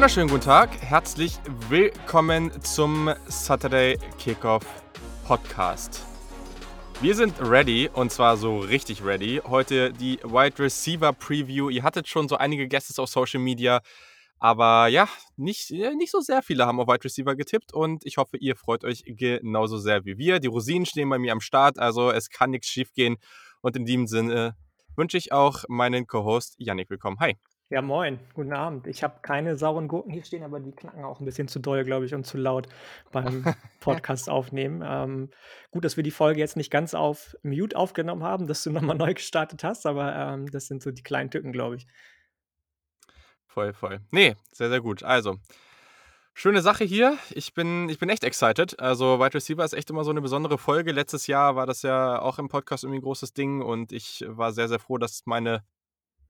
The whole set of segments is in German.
Wunderschönen guten Tag. Herzlich willkommen zum Saturday Kickoff Podcast. Wir sind ready und zwar so richtig ready. Heute die Wide Receiver Preview. Ihr hattet schon so einige Gäste auf Social Media, aber ja, nicht, nicht so sehr viele haben auf Wide Receiver getippt und ich hoffe, ihr freut euch genauso sehr wie wir. Die Rosinen stehen bei mir am Start, also es kann nichts schief gehen und in diesem Sinne wünsche ich auch meinen Co-Host Yannick willkommen. Hi. Ja, moin, guten Abend. Ich habe keine sauren Gurken hier stehen, aber die knacken auch ein bisschen zu doll, glaube ich, und zu laut beim Podcast aufnehmen. Ähm, gut, dass wir die Folge jetzt nicht ganz auf Mute aufgenommen haben, dass du nochmal neu gestartet hast, aber ähm, das sind so die kleinen Tücken, glaube ich. Voll, voll. Nee, sehr, sehr gut. Also, schöne Sache hier. Ich bin, ich bin echt excited. Also, Wide Receiver ist echt immer so eine besondere Folge. Letztes Jahr war das ja auch im Podcast irgendwie ein großes Ding und ich war sehr, sehr froh, dass meine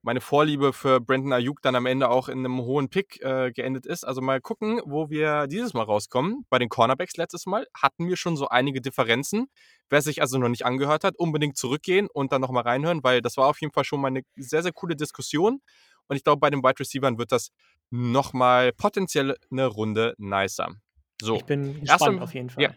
meine Vorliebe für Brandon Ayuk dann am Ende auch in einem hohen Pick äh, geendet ist. Also mal gucken, wo wir dieses Mal rauskommen. Bei den Cornerbacks letztes Mal hatten wir schon so einige Differenzen. Wer sich also noch nicht angehört hat, unbedingt zurückgehen und dann nochmal reinhören, weil das war auf jeden Fall schon mal eine sehr, sehr coole Diskussion. Und ich glaube, bei den Wide Receivers wird das nochmal potenziell eine Runde nicer. So. Ich bin gespannt Erst, auf jeden Fall. Ja.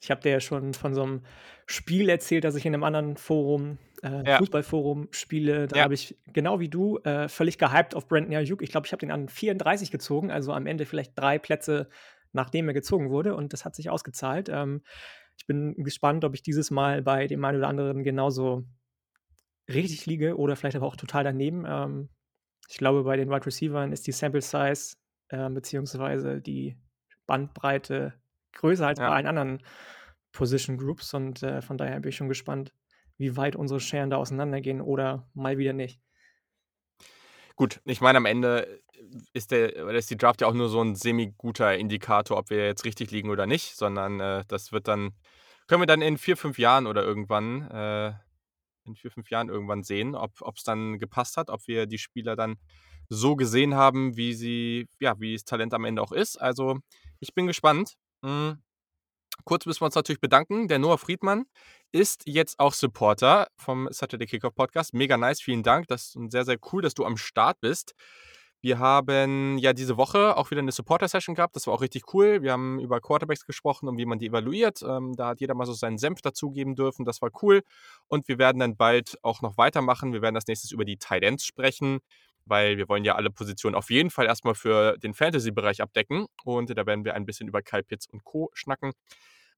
Ich habe dir ja schon von so einem Spiel erzählt, das ich in einem anderen Forum, äh, ja. Fußballforum spiele. Da ja. habe ich genau wie du äh, völlig gehypt auf Brandon Ayuk. Ich glaube, ich habe den an 34 gezogen, also am Ende vielleicht drei Plätze, nachdem er gezogen wurde. Und das hat sich ausgezahlt. Ähm, ich bin gespannt, ob ich dieses Mal bei dem einen oder anderen genauso richtig liege oder vielleicht aber auch total daneben. Ähm, ich glaube, bei den Wide Receivers ist die Sample Size äh, beziehungsweise die Bandbreite größer als ja. bei allen anderen Position Groups und äh, von daher bin ich schon gespannt, wie weit unsere Scheren da auseinandergehen oder mal wieder nicht. Gut, ich meine, am Ende ist, der, ist die Draft ja auch nur so ein semi-guter Indikator, ob wir jetzt richtig liegen oder nicht, sondern äh, das wird dann, können wir dann in vier, fünf Jahren oder irgendwann, äh, in vier, fünf Jahren irgendwann sehen, ob es dann gepasst hat, ob wir die Spieler dann so gesehen haben, wie sie, ja, wie das Talent am Ende auch ist. Also ich bin gespannt. Mhm. Kurz müssen wir uns natürlich bedanken. Der Noah Friedmann ist jetzt auch Supporter vom Saturday Kickoff Podcast. Mega nice, vielen Dank. Das ist sehr, sehr cool, dass du am Start bist. Wir haben ja diese Woche auch wieder eine Supporter-Session gehabt. Das war auch richtig cool. Wir haben über Quarterbacks gesprochen und wie man die evaluiert. Ähm, da hat jeder mal so seinen Senf dazugeben dürfen. Das war cool. Und wir werden dann bald auch noch weitermachen. Wir werden als nächstes über die Tight Ends sprechen weil wir wollen ja alle Positionen auf jeden Fall erstmal für den Fantasy-Bereich abdecken. Und da werden wir ein bisschen über Kyle Pitts und Co. schnacken.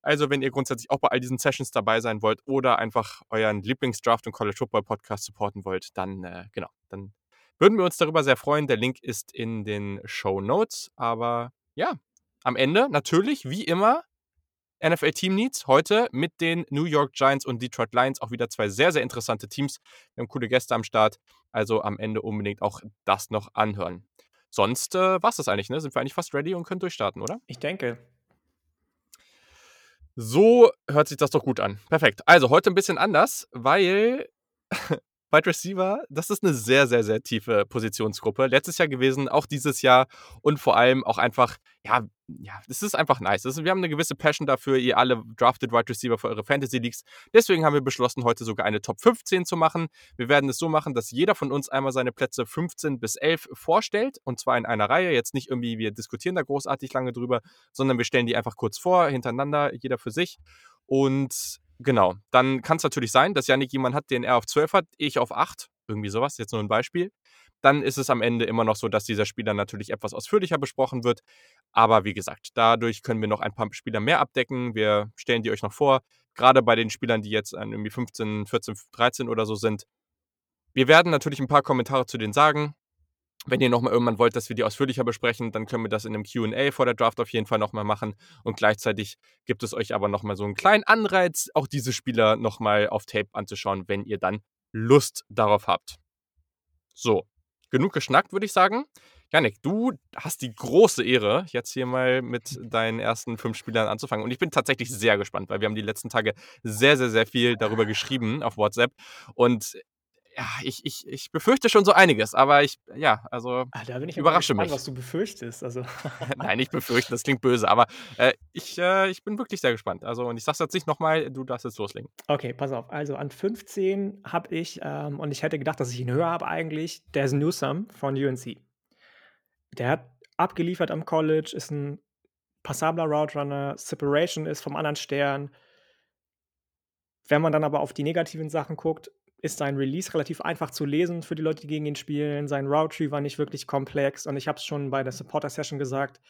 Also, wenn ihr grundsätzlich auch bei all diesen Sessions dabei sein wollt oder einfach euren Lieblingsdraft und College Football Podcast supporten wollt, dann äh, genau, dann würden wir uns darüber sehr freuen. Der Link ist in den Show Notes. Aber ja, am Ende natürlich, wie immer, NFL Team Needs heute mit den New York Giants und Detroit Lions. Auch wieder zwei sehr, sehr interessante Teams. Wir haben coole Gäste am Start. Also am Ende unbedingt auch das noch anhören. Sonst äh, war es das eigentlich, ne? Sind wir eigentlich fast ready und können durchstarten, oder? Ich denke. So hört sich das doch gut an. Perfekt. Also heute ein bisschen anders, weil Wide Receiver, das ist eine sehr, sehr, sehr tiefe Positionsgruppe. Letztes Jahr gewesen, auch dieses Jahr und vor allem auch einfach, ja, ja, es ist einfach nice. Ist, wir haben eine gewisse Passion dafür. Ihr alle drafted Wide Receiver für eure Fantasy Leagues. Deswegen haben wir beschlossen, heute sogar eine Top 15 zu machen. Wir werden es so machen, dass jeder von uns einmal seine Plätze 15 bis 11 vorstellt und zwar in einer Reihe. Jetzt nicht irgendwie, wir diskutieren da großartig lange drüber, sondern wir stellen die einfach kurz vor, hintereinander, jeder für sich. Und Genau. Dann kann es natürlich sein, dass Yannick jemanden hat, den er auf 12 hat, ich auf 8. Irgendwie sowas, jetzt nur ein Beispiel. Dann ist es am Ende immer noch so, dass dieser Spieler natürlich etwas ausführlicher besprochen wird. Aber wie gesagt, dadurch können wir noch ein paar Spieler mehr abdecken. Wir stellen die euch noch vor. Gerade bei den Spielern, die jetzt irgendwie 15, 14, 13 oder so sind. Wir werden natürlich ein paar Kommentare zu denen sagen. Wenn ihr nochmal irgendwann wollt, dass wir die ausführlicher besprechen, dann können wir das in einem QA vor der Draft auf jeden Fall nochmal machen. Und gleichzeitig gibt es euch aber nochmal so einen kleinen Anreiz, auch diese Spieler nochmal auf Tape anzuschauen, wenn ihr dann Lust darauf habt. So, genug geschnackt, würde ich sagen. Janik, du hast die große Ehre, jetzt hier mal mit deinen ersten fünf Spielern anzufangen. Und ich bin tatsächlich sehr gespannt, weil wir haben die letzten Tage sehr, sehr, sehr viel darüber geschrieben auf WhatsApp. Und ja, ich, ich, ich befürchte schon so einiges, aber ich, ja, also ah, da bin ich überrasche gespannt, mich. was du befürchtest. Also. Nein, nicht befürchten, das klingt böse, aber äh, ich, äh, ich bin wirklich sehr gespannt. Also, und ich sag's jetzt nicht nochmal, du darfst jetzt loslegen. Okay, pass auf. Also, an 15 habe ich, ähm, und ich hätte gedacht, dass ich ihn höher habe eigentlich, der ist Newsome von UNC. Der hat abgeliefert am College, ist ein passabler Route Runner, Separation ist vom anderen Stern. Wenn man dann aber auf die negativen Sachen guckt, ist sein Release relativ einfach zu lesen für die Leute, die gegen ihn spielen. Sein Route war nicht wirklich komplex und ich habe es schon bei der Supporter Session gesagt.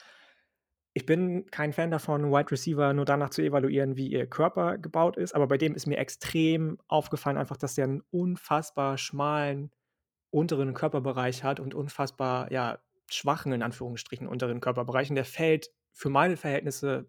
Ich bin kein Fan davon, Wide Receiver nur danach zu evaluieren, wie ihr Körper gebaut ist, aber bei dem ist mir extrem aufgefallen, einfach, dass der einen unfassbar schmalen unteren Körperbereich hat und unfassbar ja, schwachen, in Anführungsstrichen, unteren Körperbereich. Und der fällt für meine Verhältnisse,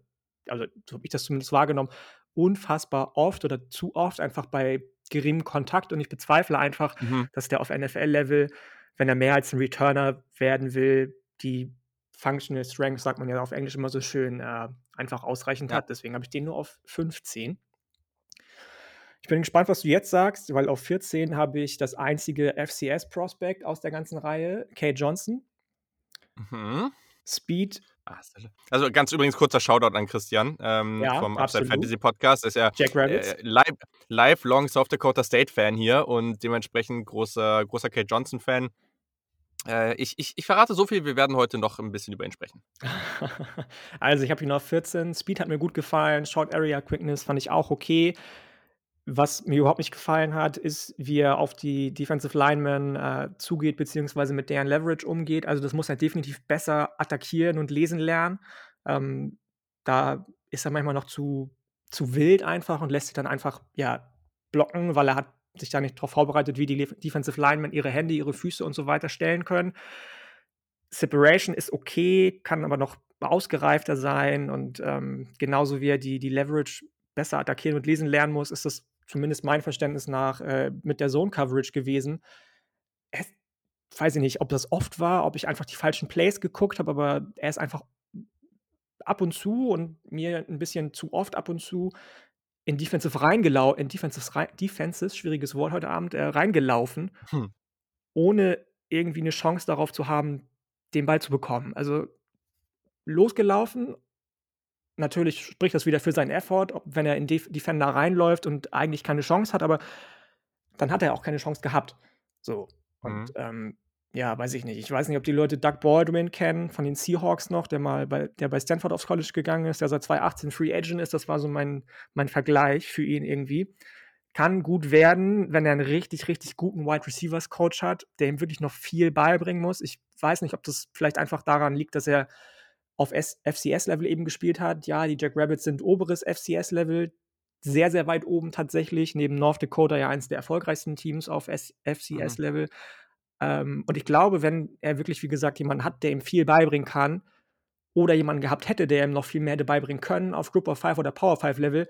also so habe ich das zumindest wahrgenommen, unfassbar oft oder zu oft einfach bei geringem Kontakt. Und ich bezweifle einfach, mhm. dass der auf NFL-Level, wenn er mehr als ein Returner werden will, die Functional Strength, sagt man ja auf Englisch immer so schön, äh, einfach ausreichend ja. hat. Deswegen habe ich den nur auf 15. Ich bin gespannt, was du jetzt sagst, weil auf 14 habe ich das einzige FCS-Prospect aus der ganzen Reihe, Kay Johnson. Mhm. Speed. Ah, also ganz übrigens kurzer Shoutout an Christian ähm, ja, vom Upside Fantasy Podcast. Ist ja äh, live, lifelong South Dakota State Fan hier und dementsprechend großer, großer Kate Johnson Fan. Äh, ich, ich, ich verrate so viel, wir werden heute noch ein bisschen über ihn sprechen. also ich habe ihn auf 14. Speed hat mir gut gefallen. Short Area Quickness fand ich auch okay. Was mir überhaupt nicht gefallen hat, ist, wie er auf die Defensive Linemen äh, zugeht, beziehungsweise mit deren Leverage umgeht. Also das muss er definitiv besser attackieren und lesen lernen. Ähm, da ist er manchmal noch zu, zu wild einfach und lässt sich dann einfach ja, blocken, weil er hat sich da nicht darauf vorbereitet, wie die Defensive Linemen ihre Hände, ihre Füße und so weiter stellen können. Separation ist okay, kann aber noch ausgereifter sein und ähm, genauso wie er die, die Leverage besser attackieren und lesen lernen muss, ist das zumindest mein Verständnis nach, äh, mit der Zone-Coverage gewesen. Es, weiß ich nicht, ob das oft war, ob ich einfach die falschen Plays geguckt habe, aber er ist einfach ab und zu und mir ein bisschen zu oft ab und zu in Defensive reingelaufen, in Defensive, rein, Defenses, schwieriges Wort heute Abend, äh, reingelaufen, hm. ohne irgendwie eine Chance darauf zu haben, den Ball zu bekommen. Also losgelaufen natürlich spricht das wieder für seinen Effort, wenn er in Def Defender reinläuft und eigentlich keine Chance hat, aber dann hat er auch keine Chance gehabt. So. Und mhm. ähm, ja, weiß ich nicht. Ich weiß nicht, ob die Leute Doug Baldwin kennen von den Seahawks noch, der mal bei, der bei Stanford aufs College gegangen ist, der seit 2018 Free Agent ist. Das war so mein, mein Vergleich für ihn irgendwie. Kann gut werden, wenn er einen richtig, richtig guten Wide Receivers Coach hat, der ihm wirklich noch viel beibringen muss. Ich weiß nicht, ob das vielleicht einfach daran liegt, dass er auf FCS-Level eben gespielt hat. Ja, die Jack Rabbits sind oberes FCS-Level, sehr, sehr weit oben tatsächlich, neben North Dakota ja eines der erfolgreichsten Teams auf FCS-Level. Mhm. Ähm, und ich glaube, wenn er wirklich, wie gesagt, jemanden hat, der ihm viel beibringen kann, oder jemanden gehabt hätte, der ihm noch viel mehr hätte beibringen können auf Group of Five oder Power Five Level,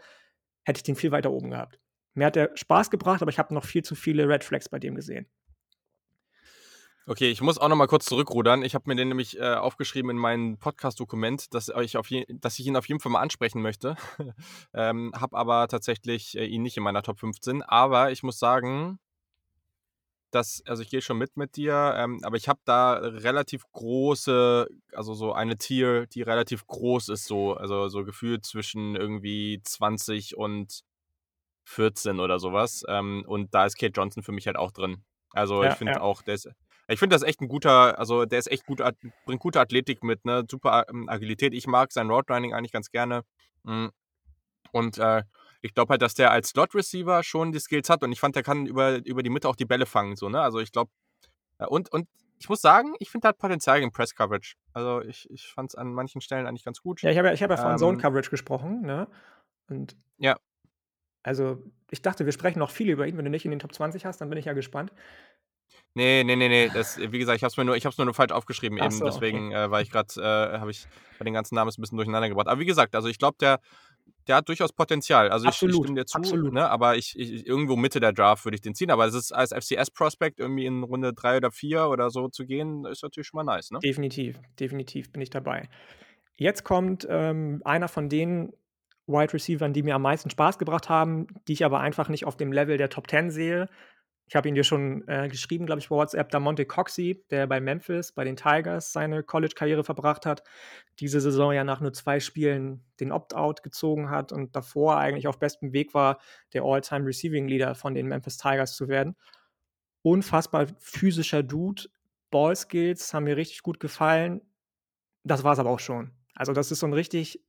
hätte ich den viel weiter oben gehabt. Mir hat er Spaß gebracht, aber ich habe noch viel zu viele Red Flags bei dem gesehen. Okay, ich muss auch noch mal kurz zurückrudern. Ich habe mir den nämlich äh, aufgeschrieben in mein Podcast-Dokument, dass, ich dass ich ihn auf jeden Fall mal ansprechen möchte. ähm, habe aber tatsächlich äh, ihn nicht in meiner Top 15. Aber ich muss sagen, dass, also ich gehe schon mit mit dir, ähm, aber ich habe da relativ große, also so eine Tier, die relativ groß ist, so, also so gefühlt zwischen irgendwie 20 und 14 oder sowas. Ähm, und da ist Kate Johnson für mich halt auch drin. Also ja, ich finde ja. auch, der ist, ich finde das echt ein guter, also der ist echt gut, bringt gute Athletik mit, ne? Super ähm, Agilität. Ich mag sein Road Running eigentlich ganz gerne. Hm. Und äh, ich glaube halt, dass der als Slot Receiver schon die Skills hat und ich fand, der kann über, über die Mitte auch die Bälle fangen, so, ne? Also ich glaube, äh, und, und ich muss sagen, ich finde, er hat Potenzial im Press Coverage. Also ich, ich fand es an manchen Stellen eigentlich ganz gut. Ja, ich habe ja, hab ja von ähm, Zone Coverage gesprochen, ne? Und ja. Also, ich dachte, wir sprechen noch viel über ihn. Wenn du nicht in den Top 20 hast, dann bin ich ja gespannt. Nee, nee, nee, nee. Das, wie gesagt, ich habe es mir nur, ich hab's nur, nur falsch aufgeschrieben Ach eben. So, deswegen okay. äh, war ich gerade, äh, habe ich bei den ganzen Namen ein bisschen durcheinander gebracht. Aber wie gesagt, also ich glaube, der, der hat durchaus Potenzial. Also absolut, ich, ich stimme dir zu, absolut. Ne? aber ich, ich, irgendwo Mitte der Draft würde ich den ziehen. Aber es ist als FCS-Prospect irgendwie in Runde 3 oder 4 oder so zu gehen, ist natürlich schon mal nice. Ne? Definitiv, definitiv bin ich dabei. Jetzt kommt ähm, einer von den Wide Receivers, die mir am meisten Spaß gebracht haben, die ich aber einfach nicht auf dem Level der Top 10 sehe. Ich habe ihn dir schon äh, geschrieben, glaube ich, bei WhatsApp, da Monte Coxey, der bei Memphis, bei den Tigers seine College-Karriere verbracht hat, diese Saison ja nach nur zwei Spielen den Opt-out gezogen hat und davor eigentlich auf bestem Weg war, der All-Time Receiving Leader von den Memphis Tigers zu werden. Unfassbar physischer Dude, Ball-Skills haben mir richtig gut gefallen. Das war es aber auch schon. Also, das ist so ein richtig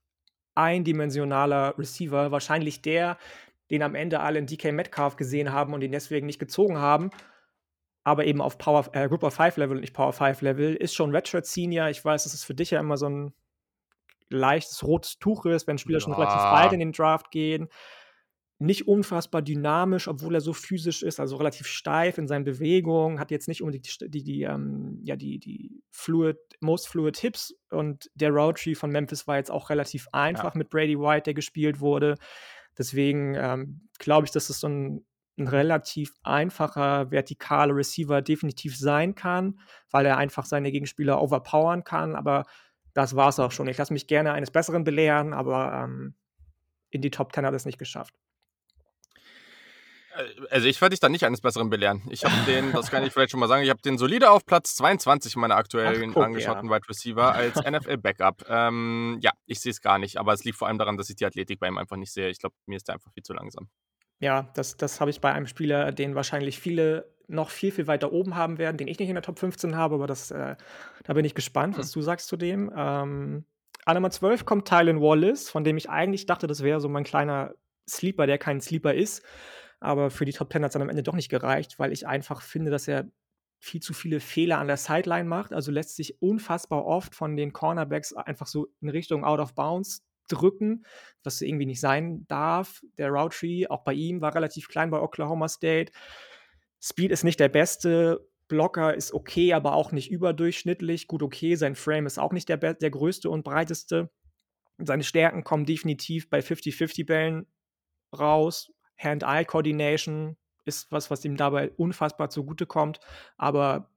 eindimensionaler Receiver, wahrscheinlich der, den am Ende alle in DK Metcalf gesehen haben und ihn deswegen nicht gezogen haben, aber eben auf Power äh, Group of Five Level und nicht Power Five Level, ist schon Redshirt Senior. Ich weiß, dass es für dich ja immer so ein leichtes rotes Tuch ist, wenn Spieler schon relativ weit in den Draft gehen. Nicht unfassbar dynamisch, obwohl er so physisch ist, also relativ steif in seinen Bewegungen, hat jetzt nicht unbedingt die, die, die ähm, ja, die, die fluid, most fluid Hips und der Route Tree von Memphis war jetzt auch relativ einfach Ja. mit Brady White, der gespielt wurde. Deswegen ähm, glaube ich, dass es so ein, ein relativ einfacher vertikaler Receiver definitiv sein kann, weil er einfach seine Gegenspieler overpowern kann. Aber das war es auch schon. Ich lasse mich gerne eines Besseren belehren, aber ähm, in die Top Ten hat es nicht geschafft. Äh, also ich werde dich da nicht eines Besseren belehren. Ich habe den, das kann ich vielleicht schon mal sagen, ich habe den solide auf Platz 22 meiner aktuellen Ach, guck, angeschauten ja. Wide Receiver als NFL-Backup. Ähm, ja, ich sehe es gar nicht, aber es liegt vor allem daran, dass ich die Athletik bei ihm einfach nicht sehe. Ich glaube, mir ist der einfach viel zu langsam. Ja, das, das habe ich bei einem Spieler, den wahrscheinlich viele noch viel, viel weiter oben haben werden, den ich nicht in der Top 15 habe, aber das, äh, da bin ich gespannt, was hm. du sagst zu dem. Ähm, an Nummer 12 kommt Tylen Wallace, von dem ich eigentlich dachte, das wäre so mein kleiner Sleeper, der kein Sleeper ist. Aber für die Top 10 hat es dann am Ende doch nicht gereicht, weil ich einfach finde, dass er viel zu viele Fehler an der Sideline macht. Also lässt sich unfassbar oft von den Cornerbacks einfach so in Richtung Out of Bounds drücken, was irgendwie nicht sein darf. Der Route Tree, auch bei ihm, war relativ klein bei Oklahoma State. Speed ist nicht der beste. Blocker ist okay, aber auch nicht überdurchschnittlich. Gut, okay. Sein Frame ist auch nicht der, der größte und breiteste. Seine Stärken kommen definitiv bei 50-50-Bällen raus. Hand-Eye-Coordination ist was, was ihm dabei unfassbar zugutekommt. Aber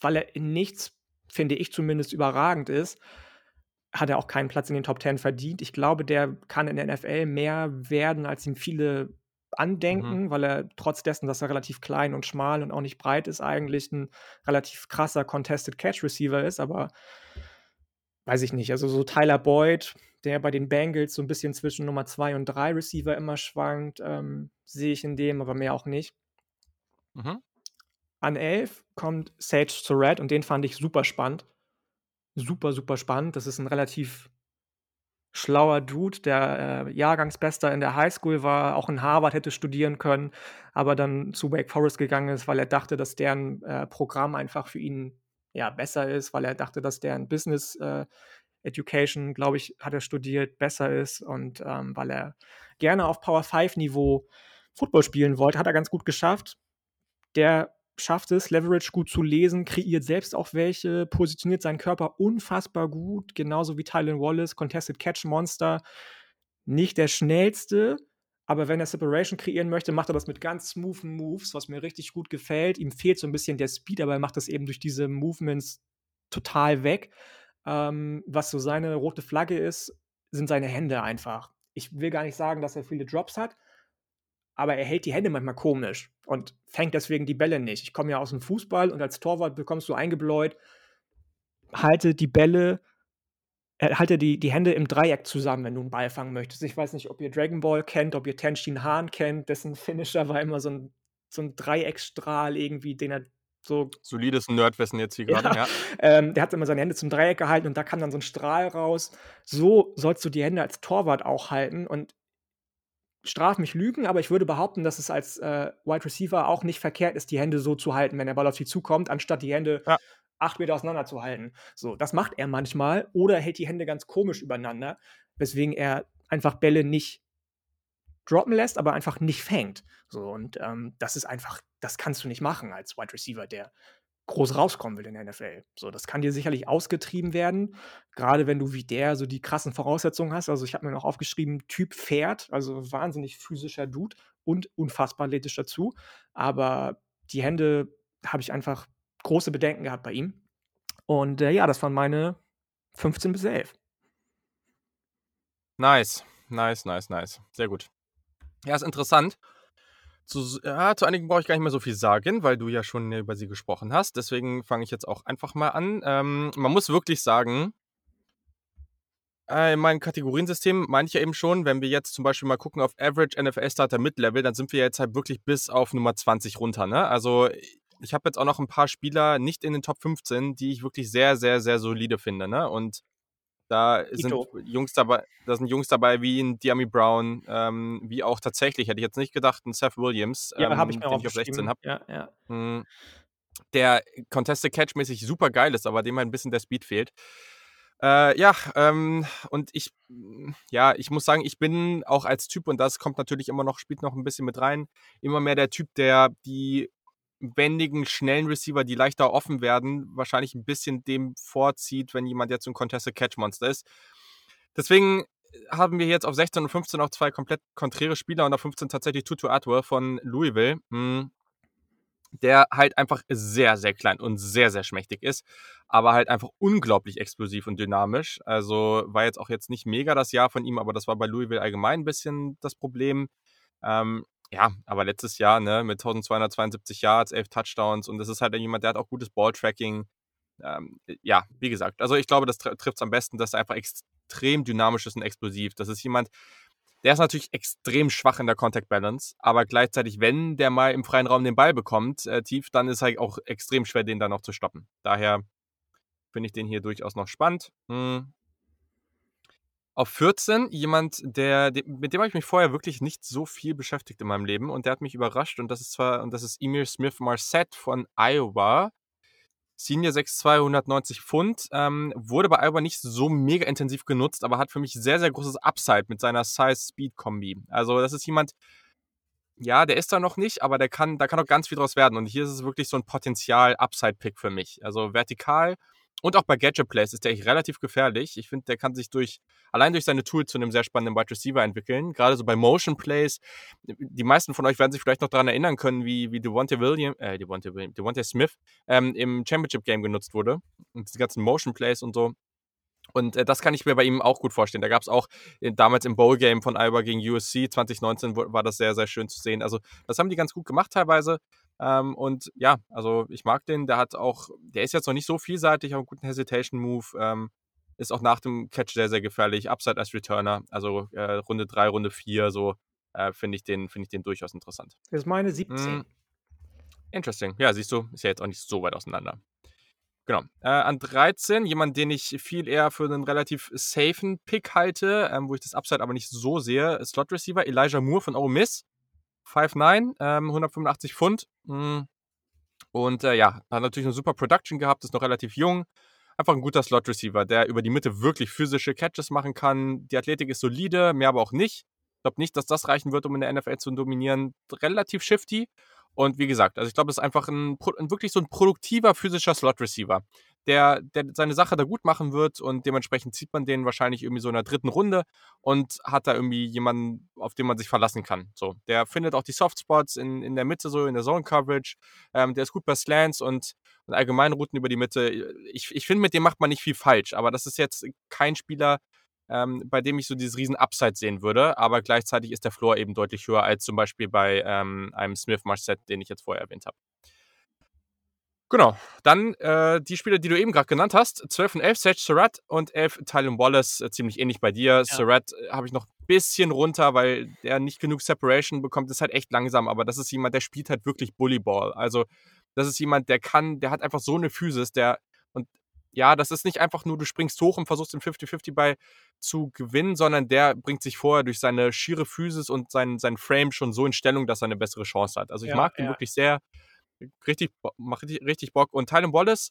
weil er in nichts, finde ich zumindest, überragend ist, hat er auch keinen Platz in den Top Ten verdient. Ich glaube, der kann in der NFL mehr werden, als ihm viele andenken, mhm. weil er trotz dessen, dass er relativ klein und schmal und auch nicht breit ist, eigentlich ein relativ krasser Contested Catch Receiver ist. Aber weiß ich nicht. Also so Tyler Boyd, der bei den Bengals so ein bisschen zwischen Nummer 2 und 3 Receiver immer schwankt, ähm, sehe ich in dem, aber mehr auch nicht. Mhm. An 11 kommt Sage Surratt und den fand ich super spannend super, super spannend. Das ist ein relativ schlauer Dude, der äh, Jahrgangsbester in der Highschool war, auch in Harvard hätte studieren können, aber dann zu Wake Forest gegangen ist, weil er dachte, dass deren äh, Programm einfach für ihn ja besser ist, weil er dachte, dass deren Business äh, Education, glaube ich, hat er studiert, besser ist und ähm, weil er gerne auf Power 5 Niveau Football spielen wollte, hat er ganz gut geschafft. Der schafft es, Leverage gut zu lesen, kreiert selbst auch welche, positioniert seinen Körper unfassbar gut, genauso wie Tylen Wallace, Contested Catch Monster. Nicht der schnellste, aber wenn er Separation kreieren möchte, macht er das mit ganz smoothen Moves, was mir richtig gut gefällt. Ihm fehlt so ein bisschen der Speed, aber er macht das eben durch diese Movements total weg. Ähm, was so seine rote Flagge ist, sind seine Hände einfach. Ich will gar nicht sagen, dass er viele Drops hat, aber er hält die Hände manchmal komisch und fängt deswegen die Bälle nicht. Ich komme ja aus dem Fußball und als Torwart bekommst du eingebläut, halte die Bälle, halte die, die Hände im Dreieck zusammen, wenn du einen Ball fangen möchtest. Ich weiß nicht, ob ihr Dragon Ball kennt, ob ihr Tenshin Han kennt, dessen Finisher war immer so ein, so ein Dreieckstrahl irgendwie, den er so. Solides Nerdwissen jetzt hier gerade, ja. ja. Ähm, der hat immer seine Hände zum Dreieck gehalten und da kam dann so ein Strahl raus. So sollst du die Hände als Torwart auch halten und straf mich Lügen, aber ich würde behaupten, dass es als äh, Wide Receiver auch nicht verkehrt ist, die Hände so zu halten, wenn der Ball auf sie zukommt, anstatt die Hände ja. Acht Meter auseinander zu halten. So, das macht er manchmal oder hält die Hände ganz komisch übereinander, weswegen er einfach Bälle nicht droppen lässt, aber einfach nicht fängt. So, und ähm, das ist einfach, das kannst du nicht machen als Wide Receiver, der groß rauskommen will in der NFL. So, das kann dir sicherlich ausgetrieben werden, gerade wenn du wie der so die krassen Voraussetzungen hast. Also ich habe mir noch aufgeschrieben, Typ Pferd, also wahnsinnig physischer Dude und unfassbar athletisch dazu. Aber die Hände habe ich einfach große Bedenken gehabt bei ihm. Und äh, ja, das waren meine 15 bis 11. Nice, nice, nice, nice. Sehr gut. Ja, ist interessant. Zu, ja, zu einigen brauche ich gar nicht mehr so viel sagen, weil du ja schon über sie gesprochen hast. Deswegen fange ich jetzt auch einfach mal an. Ähm, man muss wirklich sagen, äh, in meinem Kategoriensystem meine ich ja eben schon, wenn wir jetzt zum Beispiel mal gucken auf Average NFL Starter Mid-Level, dann sind wir jetzt halt wirklich bis auf Nummer 20 runter. Ne? Also ich habe jetzt auch noch ein paar Spieler nicht in den Top 15, die ich wirklich sehr, sehr, sehr solide finde. Ne? Und da sind Jungs dabei, da sind Jungs dabei wie ein Diami Brown, ähm, wie auch tatsächlich, hätte ich jetzt nicht gedacht, ein Seth Williams, ja, ähm, ich den ich auf 16 habe. Ja, ja. Hm, der Contested Catch-mäßig super geil ist, aber dem ein bisschen der Speed fehlt. Äh, ja, ähm, und ich, ja, ich muss sagen, ich bin auch als Typ, und das kommt natürlich immer noch, spielt noch ein bisschen mit rein, immer mehr der Typ, der die wendigen, schnellen Receiver, die leichter offen werden, wahrscheinlich ein bisschen dem vorzieht, wenn jemand jetzt ein Contested Catch Monster ist. Deswegen haben wir jetzt auf 16 und 15 auch zwei komplett konträre Spieler und auf 15 tatsächlich Tutu Atwell von Louisville. Hm der halt einfach sehr, sehr klein und sehr, sehr schmächtig ist, aber halt einfach unglaublich explosiv und dynamisch. Also war jetzt auch jetzt nicht mega das Jahr von ihm, aber das war bei Louisville allgemein ein bisschen das Problem. Ähm, ja, aber letztes Jahr, ne, mit 1272 Yards, 11 Touchdowns und das ist halt jemand, der hat auch gutes Balltracking. Ähm, ja, wie gesagt, also ich glaube, das trifft es am besten, dass er einfach extrem dynamisch ist und explosiv. Das ist jemand, der ist natürlich extrem schwach in der Contact Balance, aber gleichzeitig, wenn der mal im freien Raum den Ball bekommt, äh, tief, dann ist halt auch extrem schwer, den dann noch zu stoppen. Daher finde ich den hier durchaus noch spannend. Hm. Auf 14 jemand, der, mit dem habe ich mich vorher wirklich nicht so viel beschäftigt in meinem Leben und der hat mich überrascht und das ist zwar, und das ist Emil Smith Marset von Iowa. Senior 6'2, 190 Pfund. Ähm, wurde bei Iowa nicht so mega intensiv genutzt, aber hat für mich sehr, sehr großes Upside mit seiner Size-Speed-Kombi. Also, das ist jemand, ja, der ist da noch nicht, aber der kann, da kann auch ganz viel draus werden. Und hier ist es wirklich so ein Potenzial-Upside-Pick für mich. Also vertikal und auch bei Gadget Plays ist der echt relativ gefährlich. Ich finde, der kann sich durch, allein durch seine Tools zu einem sehr spannenden Wide Receiver entwickeln. Gerade so bei Motion Plays. Die meisten von euch werden sich vielleicht noch daran erinnern können, wie, wie Devontae William, äh, Devontae William, Devontae Smith ähm, im Championship Game genutzt wurde. Und die ganzen Motion Plays und so. Und äh, das kann ich mir bei ihm auch gut vorstellen. Da gab es auch äh, damals im Bowl-Game von Iowa gegen USC 2019 war das sehr, sehr schön zu sehen. Also das haben die ganz gut gemacht teilweise. Ähm, und ja, also ich mag den. Der hat auch, der ist jetzt noch nicht so vielseitig, aber einen guten Hesitation-Move. Ähm, ist auch nach dem Catch sehr, sehr gefährlich. Upside als Returner. Also äh, Runde 3, Runde 4, so äh, finde ich, den, find ich den durchaus interessant. Das ist meine 17. Mm, interesting. Ja, siehst du, ist ja jetzt auch nicht so weit auseinander. Genau. Äh, an 13, jemand, den ich viel eher für einen relativ safen Pick halte, ähm, wo ich das Upside aber nicht so sehe, Slot Receiver Elijah Moore von Ole Miss. 5'9, ähm, 185 Pfund. Mm. Und äh, ja, hat natürlich eine super Production gehabt, ist noch relativ jung. Einfach ein guter Slot Receiver, der über die Mitte wirklich physische Catches machen kann. Die Athletik ist solide, mehr aber auch nicht. Ich glaube nicht, dass das reichen wird, um in der NFL zu dominieren. Relativ shifty. Und wie gesagt, also ich glaube, es ist einfach ein, ein, wirklich so ein produktiver physischer Slot-Receiver, der, der seine Sache da gut machen wird und dementsprechend zieht man den wahrscheinlich irgendwie so in der dritten Runde und hat da irgendwie jemanden, auf den man sich verlassen kann. So, der findet auch die Softspots in, in der Mitte, so in der Zone-Coverage. Ähm, der ist gut bei Slants und, und allgemeinen Routen über die Mitte. Ich, ich finde, mit dem macht man nicht viel falsch, aber das ist jetzt kein Spieler, ähm, bei dem ich so dieses riesen Upside sehen würde, aber gleichzeitig ist der Floor eben deutlich höher als zum Beispiel bei ähm, einem Smith Marset, den ich jetzt vorher erwähnt habe. Genau, dann äh, die Spieler, die du eben gerade genannt hast, 12 und 11, Sage Surratt und 11 Tylen Wallace, äh, ziemlich ähnlich bei dir. Ja. Surratt äh, habe ich noch ein bisschen runter, weil der nicht genug Separation bekommt, ist halt echt langsam, aber das ist jemand, der spielt halt wirklich Bullyball. Also das ist jemand, der kann, der hat einfach so eine Physis, der und ja, das ist nicht einfach nur, du springst hoch und versuchst den 50-50 bei zu gewinnen, sondern der bringt sich vorher durch seine schiere Physis und sein, sein Frame schon so in Stellung, dass er eine bessere Chance hat. Also ich ja, mag ihn ja. wirklich sehr. Richtig, macht richtig, richtig Bock. Und Tylen Wallace,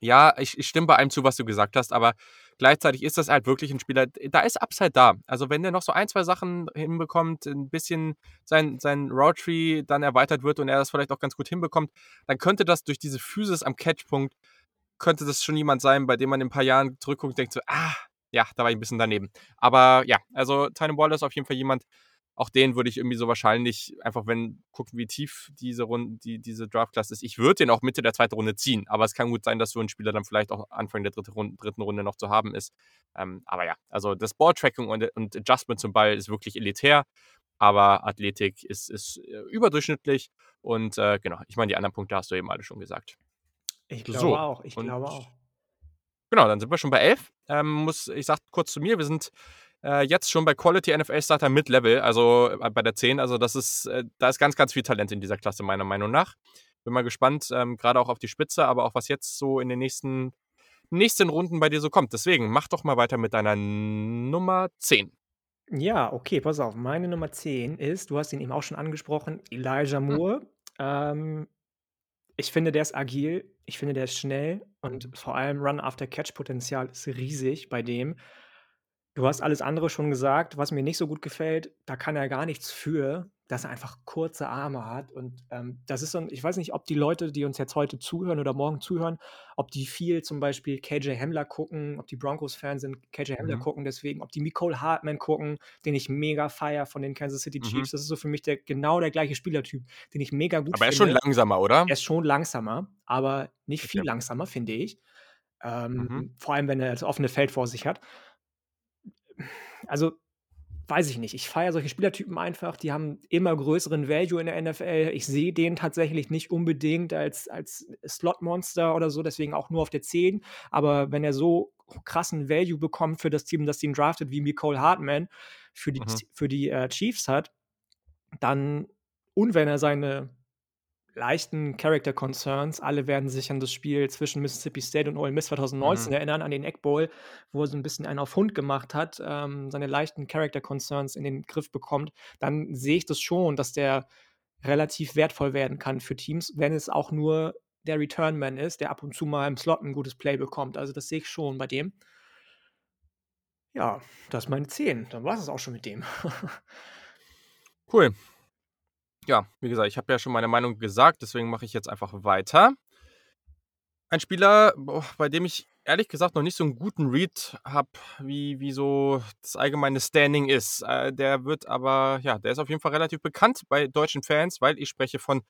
ja, ich, ich, stimme bei einem zu, was du gesagt hast, aber gleichzeitig ist das halt wirklich ein Spieler, da ist Upside da. Also wenn der noch so ein, zwei Sachen hinbekommt, ein bisschen sein, sein Route Tree dann erweitert wird und er das vielleicht auch ganz gut hinbekommt, dann könnte das durch diese Physis am Catchpunkt könnte das schon jemand sein, bei dem man in ein paar Jahren zurückguckt und denkt so, ah, ja, da war ich ein bisschen daneben. Aber ja, also Tyne Waller ist auf jeden Fall jemand, auch den würde ich irgendwie so wahrscheinlich, einfach wenn, gucken, wie tief diese Runde, die, diese Draft-Class ist. Ich würde den auch Mitte der zweiten Runde ziehen, aber es kann gut sein, dass so ein Spieler dann vielleicht auch Anfang der dritte Runde, dritten Runde noch zu haben ist. Ähm, aber ja, also das Ball-Tracking und, und Adjustment zum Ball ist wirklich elitär, aber Athletik ist, ist äh, überdurchschnittlich und äh, genau, ich meine, die anderen Punkte hast du eben alle schon gesagt. Ich glaube so, auch, ich glaube auch. Genau, dann sind wir schon bei 11. Ähm, muss, ich sag kurz zu mir, wir sind äh, jetzt schon bei Quality NFL Starter Mid-Level, also äh, bei der 10. Also das ist, äh, da ist ganz, ganz viel Talent in dieser Klasse, meiner Meinung nach. bin mal gespannt, ähm, gerade auch auf die Spitze, aber auch was jetzt so in den nächsten, nächsten Runden bei dir so kommt. Deswegen mach doch mal weiter mit deiner Nummer 10. Ja, okay, pass auf. Meine Nummer 10 ist, du hast ihn eben auch schon angesprochen, Elijah Hm. Moore. Ähm, ich finde, der ist agil, ich finde, der ist schnell und Mhm. vor allem Run-After-Catch-Potenzial ist riesig bei dem. Du hast alles andere schon gesagt, was mir nicht so gut gefällt, da kann er gar nichts für, dass er einfach kurze Arme hat und, ähm, das ist so 'n ich weiß nicht, ob die Leute, die uns jetzt heute zuhören oder morgen zuhören, ob die viel zum Beispiel KJ Hamler gucken, ob die Broncos-Fan sind, KJ Hamler Mhm. gucken deswegen, ob die Mecole Hardman gucken, den ich mega feiere von den Kansas City Mhm. Chiefs. Das ist so für mich der genau der gleiche Spielertyp, den ich mega gut Aber er ist schon finde. langsamer, oder? Er ist schon langsamer, aber nicht viel Okay. langsamer, finde ich. Mhm. Ähm, vor allem, wenn er das offene Feld vor sich hat. Also, weiß ich nicht. Ich feiere solche Spielertypen einfach, die haben immer größeren Value in der NFL. Ich sehe den tatsächlich nicht unbedingt als als Slot-Monster oder so, deswegen auch nur auf der 10. Aber wenn er so krassen Value bekommt für das Team, das ihn draftet, wie Mecole Hardman für die Mhm. Für die, äh, Chiefs hat, dann und wenn er seine leichten Character Concerns alle werden sich an das Spiel zwischen Mississippi State und Ole Miss 2019 Mhm. erinnern, an den Egg Bowl, wo er so 'n bisschen einen auf Hund gemacht hat, ähm, seine leichten Character Concerns in den Griff bekommt, dann sehe ich das schon, dass der relativ wertvoll werden kann für Teams, wenn es auch nur der Return Man ist, der ab und zu mal im Slot 'n gutes Play bekommt. Also, das sehe ich schon bei dem. Ja, das ist meine 10. Dann war's das auch schon mit dem. Cool. Ja, wie gesagt, ich habe ja schon meine Meinung gesagt, deswegen mache ich jetzt einfach weiter. Ein Spieler, bei dem ich ehrlich gesagt noch nicht so 'n guten Read habe, wie wie so das allgemeine Standing ist. Äh, der wird aber ja, der ist auf jeden Fall relativ bekannt bei deutschen Fans, weil ich spreche von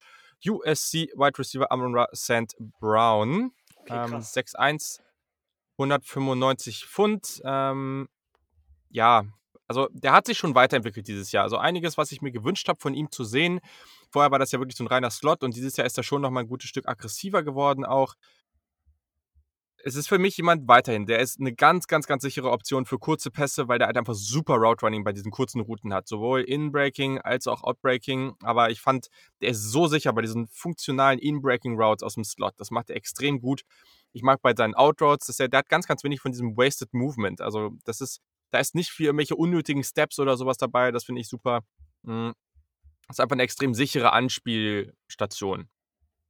USC Wide Receiver Amon-Ra St. Brown. Okay, Ähm, krass. 6'1", 195 Pfund. Ähm, ja, also der hat sich schon weiterentwickelt dieses Jahr. Also einiges, was ich mir gewünscht habe, von ihm zu sehen. Vorher war das ja wirklich so 'n reiner Slot und dieses Jahr ist er schon noch mal 'n gutes Stück aggressiver geworden auch. Es ist für mich jemand weiterhin, der ist 'ne ganz, ganz, ganz sichere Option für kurze Pässe, weil der halt einfach super Route Running bei diesen kurzen Routen hat, sowohl In-Breaking als auch Out-Breaking. Aber ich fand, der ist so sicher bei diesen funktionalen In-Breaking Routes aus'm Slot. Das macht er extrem gut. Ich mag bei seinen Out Routes, dass er der hat ganz, ganz wenig von diesem Wasted Movement. Also, das ist da ist nicht viel irgendwelche unnötigen Steps oder so was dabei. Das finde ich super. Hm, ist einfach 'ne extrem sichere Anspielstation.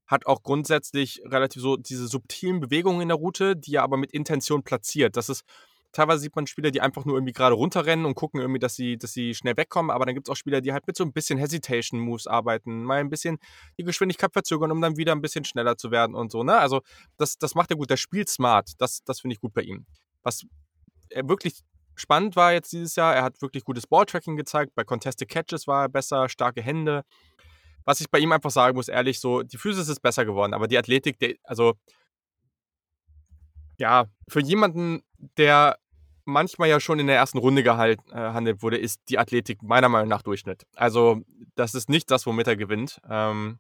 Hat auch grundsätzlich relativ so diese subtilen Bewegungen in der Route, die er aber mit Intention platziert. Das ist teilweise sieht man Spieler, die einfach nur irgendwie gerade runterrennen und gucken irgendwie, dass sie dass sie schnell wegkommen, aber dann gibt's auch Spieler, die halt mit so 'n bisschen Hesitation Moves arbeiten, mal 'n bisschen die Geschwindigkeit verzögern, um dann wieder 'n bisschen schneller zu werden und so, ne? Also, das das macht er gut. Der spielt smart. Das das finde ich gut bei ihm. Was, äh, wirklich spannend war jetzt dieses Jahr, er hat wirklich gutes Ball-Tracking gezeigt. Bei Contested Catches war er besser, starke Hände. Was ich bei ihm einfach sagen muss, ehrlich, so die Physis ist besser geworden, aber die Athletik, der also ja, für jemanden, der manchmal ja schon in der ersten Runde gehalt äh, wurde, ist die Athletik meiner Meinung nach Durchschnitt. Also, das ist nicht das, womit er gewinnt. Ähm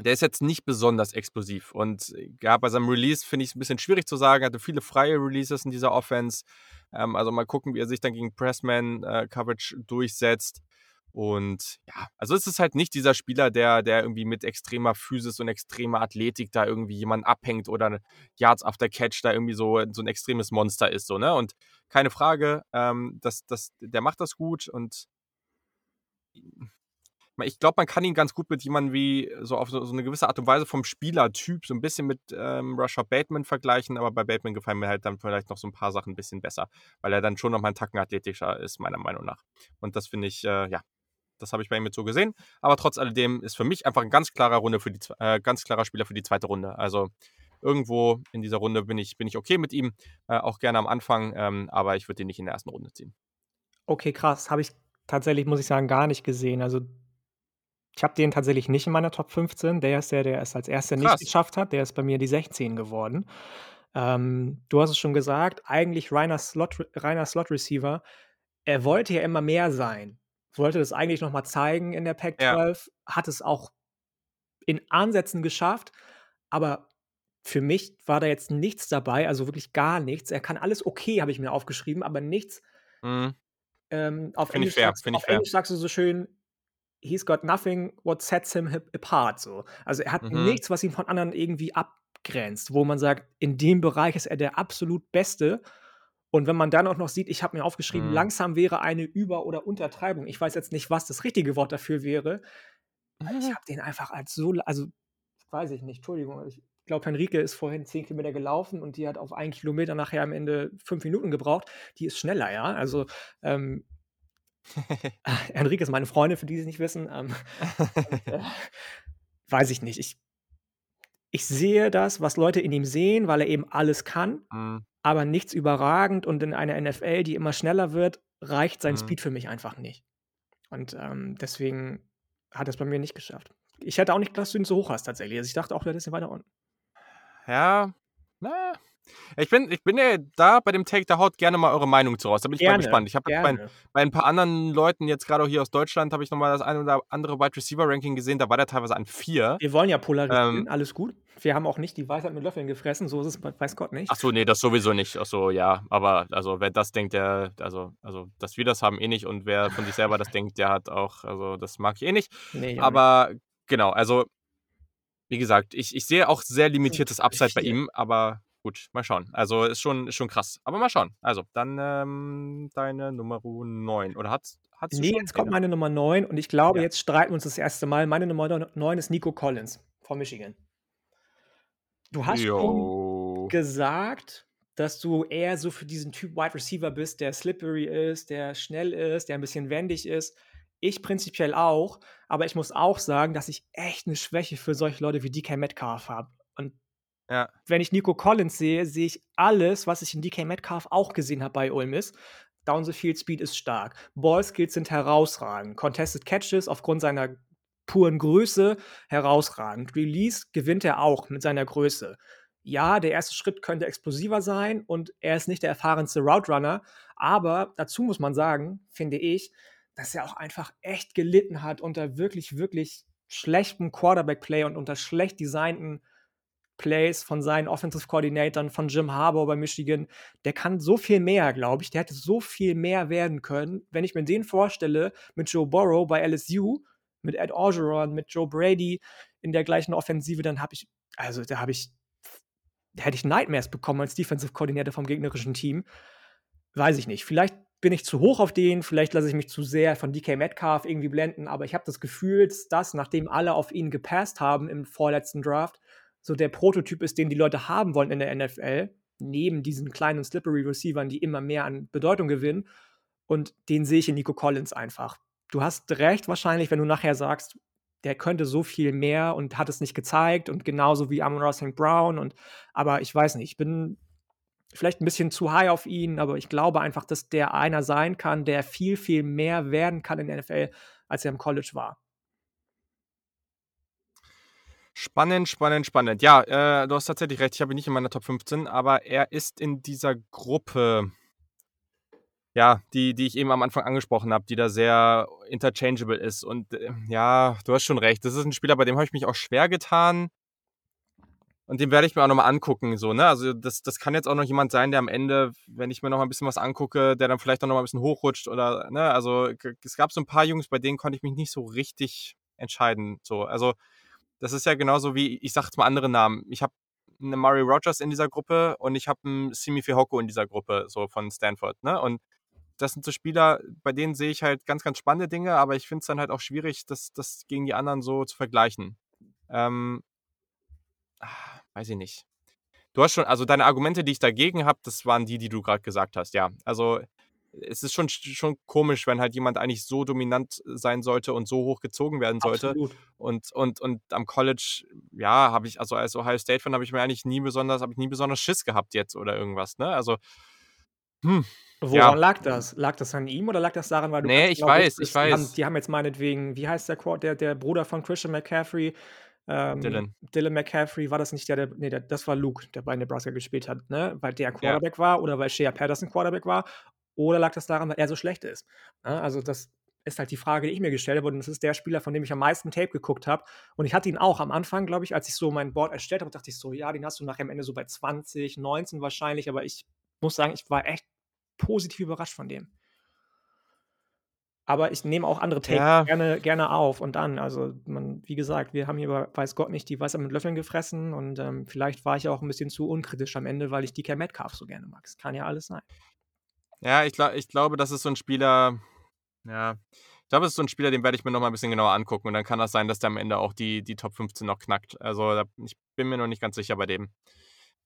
der ist jetzt nicht besonders explosiv und ja, bei seinem Release finde ich's 'n bisschen schwierig zu sagen. Er hatte viele freie Releases in dieser Offense. Ähm, also mal gucken, wie er sich dann gegen Pressman, äh, durchsetzt. Und ja, also es ist halt nicht dieser Spieler, der der irgendwie mit extremer Physis und extremer Athletik da irgendwie jemanden abhängt oder Yards after Catch da irgendwie so so 'n extremes Monster ist so, ne? Und keine Frage, ähm, das das der macht das gut und ich glaube, man kann ihn ganz gut mit jemandem wie so auf so so 'ne gewisse Art und Weise vom Spielertyp so 'n bisschen mit, ähm, Rashad Bateman vergleichen, aber bei Bateman gefallen mir halt dann vielleicht noch so 'n paar Sachen 'n bisschen besser, weil er dann schon noch mal 'n Tacken athletischer ist, meiner Meinung nach. Und das finde ich, äh, ja das habe ich bei ihm jetzt so gesehen. Aber trotz alledem ist für mich einfach 'n ganz klarer Runde für die äh, ganz klarer Spieler für die 2. Runde. Also, irgendwo in dieser Runde bin ich bin ich okay mit ihm, äh, auch gerne am Anfang, ähm, aber ich würde ihn nicht in der 1. Runde ziehen. Okay, krass. Habe ich tatsächlich, muss ich sagen, gar nicht gesehen. Also ich habe den tatsächlich nicht in meiner Top 15. Der ist der, der es als 1. nicht Krass. geschafft hat. Der ist bei mir die 16 geworden. Ähm, du hast es schon gesagt, eigentlich reiner Slot reiner Slot-Receiver. Er wollte ja immer mehr sein. Wollte das eigentlich noch mal zeigen in der Ja. Pac-12, hat es auch in Ansätzen geschafft, aber für mich war da jetzt nichts dabei, also wirklich gar nichts. Er kann alles okay, habe ich mir aufgeschrieben, aber nichts Mhm. ähm, auf Finde ich Englisch fair, sagst finde ich auf fair. Englisch sagst du so schön he's got nothing what sets him apart so. Also, er hat mhm. nichts, was ihn von anderen irgendwie abgrenzt, wo man sagt, in dem Bereich ist er der absolut Beste. Und wenn man dann auch noch sieht, ich habe mir aufgeschrieben, mhm. langsam wäre eine Über- oder Untertreibung. Ich weiß jetzt nicht, was das richtige Wort dafür wäre. Mhm. Ich habe den einfach als so, also weiß ich nicht, Entschuldigung, ich glaube, Henrike ist vorhin 10 Kilometer gelaufen und die hat auf einen Kilometer nachher am Ende fünf Minuten gebraucht. Die ist schneller, ja. Also ähm, Henrike ist meine Freundin, für die, die es nicht wissen. Ähm, äh, weiß ich nicht. Ich, ich sehe das, was Leute in ihm sehen, weil er eben alles kann, mhm. aber nichts überragend. Und in einer NFL, die immer schneller wird, reicht sein mhm. Speed für mich einfach nicht. Und ähm, deswegen hat er es bei mir nicht geschafft. Ich hätte auch nicht gedacht, dass du ihn so hoch hast tatsächlich. Also ich dachte auch, du hättest ihn weiter unten. Ja, na, ich bin, ich bin ja da bei dem Take, da haut gerne mal eure Meinung zu raus. Da bin ich gerne, mal gespannt. Ich habe bei, bei, ein paar anderen Leuten, jetzt gerade auch hier aus Deutschland, habe ich nochmal das eine oder andere Wide Receiver Ranking gesehen. Da war der teilweise an vier. Wir wollen ja polarisieren, ähm, alles gut. Wir haben auch nicht die Weisheit mit Löffeln gefressen, so ist es, weiß Gott nicht. Ach so, nee, das sowieso nicht. Ach so, ja. Aber also, wer das denkt, der, also, also, dass wir das haben, eh nicht. Und wer von sich selber das denkt, der hat auch, also, das mag ich eh nicht. Nee, aber genau, also, wie gesagt, ich, ich sehe auch sehr limitiertes Upside bei ihm, aber gut, mal schauen. Also ist schon, ist schon krass. Aber mal schauen. Also, dann ähm, deine Nummer 9. Oder hat hat's Nee, jetzt kommt meine Nummer 9 und ich glaube, ja. jetzt streiten wir uns das erste Mal. Meine Nummer 9 ist Nico Collins von Michigan. Du hast schon gesagt, dass du eher so für diesen Typ Wide Receiver bist, der slippery ist, der schnell ist, der ein bisschen wendig ist. Ich prinzipiell auch, aber ich muss auch sagen, dass ich echt eine Schwäche für solche Leute wie DK Metcalf habe. Ja. Wenn ich Nico Collins sehe, sehe ich alles, was ich in DK Metcalf auch gesehen habe bei Ole Miss. Down the Field Speed ist stark. Ball Skills sind herausragend. Contested Catches aufgrund seiner puren Größe herausragend. Release gewinnt er auch mit seiner Größe. Ja, der erste Schritt könnte explosiver sein und er ist nicht der erfahrenste Route Runner, aber dazu muss man sagen, finde ich, dass er auch einfach echt gelitten hat unter wirklich, wirklich schlechtem Quarterback-Play und unter schlecht designten Plays von seinen Offensive Coordinatoren, von Jim Harbour bei Michigan. Der kann so viel mehr, glaube ich. Der hätte so viel mehr werden können. Wenn ich mir den vorstelle, mit Joe Burrow bei LSU, mit Ed Orgeron, mit Joe Brady in der gleichen Offensive, dann habe ich, also da habe ich, hätte ich Nightmares bekommen als Defensive Coordinator vom gegnerischen Team. Weiß ich nicht. Vielleicht bin ich zu hoch auf den, vielleicht lasse ich mich zu sehr von DK Metcalf irgendwie blenden, aber ich habe das Gefühl, dass das, nachdem alle auf ihn gepasst haben im vorletzten Draft, so der Prototyp ist, den die Leute haben wollen in der NFL, neben diesen kleinen Slippery Receivern, die immer mehr an Bedeutung gewinnen. Und den sehe ich in Nico Collins einfach. Du hast recht wahrscheinlich, wenn du nachher sagst, der könnte so viel mehr und hat es nicht gezeigt und genauso wie Amon Ross St. Brown und aber ich weiß nicht, ich bin vielleicht ein bisschen zu high auf ihn, aber ich glaube einfach, dass der einer sein kann, der viel, viel mehr werden kann in der NFL, als er im College war. Spannend, spannend, spannend. Ja, äh, du hast tatsächlich recht. Ich habe ihn nicht in meiner Top 15, aber er ist in dieser Gruppe, ja, die, die ich eben am Anfang angesprochen habe, die da sehr interchangeable ist. Und äh, ja, du hast schon recht. Das ist ein Spieler, bei dem habe ich mich auch schwer getan. Und den werde ich mir auch nochmal angucken. So, ne? Also das, das kann jetzt auch noch jemand sein, der am Ende, wenn ich mir noch ein bisschen was angucke, der dann vielleicht auch noch mal ein bisschen hochrutscht. Oder, ne? Also es gab so ein paar Jungs, bei denen konnte ich mich nicht so richtig entscheiden. So, also das ist ja genauso wie, ich sage jetzt mal andere Namen. Ich habe eine Murray Rogers in dieser Gruppe und ich habe einen Simi Fihoko in dieser Gruppe, so von Stanford. Ne? Und das sind so Spieler, bei denen sehe ich halt ganz, ganz spannende Dinge, aber ich finde es dann halt auch schwierig, das, das gegen die anderen so zu vergleichen. Ähm, ach, weiß ich nicht. Du hast schon, also deine Argumente, die ich dagegen habe, das waren die, die du gerade gesagt hast, ja. Also es ist schon, schon komisch, wenn halt jemand eigentlich so dominant sein sollte und so hoch gezogen werden sollte. Absolut. Und, und, und am College, ja, habe ich, also als Ohio State-Fan habe ich mir eigentlich nie besonders, habe ich nie besonders Schiss gehabt jetzt oder irgendwas, ne? Also, hm. Woran ja. lag das? Lag das an ihm oder lag das daran, weil du. Nee, ich genau weiß, ich weiß. Die haben, die haben, jetzt meinetwegen, wie heißt der, der, der Bruder von Christian McCaffrey? Ähm, Dylan. Dylan McCaffrey, war das nicht der, der, nee, der, das war Luke, der bei Nebraska gespielt hat, ne? Weil der Quarterback ja. war oder weil Shea Patterson Quarterback war oder lag das daran, weil er so schlecht ist? Ja, also das ist halt die Frage, die ich mir gestellt habe. Und das ist der Spieler, von dem ich am meisten Tape geguckt habe. Und ich hatte ihn auch am Anfang, glaube ich, als ich so mein Board erstellt habe, dachte ich so, ja, den hast du nachher am Ende so bei 20, 19 wahrscheinlich. Aber ich muss sagen, ich war echt positiv überrascht von dem. Aber ich nehme auch andere Takes Ja. gerne, gerne auf und an. Also, man, wie gesagt, wir haben hier weiß Gott nicht die Wasser mit Löffeln gefressen und ähm, vielleicht war ich auch ein bisschen zu unkritisch am Ende, weil ich DK Metcalf so gerne mag. Das kann ja alles sein. Ja, ich, glaub, ich glaube, das ist so ein Spieler, ja, ich glaube, es ist so ein Spieler, den werde ich mir noch mal ein bisschen genauer angucken und dann kann das sein, dass der am Ende auch die, die Top 15 noch knackt. Also ich bin mir noch nicht ganz sicher bei dem.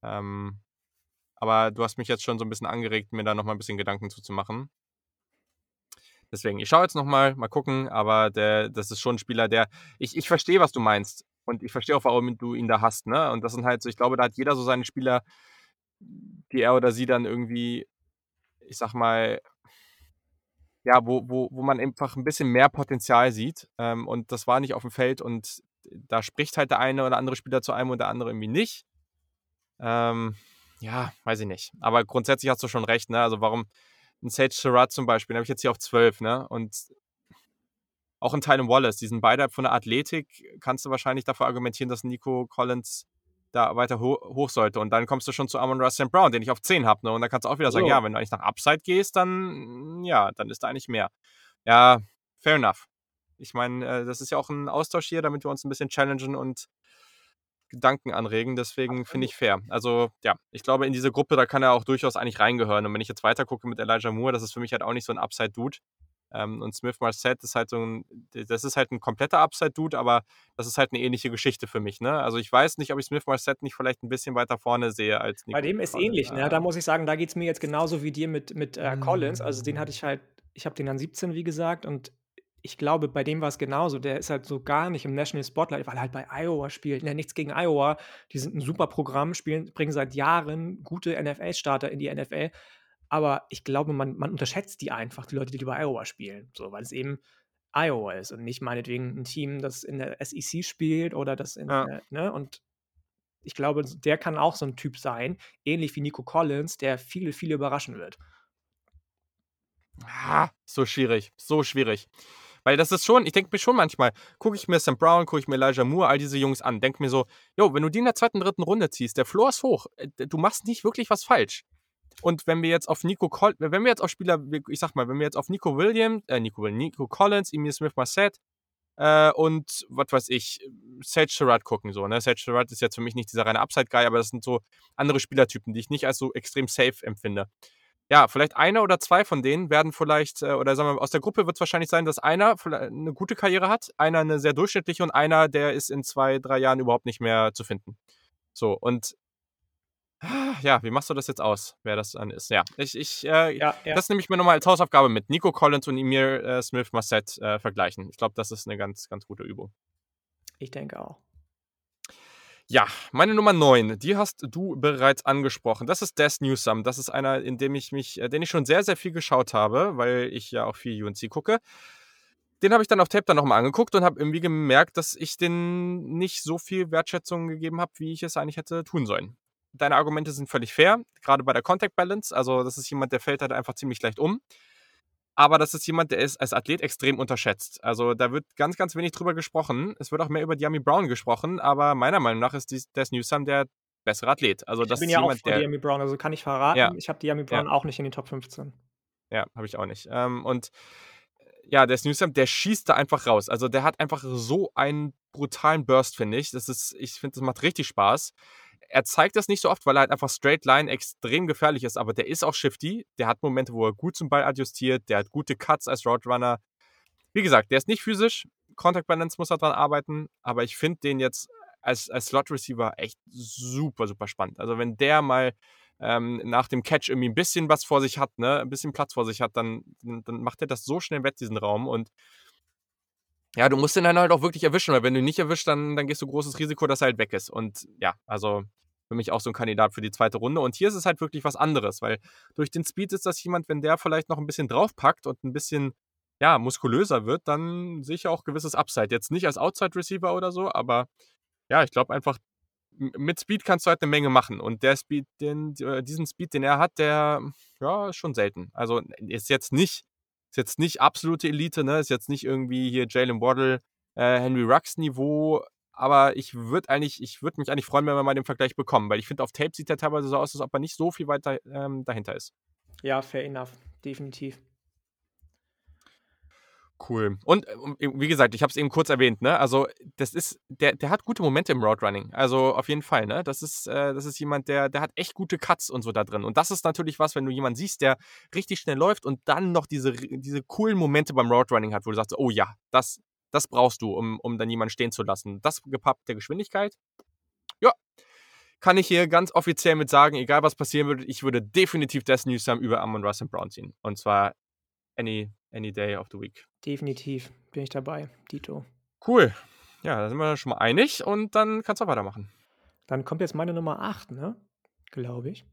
Ähm, aber du hast mich jetzt schon so ein bisschen angeregt, mir da noch mal ein bisschen Gedanken zuzumachen. Deswegen, ich schaue jetzt noch mal, mal gucken, aber der, das ist schon ein Spieler, der, ich, ich verstehe, was du meinst und ich verstehe auch, warum du ihn da hast, ne? Und das sind halt so, ich glaube, da hat jeder so seine Spieler, die er oder sie dann irgendwie, ich sag mal, ja, wo, wo, wo man einfach ein bisschen mehr Potenzial sieht. Ähm, und das war nicht auf dem Feld und da spricht halt der eine oder andere Spieler zu einem und der andere irgendwie nicht. Ähm, ja, weiß ich nicht. Aber grundsätzlich hast du schon recht, ne? Also warum ein Sage Surratt zum Beispiel, den habe ich jetzt hier auf 12, ne? Und auch in Tylen Wallace, die sind beide von der Athletik, kannst du wahrscheinlich dafür argumentieren, dass Nico Collins da weiter ho hoch sollte. Und dann kommst du schon zu Amon Russell Brown, den ich auf 10 habe. Ne? Und dann kannst du auch wieder sagen, so. ja, wenn du eigentlich nach Upside gehst, dann ja, dann ist da eigentlich mehr. Ja, fair enough. Ich meine, äh, das ist ja auch ein Austausch hier, damit wir uns ein bisschen challengen und Gedanken anregen. Deswegen finde ich fair. Also ja, ich glaube, in diese Gruppe, da kann er auch durchaus eigentlich reingehören. Und wenn ich jetzt weiter gucke mit Elijah Moore, das ist für mich halt auch nicht so ein Upside-Dude. Ähm, und Smith Marset ist halt so ein, das ist halt ein kompletter Upside-Dude, aber das ist halt eine ähnliche Geschichte für mich. Ne? Also ich weiß nicht, ob ich Smith Marset nicht vielleicht ein bisschen weiter vorne sehe als Nico Bei dem ist Collins. ähnlich, ne? Da muss ich sagen, da geht es mir jetzt genauso wie dir mit, mit äh, Collins. Also den hatte ich halt, ich habe den an 17, wie gesagt, und ich glaube, bei dem war es genauso. Der ist halt so gar nicht im National Spotlight, weil er halt bei Iowa spielt. Ja, nichts gegen Iowa. Die sind ein super Programm, spielen, bringen seit Jahren gute NFL-Starter in die NFL. Aber ich glaube, man, man unterschätzt die einfach, die Leute, die bei Iowa spielen. So, weil es eben Iowa ist und nicht meinetwegen ein Team, das in der SEC spielt oder das in, ja. äh, ne? Und ich glaube, der kann auch so ein Typ sein, ähnlich wie Nico Collins, der viele, viele überraschen wird. Ah, so schwierig, so schwierig. Weil das ist schon, ich denke mir schon manchmal, gucke ich mir Sam Brown, gucke ich mir Elijah Moore, all diese Jungs an, denke mir so, jo, wenn du die in der zweiten, dritten Runde ziehst, der Floor ist hoch, äh, du machst nicht wirklich was falsch. Und wenn wir jetzt auf Nico Col wenn wir jetzt auf Spieler, ich sag mal, wenn wir jetzt auf Nico Williams, äh, Nico, Nico Collins, Emil Smith Marset äh, und was weiß ich, Sage Surratt gucken, so, ne? Sage Surratt ist jetzt für mich nicht dieser reine Upside-Guy, aber das sind so andere Spielertypen, die ich nicht als so extrem safe empfinde. Ja, vielleicht einer oder zwei von denen werden vielleicht, äh, oder sagen wir, aus der Gruppe wird es wahrscheinlich sein, dass einer eine gute Karriere hat, einer eine sehr durchschnittliche und einer, der ist in zwei, drei Jahren überhaupt nicht mehr zu finden. So, und ja, wie machst du das jetzt aus, wer das dann ist? Ja, ich, ich äh, ja, ja. das nehme ich mir nochmal als Hausaufgabe mit. Nico Collins und Emir äh, Smith Marset äh, vergleichen. Ich glaube, das ist eine ganz, ganz gute Übung. Ich denke auch. Ja, meine Nummer 9, die hast du bereits angesprochen. Das ist Des Newsome. Das ist einer, in dem ich mich, äh, den ich schon sehr, sehr viel geschaut habe, weil ich ja auch viel UNC gucke. Den habe ich dann auf Tape dann nochmal angeguckt und habe irgendwie gemerkt, dass ich den nicht so viel Wertschätzung gegeben habe, wie ich es eigentlich hätte tun sollen deine Argumente sind völlig fair, gerade bei der Contact Balance. Also, das ist jemand, der fällt halt einfach ziemlich leicht um. Aber das ist jemand, der ist als Athlet extrem unterschätzt. Also, da wird ganz, ganz wenig drüber gesprochen. Es wird auch mehr über Diami Brown gesprochen, aber meiner Meinung nach ist Des Newsome der bessere Athlet. Also, das ich bin ist ja jemand, auch von Diami Brown, also kann ich verraten. Ja. Ich habe Diami Brown ja. auch nicht in die Top 15. Ja, habe ich auch nicht. Ähm, und ja, der Newsome, der schießt da einfach raus. Also der hat einfach so einen brutalen Burst, finde ich. Das ist, ich finde, das macht richtig Spaß er zeigt das nicht so oft, weil er halt einfach straight line extrem gefährlich ist, aber der ist auch shifty. Der hat Momente, wo er gut zum Ball adjustiert, der hat gute Cuts als Roadrunner. Wie gesagt, der ist nicht physisch. Contact Balance muss er dran arbeiten, aber ich finde den jetzt als, als Slot Receiver echt super, super spannend. Also, wenn der mal ähm, nach dem Catch irgendwie ein bisschen was vor sich hat, ne, ein bisschen Platz vor sich hat, dann, dann macht er das so schnell wett, diesen Raum. Und ja, du musst den dann halt auch wirklich erwischen, weil wenn du ihn nicht erwischst, dann, dann gehst du großes Risiko, dass er halt weg ist. Und ja, also für mich auch so ein Kandidat für die zweite Runde. Und hier ist es halt wirklich was anderes, weil durch den Speed ist das jemand, wenn der vielleicht noch ein bisschen draufpackt und ein bisschen ja, muskulöser wird, dann sehe ich auch gewisses Upside. Jetzt nicht als Outside Receiver oder so, aber ja, ich glaube einfach, mit Speed kannst du halt eine Menge machen. Und der Speed, den, äh, diesen Speed, den er hat, der ja, ist schon selten. Also ist jetzt nicht ist jetzt nicht absolute Elite, ne? Ist jetzt nicht irgendwie hier Jalen Waddle, äh, Henry Rux Niveau, aber ich würde eigentlich, ich würde mich eigentlich freuen, wenn wir mal den Vergleich bekommen, weil ich finde, auf Tape sieht er teilweise so aus, als ob er nicht so viel weiter ähm, dahinter ist. Ja, fair enough, definitiv. Cool. Und äh, wie gesagt, ich habe es eben kurz erwähnt, ne? Also, das ist der der hat gute Momente im Roadrunning. Also, auf jeden Fall, ne? Das ist äh, das ist jemand, der der hat echt gute Cuts und so da drin. Und das ist natürlich was, wenn du jemanden siehst, der richtig schnell läuft und dann noch diese diese coolen Momente beim Roadrunning hat, wo du sagst: „Oh ja, das das brauchst du, um um dann jemanden stehen zu lassen.“ Das gepappt der Geschwindigkeit. Ja, kann ich hier ganz offiziell mit sagen, egal was passieren würde, ich würde definitiv Death Newsome über Amon Russ Brown ziehen. Und zwar any any day of the week. Definitiv bin ich dabei, Dito. Cool. Ja, da sind wir schon mal einig und dann kannst du auch weitermachen. Dann kommt jetzt meine Nummer 8, ne? Glaube ich.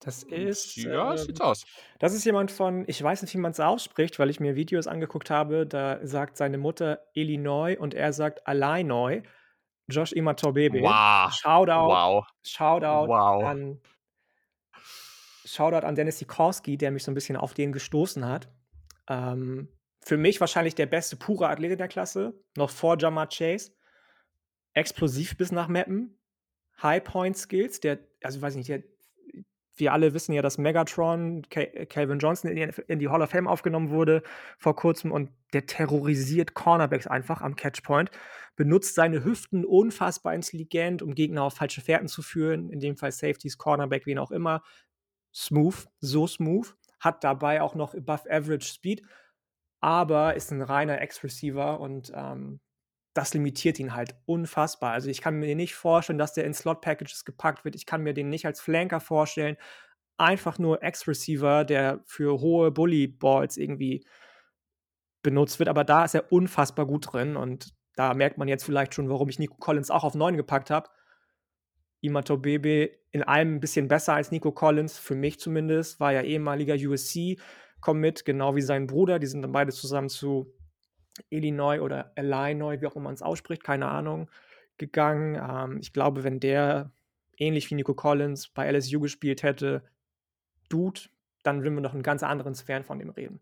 Das ist. Ja, ähm, sieht aus. Das ist jemand von, ich weiß nicht, wie man es ausspricht, weil ich mir Videos angeguckt habe. Da sagt seine Mutter Illinois und er sagt Illinois. Josh Imatorbebe. Wow. Shoutout. Wow. Shoutout wow. an. Shoutout an Dennis Sikorski, der mich so ein bisschen auf den gestoßen hat. Ähm, für mich wahrscheinlich der beste pure Athlet in der Klasse, noch vor Jamar Chase. Explosiv bis nach Mappen. High Point Skills, der, also weiß ich nicht, der, wir alle wissen ja, dass Megatron, Calvin Johnson in die, in die, Hall of Fame aufgenommen wurde vor kurzem und der terrorisiert Cornerbacks einfach am Catchpoint, benutzt seine Hüften unfassbar intelligent, um Gegner auf falsche Fährten zu führen, in dem Fall Safeties, Cornerback, wen auch immer. Smooth, so smooth hat dabei auch noch above average Speed, aber ist ein reiner X-Receiver und ähm, das limitiert ihn halt unfassbar. Also ich kann mir nicht vorstellen, dass der in Slot-Packages gepackt wird. Ich kann mir den nicht als Flanker vorstellen. Einfach nur X-Receiver, der für hohe Bully-Balls irgendwie benutzt wird. Aber da ist er unfassbar gut drin und da merkt man jetzt vielleicht schon, warum ich Nico Collins auch auf 9 gepackt habe. Imato Bebe in allem ein bisschen besser als Nico Collins, für mich zumindest, war ja ehemaliger USC, kommt mit, genau wie sein Bruder. Die sind dann beide zusammen zu Illinois oder Illinois, wie auch immer man es ausspricht, keine Ahnung, gegangen. Ähm, ich glaube, wenn der ähnlich wie Nico Collins bei LSU gespielt hätte, Dude, dann würden wir noch einen ganz anderen Sphären von dem reden.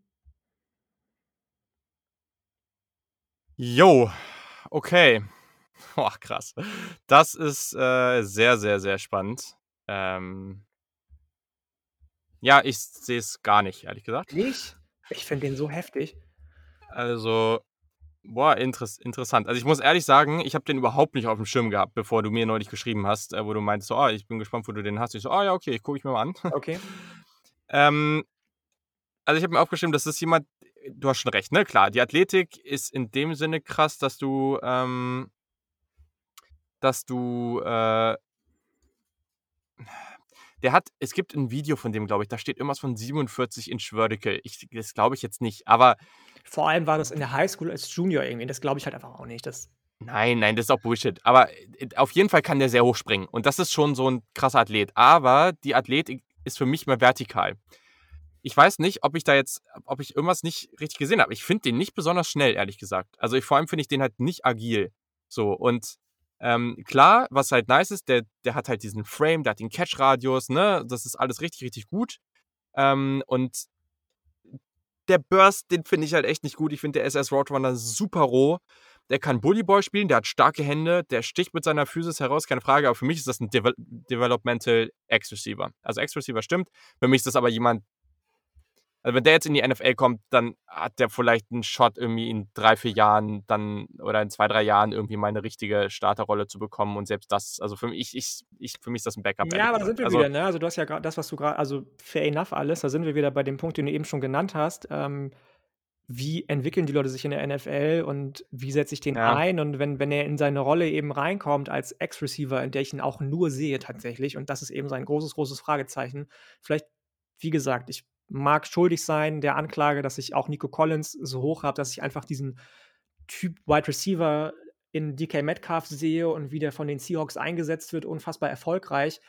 Jo, okay. Boah, krass. Das ist äh, sehr, sehr, sehr spannend. Ähm, ja, ich sehe es gar nicht, ehrlich gesagt. Nicht? Ich finde den so heftig. Also, boah, interess interessant. Also ich muss ehrlich sagen, ich habe den überhaupt nicht auf dem Schirm gehabt, bevor du mir neulich geschrieben hast, äh, wo du meintest, so, oh, ich bin gespannt, wo du den hast. Ich so, oh ja, okay, gucke ich mir mal an. Okay. ähm, also ich habe mir aufgeschrieben, das ist jemand, du hast schon recht, ne? Klar, die Athletik ist in dem Sinne krass, dass du ähm, dass du, äh der hat es gibt ein Video von dem, glaube ich, da steht irgendwas von 47 Inch Vertical. Ich das glaube ich jetzt nicht, aber Vor allem war das in der Highschool als Junior irgendwie. Das glaube ich halt einfach auch nicht. Das Nein, nein, das ist auch Bullshit. Aber äh, auf jeden Fall kann der sehr hoch springen. Und das ist schon so ein krasser Athlet. Aber die Athletik ist für mich mehr vertikal. Ich weiß nicht, ob ich da jetzt ob ich irgendwas nicht richtig gesehen habe. Ich finde den nicht besonders schnell, ehrlich gesagt. Also, ich vor allem finde ich den halt nicht agil. So und ähm, klar, was halt nice ist, der, der hat halt diesen Frame, der hat den Catch-Radius, ne? Das ist alles richtig, richtig gut. Ähm, und der Burst, den finde ich halt echt nicht gut. Ich finde der SS Roadrunner super roh. Der kann Bullyboy spielen, der hat starke Hände, der sticht mit seiner Physis heraus, keine Frage. Aber für mich ist das ein Devel Developmental X-Receiver. Also X-Receiver stimmt. Für mich ist das aber jemand, also wenn der jetzt in die NFL kommt, dann hat der vielleicht einen Shot irgendwie in drei, vier Jahren dann oder in zwei, drei Jahren irgendwie mal eine richtige Starterrolle zu bekommen. Und selbst das, also für mich, ich, ich, für mich ist das ein Backup. Ja, aber da sind wir also, wieder, ne? Also du hast ja gerade das, was du gerade, also fair enough alles, da sind wir wieder bei dem Punkt, den du eben schon genannt hast. Ähm, wie entwickeln die Leute sich in der NFL und wie setze ich den ja. ein? Und wenn, wenn er in seine Rolle eben reinkommt als Ex-Receiver, in der ich ihn auch nur sehe tatsächlich, und das ist eben sein großes, großes Fragezeichen, vielleicht, wie gesagt, ich mag schuldig sein der Anklage, dass ich auch Nico Collins so hoch habe, dass ich einfach diesen Typ Wide Receiver in DK Metcalf sehe und wie der von den Seahawks eingesetzt wird, unfassbar erfolgreich.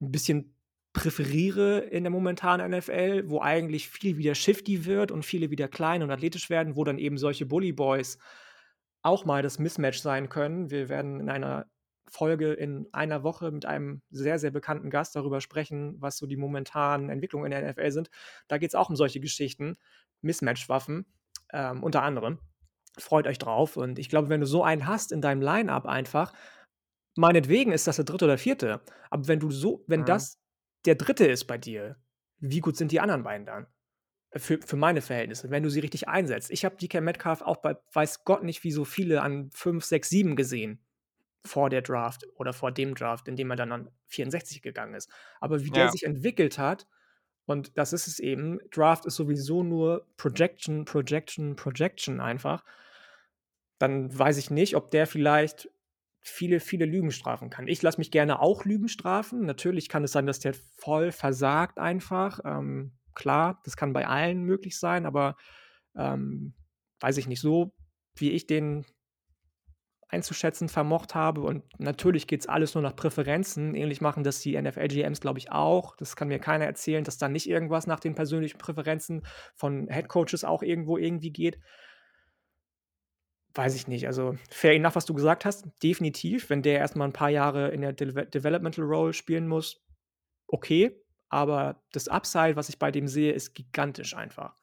Ein bisschen präferiere in der momentanen NFL, wo eigentlich viel wieder shifty wird und viele wieder klein und athletisch werden, wo dann eben solche Bully Boys auch mal das Mismatch sein können. Wir werden in einer Folge in einer Woche mit einem sehr, sehr bekannten Gast darüber sprechen, was so die momentanen Entwicklungen in der NFL sind. Da geht es auch um solche Geschichten, Mismatch-Waffen ähm, unter anderem. Freut euch drauf. Und ich glaube, wenn du so einen hast in deinem Line-Up einfach, meinetwegen ist das der dritte oder vierte. Aber wenn du so, wenn mhm. das der dritte ist bei dir, wie gut sind die anderen beiden dann? Für, für meine Verhältnisse, wenn du sie richtig einsetzt. Ich habe DK Metcalf auch bei weiß Gott nicht wie so viele an 5, 6, 7 gesehen vor der Draft oder vor dem Draft, in dem er dann an 64 gegangen ist. Aber wie der sich entwickelt hat, und das ist es eben, Draft ist sowieso nur Projection, Projection, Projection einfach, dann weiß ich nicht, ob der vielleicht viele, viele Lügen strafen kann. Ich lasse mich gerne auch Lügen strafen. Natürlich kann es sein, dass der voll versagt einfach. Ähm, klar, das kann bei allen möglich sein, aber ähm, weiß ich nicht, so wie ich den einzuschätzen vermocht habe. Und natürlich geht es alles nur nach Präferenzen. Ähnlich machen das die NFL-GMs, glaube ich, auch. Das kann mir keiner erzählen, dass da nicht irgendwas nach den persönlichen Präferenzen von Headcoaches auch irgendwo irgendwie geht. Weiß ich nicht. Also, fair enough, was du gesagt hast. Definitiv. Wenn der erstmal ein paar Jahre in der De Developmental Role spielen muss, okay. Aber das Upside, was ich bei dem sehe, ist gigantisch einfach.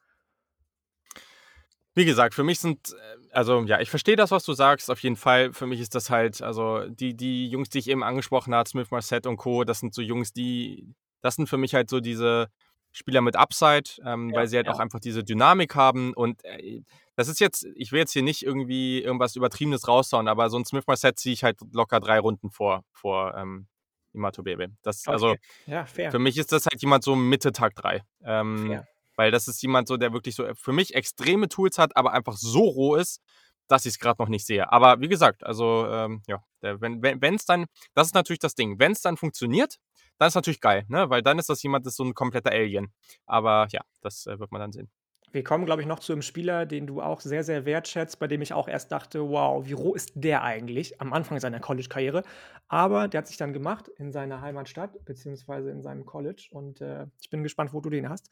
Wie gesagt, für mich sind, äh, also ja, ich verstehe das, was du sagst, auf jeden Fall. Für mich ist das halt, also die, die Jungs, die ich eben angesprochen habe, Smith Marset und Co., das sind so Jungs, die, das sind für mich halt so diese Spieler mit Upside, ähm, ja, weil sie halt ja. auch einfach diese Dynamik haben. Und äh, das ist jetzt, ich will jetzt hier nicht irgendwie irgendwas Übertriebenes raushauen, aber so ein Smith Marset ziehe ich halt locker drei Runden vor, vor ähm, Imato Bebe. Das, okay. Also, ja, für mich ist das halt jemand so Mitte Tag 3. Ähm, weil das ist jemand so, der wirklich so für mich extreme Tools hat, aber einfach so roh ist, dass ich es gerade noch nicht sehe. Aber wie gesagt, also ähm, ja, wenn es wenn, dann, das ist natürlich das Ding, wenn es dann funktioniert, dann ist natürlich geil, ne? Weil dann ist das jemand, das ist so ein kompletter Alien. Aber ja, das äh, wird man dann sehen. Wir kommen, glaube ich, noch zu einem Spieler, den du auch sehr, sehr wertschätzt, bei dem ich auch erst dachte, wow, wie roh ist der eigentlich am Anfang seiner College-Karriere. Aber der hat sich dann gemacht in seiner Heimatstadt, beziehungsweise in seinem College. Und äh, ich bin gespannt, wo du den hast.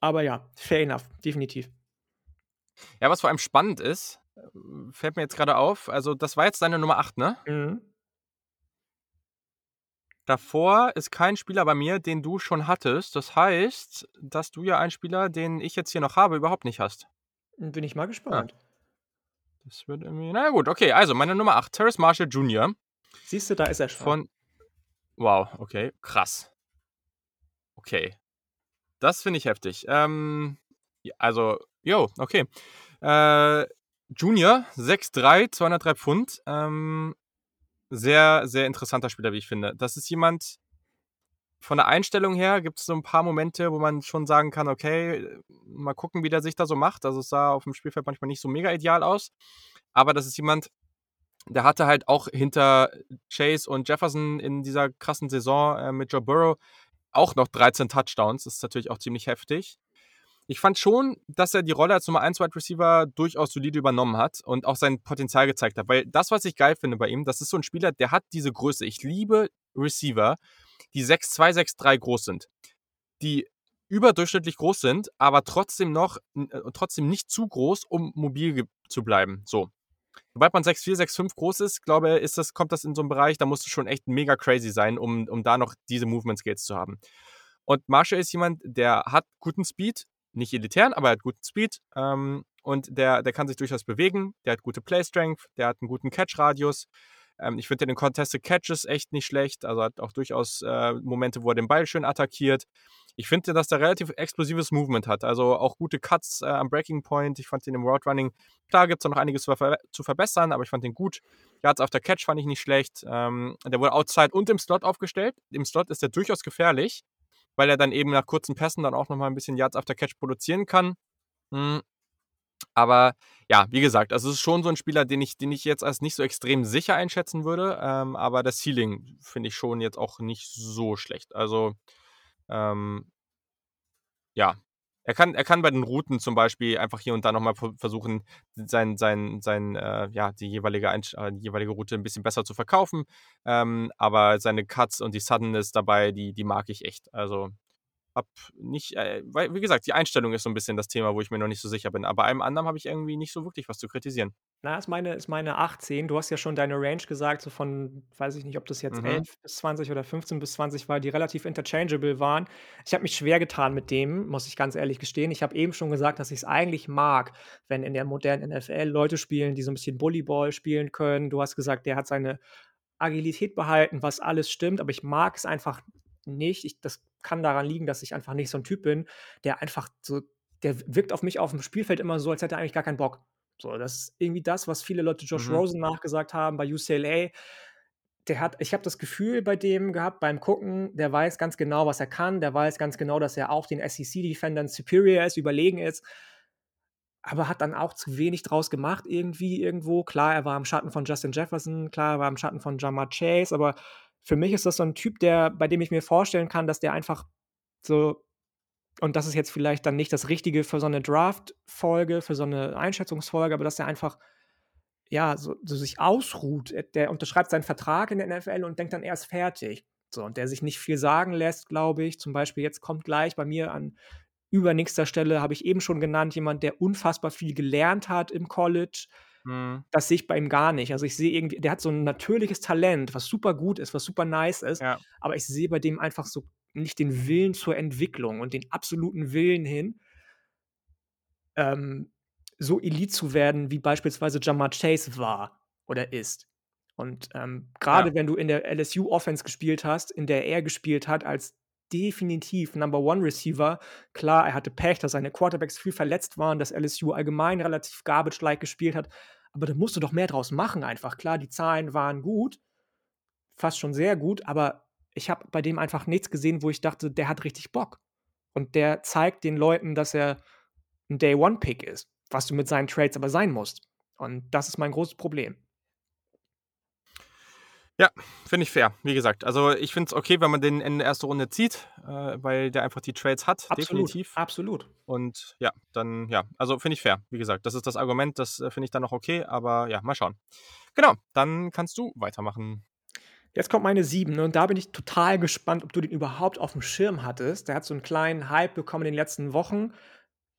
Aber ja, fair enough, definitiv. Ja, was vor allem spannend ist, äh, fällt mir jetzt gerade auf, also das war jetzt deine Nummer 8, ne? Mhm. Davor ist kein Spieler bei mir, den du schon hattest. Das heißt, dass du ja einen Spieler, den ich jetzt hier noch habe, überhaupt nicht hast. Bin ich mal ah. gespannt. Ah. Das wird irgendwie. Na gut, okay. Also, meine Nummer 8, Terrace Marshall Jr. Siehst du, da ist er schon. Von. Wow, okay. Krass. Okay. Das finde ich heftig. Ähm, also, yo, okay. Äh, Junior, 6'3, 203 Pfund. Ähm, sehr, sehr interessanter Spieler, wie ich finde. Das ist jemand, von der Einstellung her gibt es so ein paar Momente, wo man schon sagen kann, okay, mal gucken, wie der sich da so macht. Also es sah auf dem Spielfeld manchmal nicht so mega ideal aus. Aber das ist jemand, der hatte halt auch hinter Chase und Jefferson in dieser krassen Saison äh, mit Joe Burrow auch noch 13 Touchdowns. Das ist natürlich auch ziemlich heftig. Ich fand schon, dass er die Rolle als Nummer 1 Wide Receiver durchaus solide übernommen hat und auch sein Potenzial gezeigt hat. Weil das, was ich geil finde bei ihm, das ist so ein Spieler, der hat diese Größe. Ich liebe Receiver, die 6'2, 6'3 groß sind. Die überdurchschnittlich groß sind, aber trotzdem noch, äh, trotzdem nicht zu groß, um mobil zu bleiben. So. Sobald man 6'4, 6'5 groß ist, glaube ich, das, kommt das in so einen Bereich, da musst du schon echt mega crazy sein, um, um da noch diese Movement Skills zu haben. Und Marshall ist jemand, der hat guten Speed, nicht elitären, aber er hat guten Speed ähm, und der, der kann sich durchaus bewegen, der hat gute Play Strength, der hat einen guten Catch-Radius. Ähm, ich finde den Contested Catches echt nicht schlecht, also hat auch durchaus äh, Momente, wo er den Ball schön attackiert. Ich finde, dass der relativ explosives Movement hat. Also auch gute Cuts äh, am Breaking Point. Ich fand den im Road Running, klar gibt es noch einiges zu, verbessern, aber ich fand den gut. Yards auf der Catch fand ich nicht schlecht. Ähm, der wurde outside und im Slot aufgestellt. Im Slot ist er durchaus gefährlich, weil er dann eben nach kurzen Pässen dann auch nochmal ein bisschen Yards auf der Catch produzieren kann. Mhm. Aber ja, wie gesagt, also es ist schon so ein Spieler, den ich, den ich jetzt als nicht so extrem sicher einschätzen würde. Ähm, aber das Ceiling finde ich schon jetzt auch nicht so schlecht. Also ähm, ja, er kann, er kann bei den Routen zum Beispiel einfach hier und da nochmal versuchen, sein, sein, sein, äh, ja, die jeweilige, äh, die jeweilige Route ein bisschen besser zu verkaufen. Ähm, aber seine Cuts und die Suddenness dabei, die, die mag ich echt. Also hab nicht, äh, weil, wie gesagt, die Einstellung ist so ein bisschen das Thema, wo ich mir noch nicht so sicher bin. Aber einem anderen habe ich irgendwie nicht so wirklich was zu kritisieren. Na, ist meine, ist meine 18. Du hast ja schon deine Range gesagt, so von, weiß ich nicht, ob das jetzt mhm. 11 bis 20 oder 15 bis 20 war, die relativ interchangeable waren. Ich habe mich schwer getan mit dem, muss ich ganz ehrlich gestehen. Ich habe eben schon gesagt, dass ich es eigentlich mag, wenn in der modernen NFL Leute spielen, die so ein bisschen Bullyball spielen können. Du hast gesagt, der hat seine Agilität behalten, was alles stimmt, aber ich mag es einfach nicht. Ich, das kann daran liegen, dass ich einfach nicht so ein Typ bin, der einfach so der wirkt auf mich auf dem Spielfeld immer so, als hätte er eigentlich gar keinen Bock. So, das ist irgendwie das, was viele Leute Josh mhm. Rosen nachgesagt haben bei UCLA. Der hat, ich habe das Gefühl bei dem gehabt, beim Gucken, der weiß ganz genau, was er kann, der weiß ganz genau, dass er auch den SEC-Defendern superior ist, überlegen ist, aber hat dann auch zu wenig draus gemacht, irgendwie, irgendwo. Klar, er war im Schatten von Justin Jefferson, klar, er war im Schatten von Jamar Chase, aber für mich ist das so ein Typ, der, bei dem ich mir vorstellen kann, dass der einfach so und das ist jetzt vielleicht dann nicht das Richtige für so eine Draft-Folge, für so eine Einschätzungsfolge, aber dass er einfach ja, so, so, sich ausruht. Der unterschreibt seinen Vertrag in der NFL und denkt dann erst fertig. So, und der sich nicht viel sagen lässt, glaube ich. Zum Beispiel, jetzt kommt gleich bei mir an übernächster Stelle, habe ich eben schon genannt, jemand, der unfassbar viel gelernt hat im College. Mhm. Das sehe ich bei ihm gar nicht. Also ich sehe irgendwie, der hat so ein natürliches Talent, was super gut ist, was super nice ist. Ja. Aber ich sehe bei dem einfach so nicht den Willen zur Entwicklung und den absoluten Willen hin, ähm, so elite zu werden, wie beispielsweise Jamar Chase war oder ist. Und ähm, gerade ja. wenn du in der LSU-Offense gespielt hast, in der er gespielt hat, als definitiv Number One Receiver, klar, er hatte Pech, dass seine Quarterbacks viel verletzt waren, dass LSU allgemein relativ garbage-like gespielt hat, aber da musst du doch mehr draus machen einfach. Klar, die Zahlen waren gut, fast schon sehr gut, aber ich habe bei dem einfach nichts gesehen, wo ich dachte, der hat richtig Bock. Und der zeigt den Leuten, dass er ein Day-One-Pick ist, was du mit seinen Trades aber sein musst. Und das ist mein großes Problem. Ja, finde ich fair. Wie gesagt, also ich finde es okay, wenn man den in der ersten Runde zieht, äh, weil der einfach die Trades hat, absolut, definitiv. Absolut. Und ja, dann, ja, also finde ich fair. Wie gesagt, das ist das Argument, das äh, finde ich dann noch okay, aber ja, mal schauen. Genau, dann kannst du weitermachen. Jetzt kommt meine 7 ne, und da bin ich total gespannt, ob du den überhaupt auf dem Schirm hattest. Der hat so einen kleinen Hype bekommen in den letzten Wochen.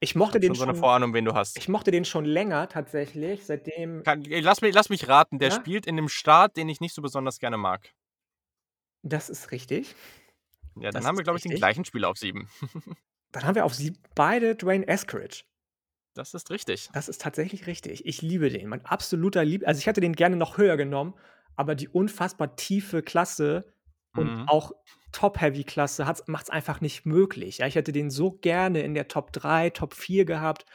Ich mochte den schon. so eine Vorahnung, wen du hast. Ich mochte den schon länger tatsächlich, seitdem. Kann, lass, mich, lass mich raten, der ja? spielt in einem Staat, den ich nicht so besonders gerne mag. Das ist richtig. Ja, dann das haben wir, glaube ich, den gleichen Spieler auf 7. dann haben wir auf 7 beide Dwayne Eskridge. Das ist richtig. Das ist tatsächlich richtig. Ich liebe den. Mein absoluter Lieb. Also, ich hätte den gerne noch höher genommen, aber die unfassbar tiefe Klasse und mhm. auch Top-Heavy-Klasse macht es einfach nicht möglich. Ja, ich hätte den so gerne in der Top 3, Top 4 gehabt.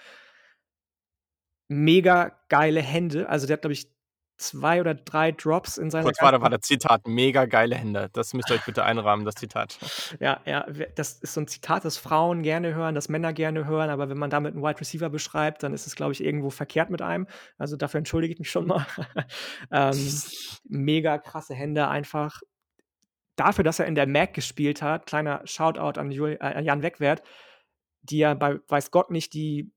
Mega geile Hände. Also, der hat, glaube ich, zwei oder drei Drops in seiner. Kurz, warte, warte, Zitat, mega geile Hände. Das müsst ihr euch bitte einrahmen, das Zitat. Ja, ja, das ist so ein Zitat, das Frauen gerne hören, das Männer gerne hören, aber wenn man damit einen Wide Receiver beschreibt, dann ist es, glaube ich, irgendwo verkehrt mit einem. Also dafür entschuldige ich mich schon mal. ähm, mega krasse Hände einfach. Dafür, dass er in der MAC gespielt hat, kleiner Shoutout an, Jul äh, Jan Wegwert, die ja bei weiß Gott nicht die,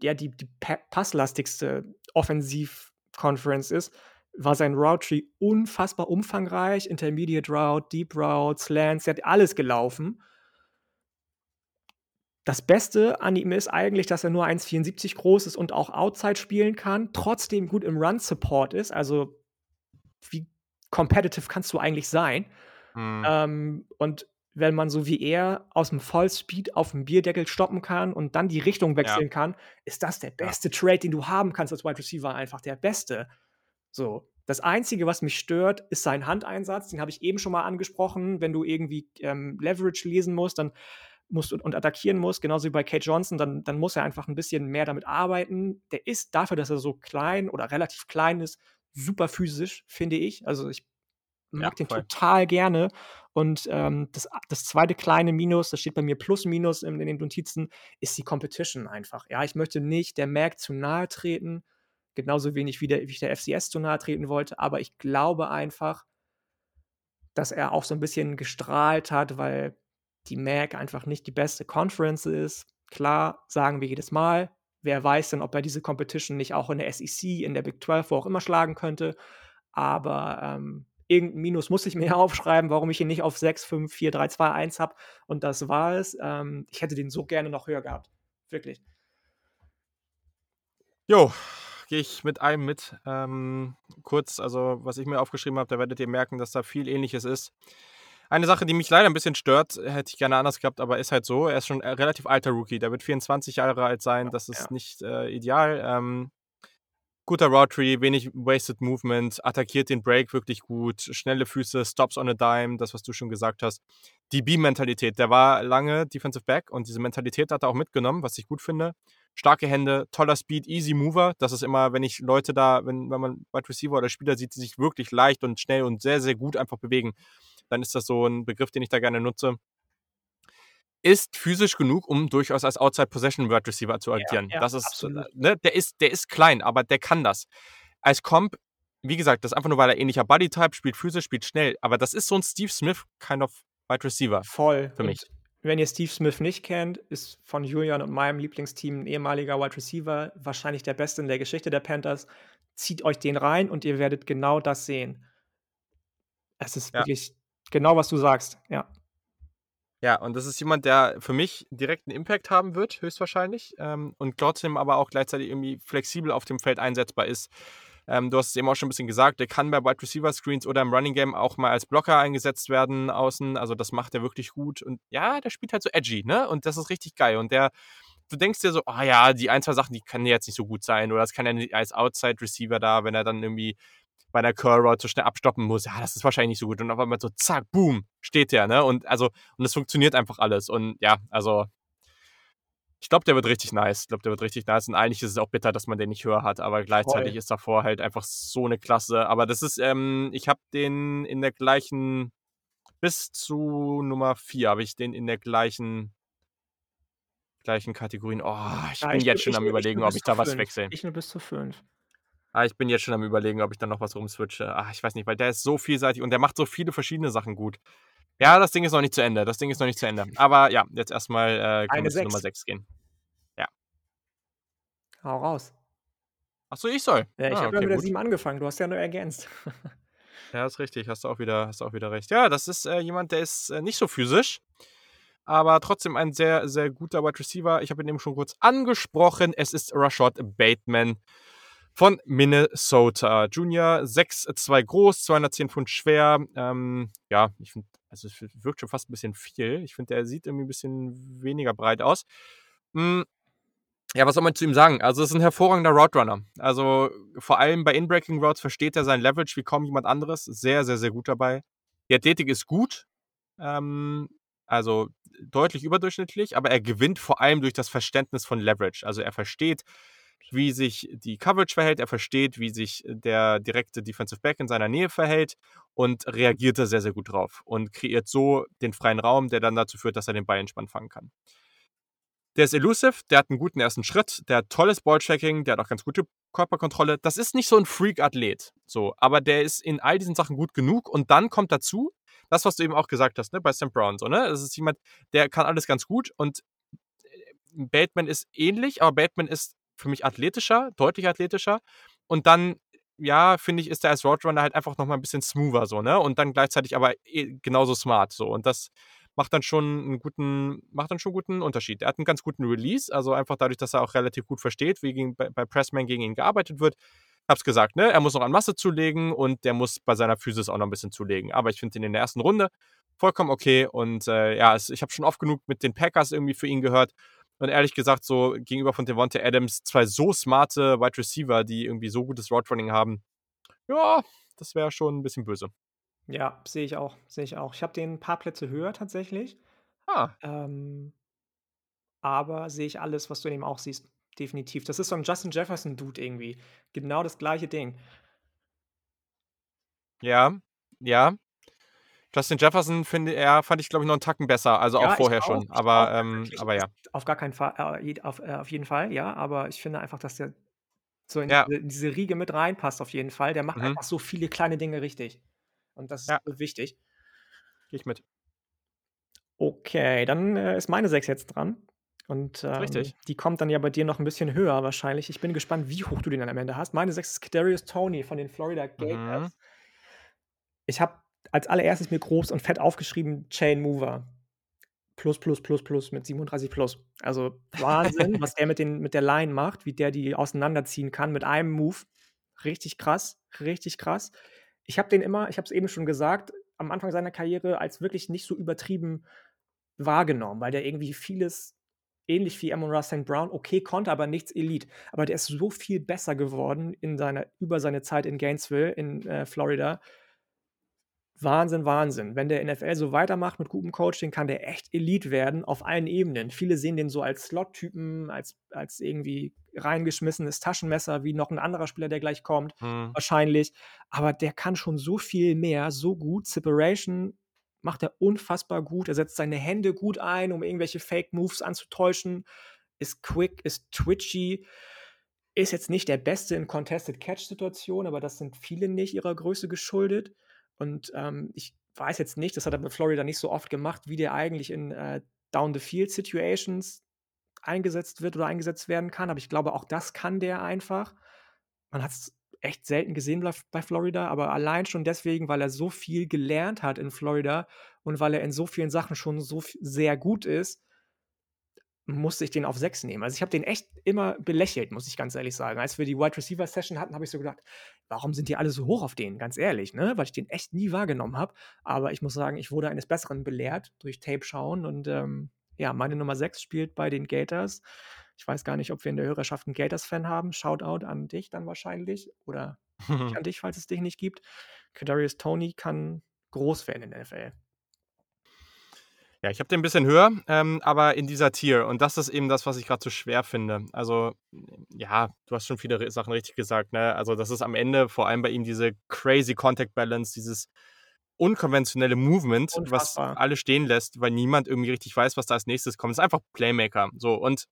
ja, die, die passlastigste Offensiv- Conference ist, war sein Route Tree unfassbar umfangreich. Intermediate Route, Deep Route, Slants, er hat alles gelaufen. Das Beste an ihm ist eigentlich, dass er nur 1,74 groß ist und auch Outside spielen kann, trotzdem gut im Run-Support ist. Also, wie competitive kannst du eigentlich sein? Mhm. Ähm, und wenn man so wie er aus dem Vollspeed auf dem Bierdeckel stoppen kann und dann die Richtung wechseln ja. kann, ist das der beste ja. Trade, den du haben kannst als Wide Receiver, einfach der beste. So. Das Einzige, was mich stört, ist sein Handeinsatz. Den habe ich eben schon mal angesprochen. Wenn du irgendwie ähm, Leverage lesen musst, dann musst und, und attackieren musst, genauso wie bei Kate Johnson, dann, dann muss er einfach ein bisschen mehr damit arbeiten. Der ist dafür, dass er so klein oder relativ klein ist, super physisch, finde ich. Also ich mag ja, den total gerne. Und ähm, das, das zweite kleine Minus, das steht bei mir plus minus in, in, den Notizen, ist die Competition einfach. Ja, ich möchte nicht der Mac zu nahe treten, genauso wenig wie, der, wie ich der FCS zu nahe treten wollte, aber ich glaube einfach, dass er auch so ein bisschen gestrahlt hat, weil die Mac einfach nicht die beste Conference ist. Klar, sagen wir jedes Mal. Wer weiß denn, ob er diese Competition nicht auch in der SEC, in der Big 12, wo auch immer schlagen könnte. Aber ähm, irgendein Minus muss ich mir aufschreiben, warum ich ihn nicht auf 6, 5, 4, 3, 2, 1 habe. Und das war es. Ähm, ich hätte den so gerne noch höher gehabt. Wirklich. Jo, gehe ich mit einem mit. Ähm, kurz, also was ich mir aufgeschrieben habe, da werdet ihr merken, dass da viel Ähnliches ist. Eine Sache, die mich leider ein bisschen stört, hätte ich gerne anders gehabt, aber ist halt so. Er ist schon ein relativ alter Rookie. Der wird 24 Jahre alt sein. Das ist ja. nicht äh, ideal. Ähm, guter Tree, wenig Wasted Movement, attackiert den Break wirklich gut, schnelle Füße, Stops on a Dime, das, was du schon gesagt hast. Die B-Mentalität, der war lange Defensive Back und diese Mentalität hat er auch mitgenommen, was ich gut finde. Starke Hände, toller Speed, easy Mover. Das ist immer, wenn ich Leute da, wenn, wenn man Wide Receiver oder Spieler sieht, die sich wirklich leicht und schnell und sehr, sehr gut einfach bewegen, dann ist das so ein Begriff, den ich da gerne nutze ist physisch genug, um durchaus als Outside Possession Wide Receiver zu agieren. Ja, ja, das ist, ne, der ist, der ist klein, aber der kann das. Als Comp, wie gesagt, das ist einfach nur, weil er ähnlicher Body Type spielt, physisch spielt schnell. Aber das ist so ein Steve Smith kind of Wide Receiver. Voll. Für mich. Und wenn ihr Steve Smith nicht kennt, ist von Julian und meinem Lieblingsteam ein ehemaliger Wide Receiver, wahrscheinlich der beste in der Geschichte der Panthers. Zieht euch den rein und ihr werdet genau das sehen. Es ist ja. wirklich genau, was du sagst. Ja. Ja, und das ist jemand, der für mich direkt einen Impact haben wird, höchstwahrscheinlich, ähm, und trotzdem aber auch gleichzeitig irgendwie flexibel auf dem Feld einsetzbar ist. Ähm, du hast es eben auch schon ein bisschen gesagt, der kann bei Wide Receiver Screens oder im Running Game auch mal als Blocker eingesetzt werden außen. Also das macht er wirklich gut. Und ja, der spielt halt so edgy, ne? Und das ist richtig geil. Und der, du denkst dir so, ah oh ja, die ein, zwei Sachen, die können jetzt nicht so gut sein. Oder das kann er als Outside Receiver da, wenn er dann irgendwie bei einer Curl Route so schnell abstoppen muss, ja, das ist wahrscheinlich nicht so gut. Und auf einmal so, zack, boom, steht der, ne? Und also, und es funktioniert einfach alles. Und ja, also, ich glaube, der wird richtig nice. Ich glaube, der wird richtig nice. Und eigentlich ist es auch bitter, dass man den nicht höher hat, aber gleichzeitig Voll. ist davor halt einfach so eine Klasse. Aber das ist, ähm, ich habe den in der gleichen, bis zu Nummer 4 habe ich den in der gleichen gleichen Kategorien. Oh, ich ja, bin ich jetzt bin, schon am überlegen, ob ich da was wechsle. Ich nur bis zu 5. Ah, ich bin jetzt schon am überlegen, ob ich dann noch was rumswitche. Ah, ich weiß nicht, weil der ist so vielseitig und der macht so viele verschiedene Sachen gut. Ja, das Ding ist noch nicht zu Ende. Das Ding ist noch nicht zu Ende. Aber ja, jetzt erstmal äh, können wir zu Nummer 6 gehen. Ja. Hau raus. Achso, ich soll. Ja, ich ah, habe okay, ja mit der 7 angefangen. Du hast ja nur ergänzt. ja, ist richtig. Hast du auch wieder, hast auch wieder recht. Ja, das ist äh, jemand, der ist äh, nicht so physisch aber trotzdem ein sehr, sehr guter Wide Receiver. Ich habe ihn eben schon kurz angesprochen. Es ist Rashad Bateman von Minnesota. Junior, 6'2 groß, 210 Pfund schwer. Ähm, ja, ich finde, also es wirkt schon fast ein bisschen viel. Ich finde, er sieht irgendwie ein bisschen weniger breit aus. Hm, ja, was soll man zu ihm sagen? Also, es ist ein hervorragender Route Runner. Also, vor allem bei Inbreaking Routes versteht er sein Leverage wie kaum jemand anderes. Sehr, sehr, sehr gut dabei. Die Athletik ist gut. Ähm, also deutlich überdurchschnittlich, aber er gewinnt vor allem durch das Verständnis von Leverage. Also er versteht, wie sich die Coverage verhält, er versteht, wie sich der direkte Defensive Back in seiner Nähe verhält und reagiert da sehr, sehr gut drauf und kreiert so den freien Raum, der dann dazu führt, dass er den Ball entspannt fangen kann. Der ist elusive, der hat einen guten ersten Schritt, der hat tolles Balltracking, der hat auch ganz gute Körperkontrolle. Das ist nicht so ein Freak-Athlet, so, aber der ist in all diesen Sachen gut genug und dann kommt dazu, das, was du eben auch gesagt hast, ne, bei Sam Brown, so, ne? Das ist jemand, der kann alles ganz gut und äh, Batman ist ähnlich, aber Batman ist für mich athletischer, deutlich athletischer. Und dann, ja, finde ich, ist er als Roadrunner halt einfach nochmal ein bisschen smoother so, ne? Und dann gleichzeitig aber eh genauso smart so. Und das macht dann schon einen guten, macht dann schon guten Unterschied. Er hat einen ganz guten Release, also einfach dadurch, dass er auch relativ gut versteht, wie gegen, bei, bei Pressman gegen ihn gearbeitet wird. Hab's gesagt, ne? Er muss noch an Masse zulegen und der muss bei seiner Physis auch noch ein bisschen zulegen. Aber ich finde ihn in der ersten Runde vollkommen okay. Und äh, ja, es, ich habe schon oft genug mit den Packers irgendwie für ihn gehört. Und ehrlich gesagt, so gegenüber von Devonta Adams zwei so smarte Wide Receiver, die irgendwie so gutes Roadrunning haben, ja, das wäre schon ein bisschen böse. Ja, sehe ich auch, sehe ich auch. Ich habe den ein paar Plätze höher tatsächlich. Ah. Ähm, aber sehe ich alles, was du in ihm auch siehst. Definitiv. Das ist so ein Justin Jefferson-Dude irgendwie. Genau das gleiche Ding. Ja, ja. Justin Jefferson finde er, fand ich, glaube ich, noch einen Tacken besser, also ja, auch vorher auch, schon. Aber, auch, ähm, aber ja. Auf gar keinen Fall, äh, auf, äh, auf jeden Fall, ja. Aber ich finde einfach, dass der so in, ja. diese, diese, Riege mit reinpasst, auf jeden Fall. Der macht mhm. einfach so viele kleine Dinge richtig. Und das ist ja. wichtig. Gehe ich mit. Okay, dann äh, ist meine 6 jetzt dran. Und ähm, Richtig. die kommt dann ja bei dir noch ein bisschen höher wahrscheinlich. Ich bin gespannt, wie hoch du den dann am Ende hast. Meine 6 ist Kadarius Tony von den Florida Gators. Mhm. Ich habe als allererstes mir groß und fett aufgeschrieben Chain Mover. Plus, plus, plus, plus mit 37 plus. Also Wahnsinn, was der mit, den, mit der Line macht, wie der die auseinanderziehen kann mit einem Move. Richtig krass, richtig krass. Ich habe den immer, ich habe es eben schon gesagt, am Anfang seiner Karriere als wirklich nicht so übertrieben wahrgenommen, weil der irgendwie vieles ähnlich wie Amon Ross St. Brown, okay, konnte aber nichts Elite. Aber der ist so viel besser geworden in seiner, über seine Zeit in Gainesville, in äh, Florida. Wahnsinn, Wahnsinn. Wenn der NFL so weitermacht mit gutem Coaching, kann der echt Elite werden auf allen Ebenen. Viele sehen den so als Slot-Typen, als, als irgendwie reingeschmissenes Taschenmesser, wie noch ein anderer Spieler, der gleich kommt, hm. wahrscheinlich. Aber der kann schon so viel mehr, so gut. Separation macht er unfassbar gut. Er setzt seine Hände gut ein, um irgendwelche Fake-Moves anzutäuschen. Ist quick, ist twitchy. Ist jetzt nicht der Beste in Contested Catch-Situationen, aber das sind viele nicht ihrer Größe geschuldet. Und ähm, ich weiß jetzt nicht, das hat er mit Florida nicht so oft gemacht, wie der eigentlich in äh, Down-the-Field-Situations eingesetzt wird oder eingesetzt werden kann. Aber ich glaube, auch das kann der einfach. Man hat es echt selten gesehen bei Florida, aber allein schon deswegen, weil er so viel gelernt hat in Florida und weil er in so vielen Sachen schon so sehr gut ist, musste ich den auf 6 nehmen. Also ich habe den echt immer belächelt, muss ich ganz ehrlich sagen. Als wir die Wide Receiver Session hatten, habe ich so gedacht, warum sind die alle so hoch auf den? Ganz ehrlich, ne? Weil ich den echt nie wahrgenommen habe. Aber ich muss sagen, ich wurde eines Besseren belehrt durch Tape schauen und ähm, ja, meine Nummer 6 spielt bei den Gators. Ich weiß gar nicht, ob wir in der Hörerschaft einen Gators-Fan haben. Shoutout an dich dann wahrscheinlich. Oder an dich, falls es dich nicht gibt. Kadarius Tony kann groß werden in der NFL. Ja, ich habe den ein bisschen höher, ähm, aber in dieser Tier. Und das ist eben das, was ich gerade so schwer finde. Also, ja, du hast schon viele Sachen richtig gesagt. Ne? Also, das ist am Ende vor allem bei ihm diese crazy Contact Balance, dieses unkonventionelle Movement, Unfassbar. was alle stehen lässt, weil niemand irgendwie richtig weiß, was da als nächstes kommt. Das ist einfach Playmaker. So, und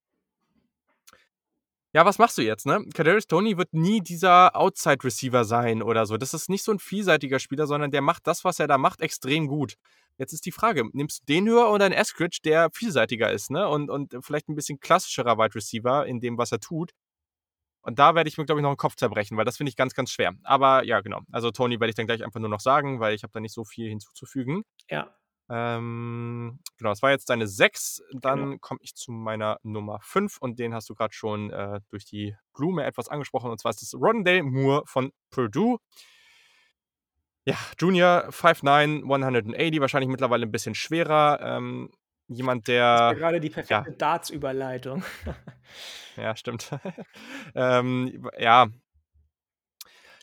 ja, was machst du jetzt, ne? Kadarius Tony wird nie dieser Outside-Receiver sein oder so. Das ist nicht so ein vielseitiger Spieler, sondern der macht das, was er da macht, extrem gut. Jetzt ist die Frage, nimmst du den höher oder einen Eskridge, der vielseitiger ist, ne? Und, und vielleicht ein bisschen klassischerer Wide Receiver in dem, was er tut. Und da werde ich mir, glaube ich, noch einen Kopf zerbrechen, weil das finde ich ganz, ganz schwer. Aber ja, genau. Also Tony werde ich dann gleich einfach nur noch sagen, weil ich habe da nicht so viel hinzuzufügen. Ja. Ähm, genau, das war jetzt deine 6. Dann genau. komme ich zu meiner Nummer 5 und den hast du gerade schon äh, durch die Blume etwas angesprochen. Und zwar ist das Rondale Moore von Purdue. Ja, Junior 5'9, 180, wahrscheinlich mittlerweile ein bisschen schwerer. Ähm, jemand, der. Das ist gerade die perfekte ja. Darts-Überleitung. ja, stimmt. ähm, ja,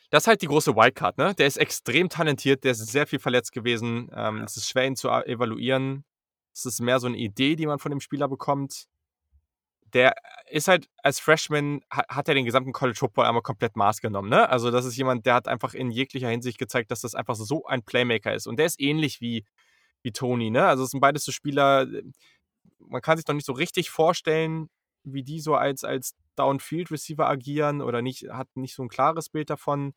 das ist halt die große Wildcard, ne? Der ist extrem talentiert, der ist sehr viel verletzt gewesen. Ähm, es ist schwer, ihn zu evaluieren. Es ist mehr so eine Idee, die man von dem Spieler bekommt. Der ist halt als Freshman, hat er den gesamten College Football einmal komplett Maß genommen, ne? Also, das ist jemand, der hat einfach in jeglicher Hinsicht gezeigt, dass das einfach so ein Playmaker ist. Und der ist ähnlich wie, wie Tony, ne? Also, es sind beides so Spieler, man kann sich noch nicht so richtig vorstellen, wie die so als, als Downfield-Receiver agieren oder nicht, hat nicht so ein klares Bild davon.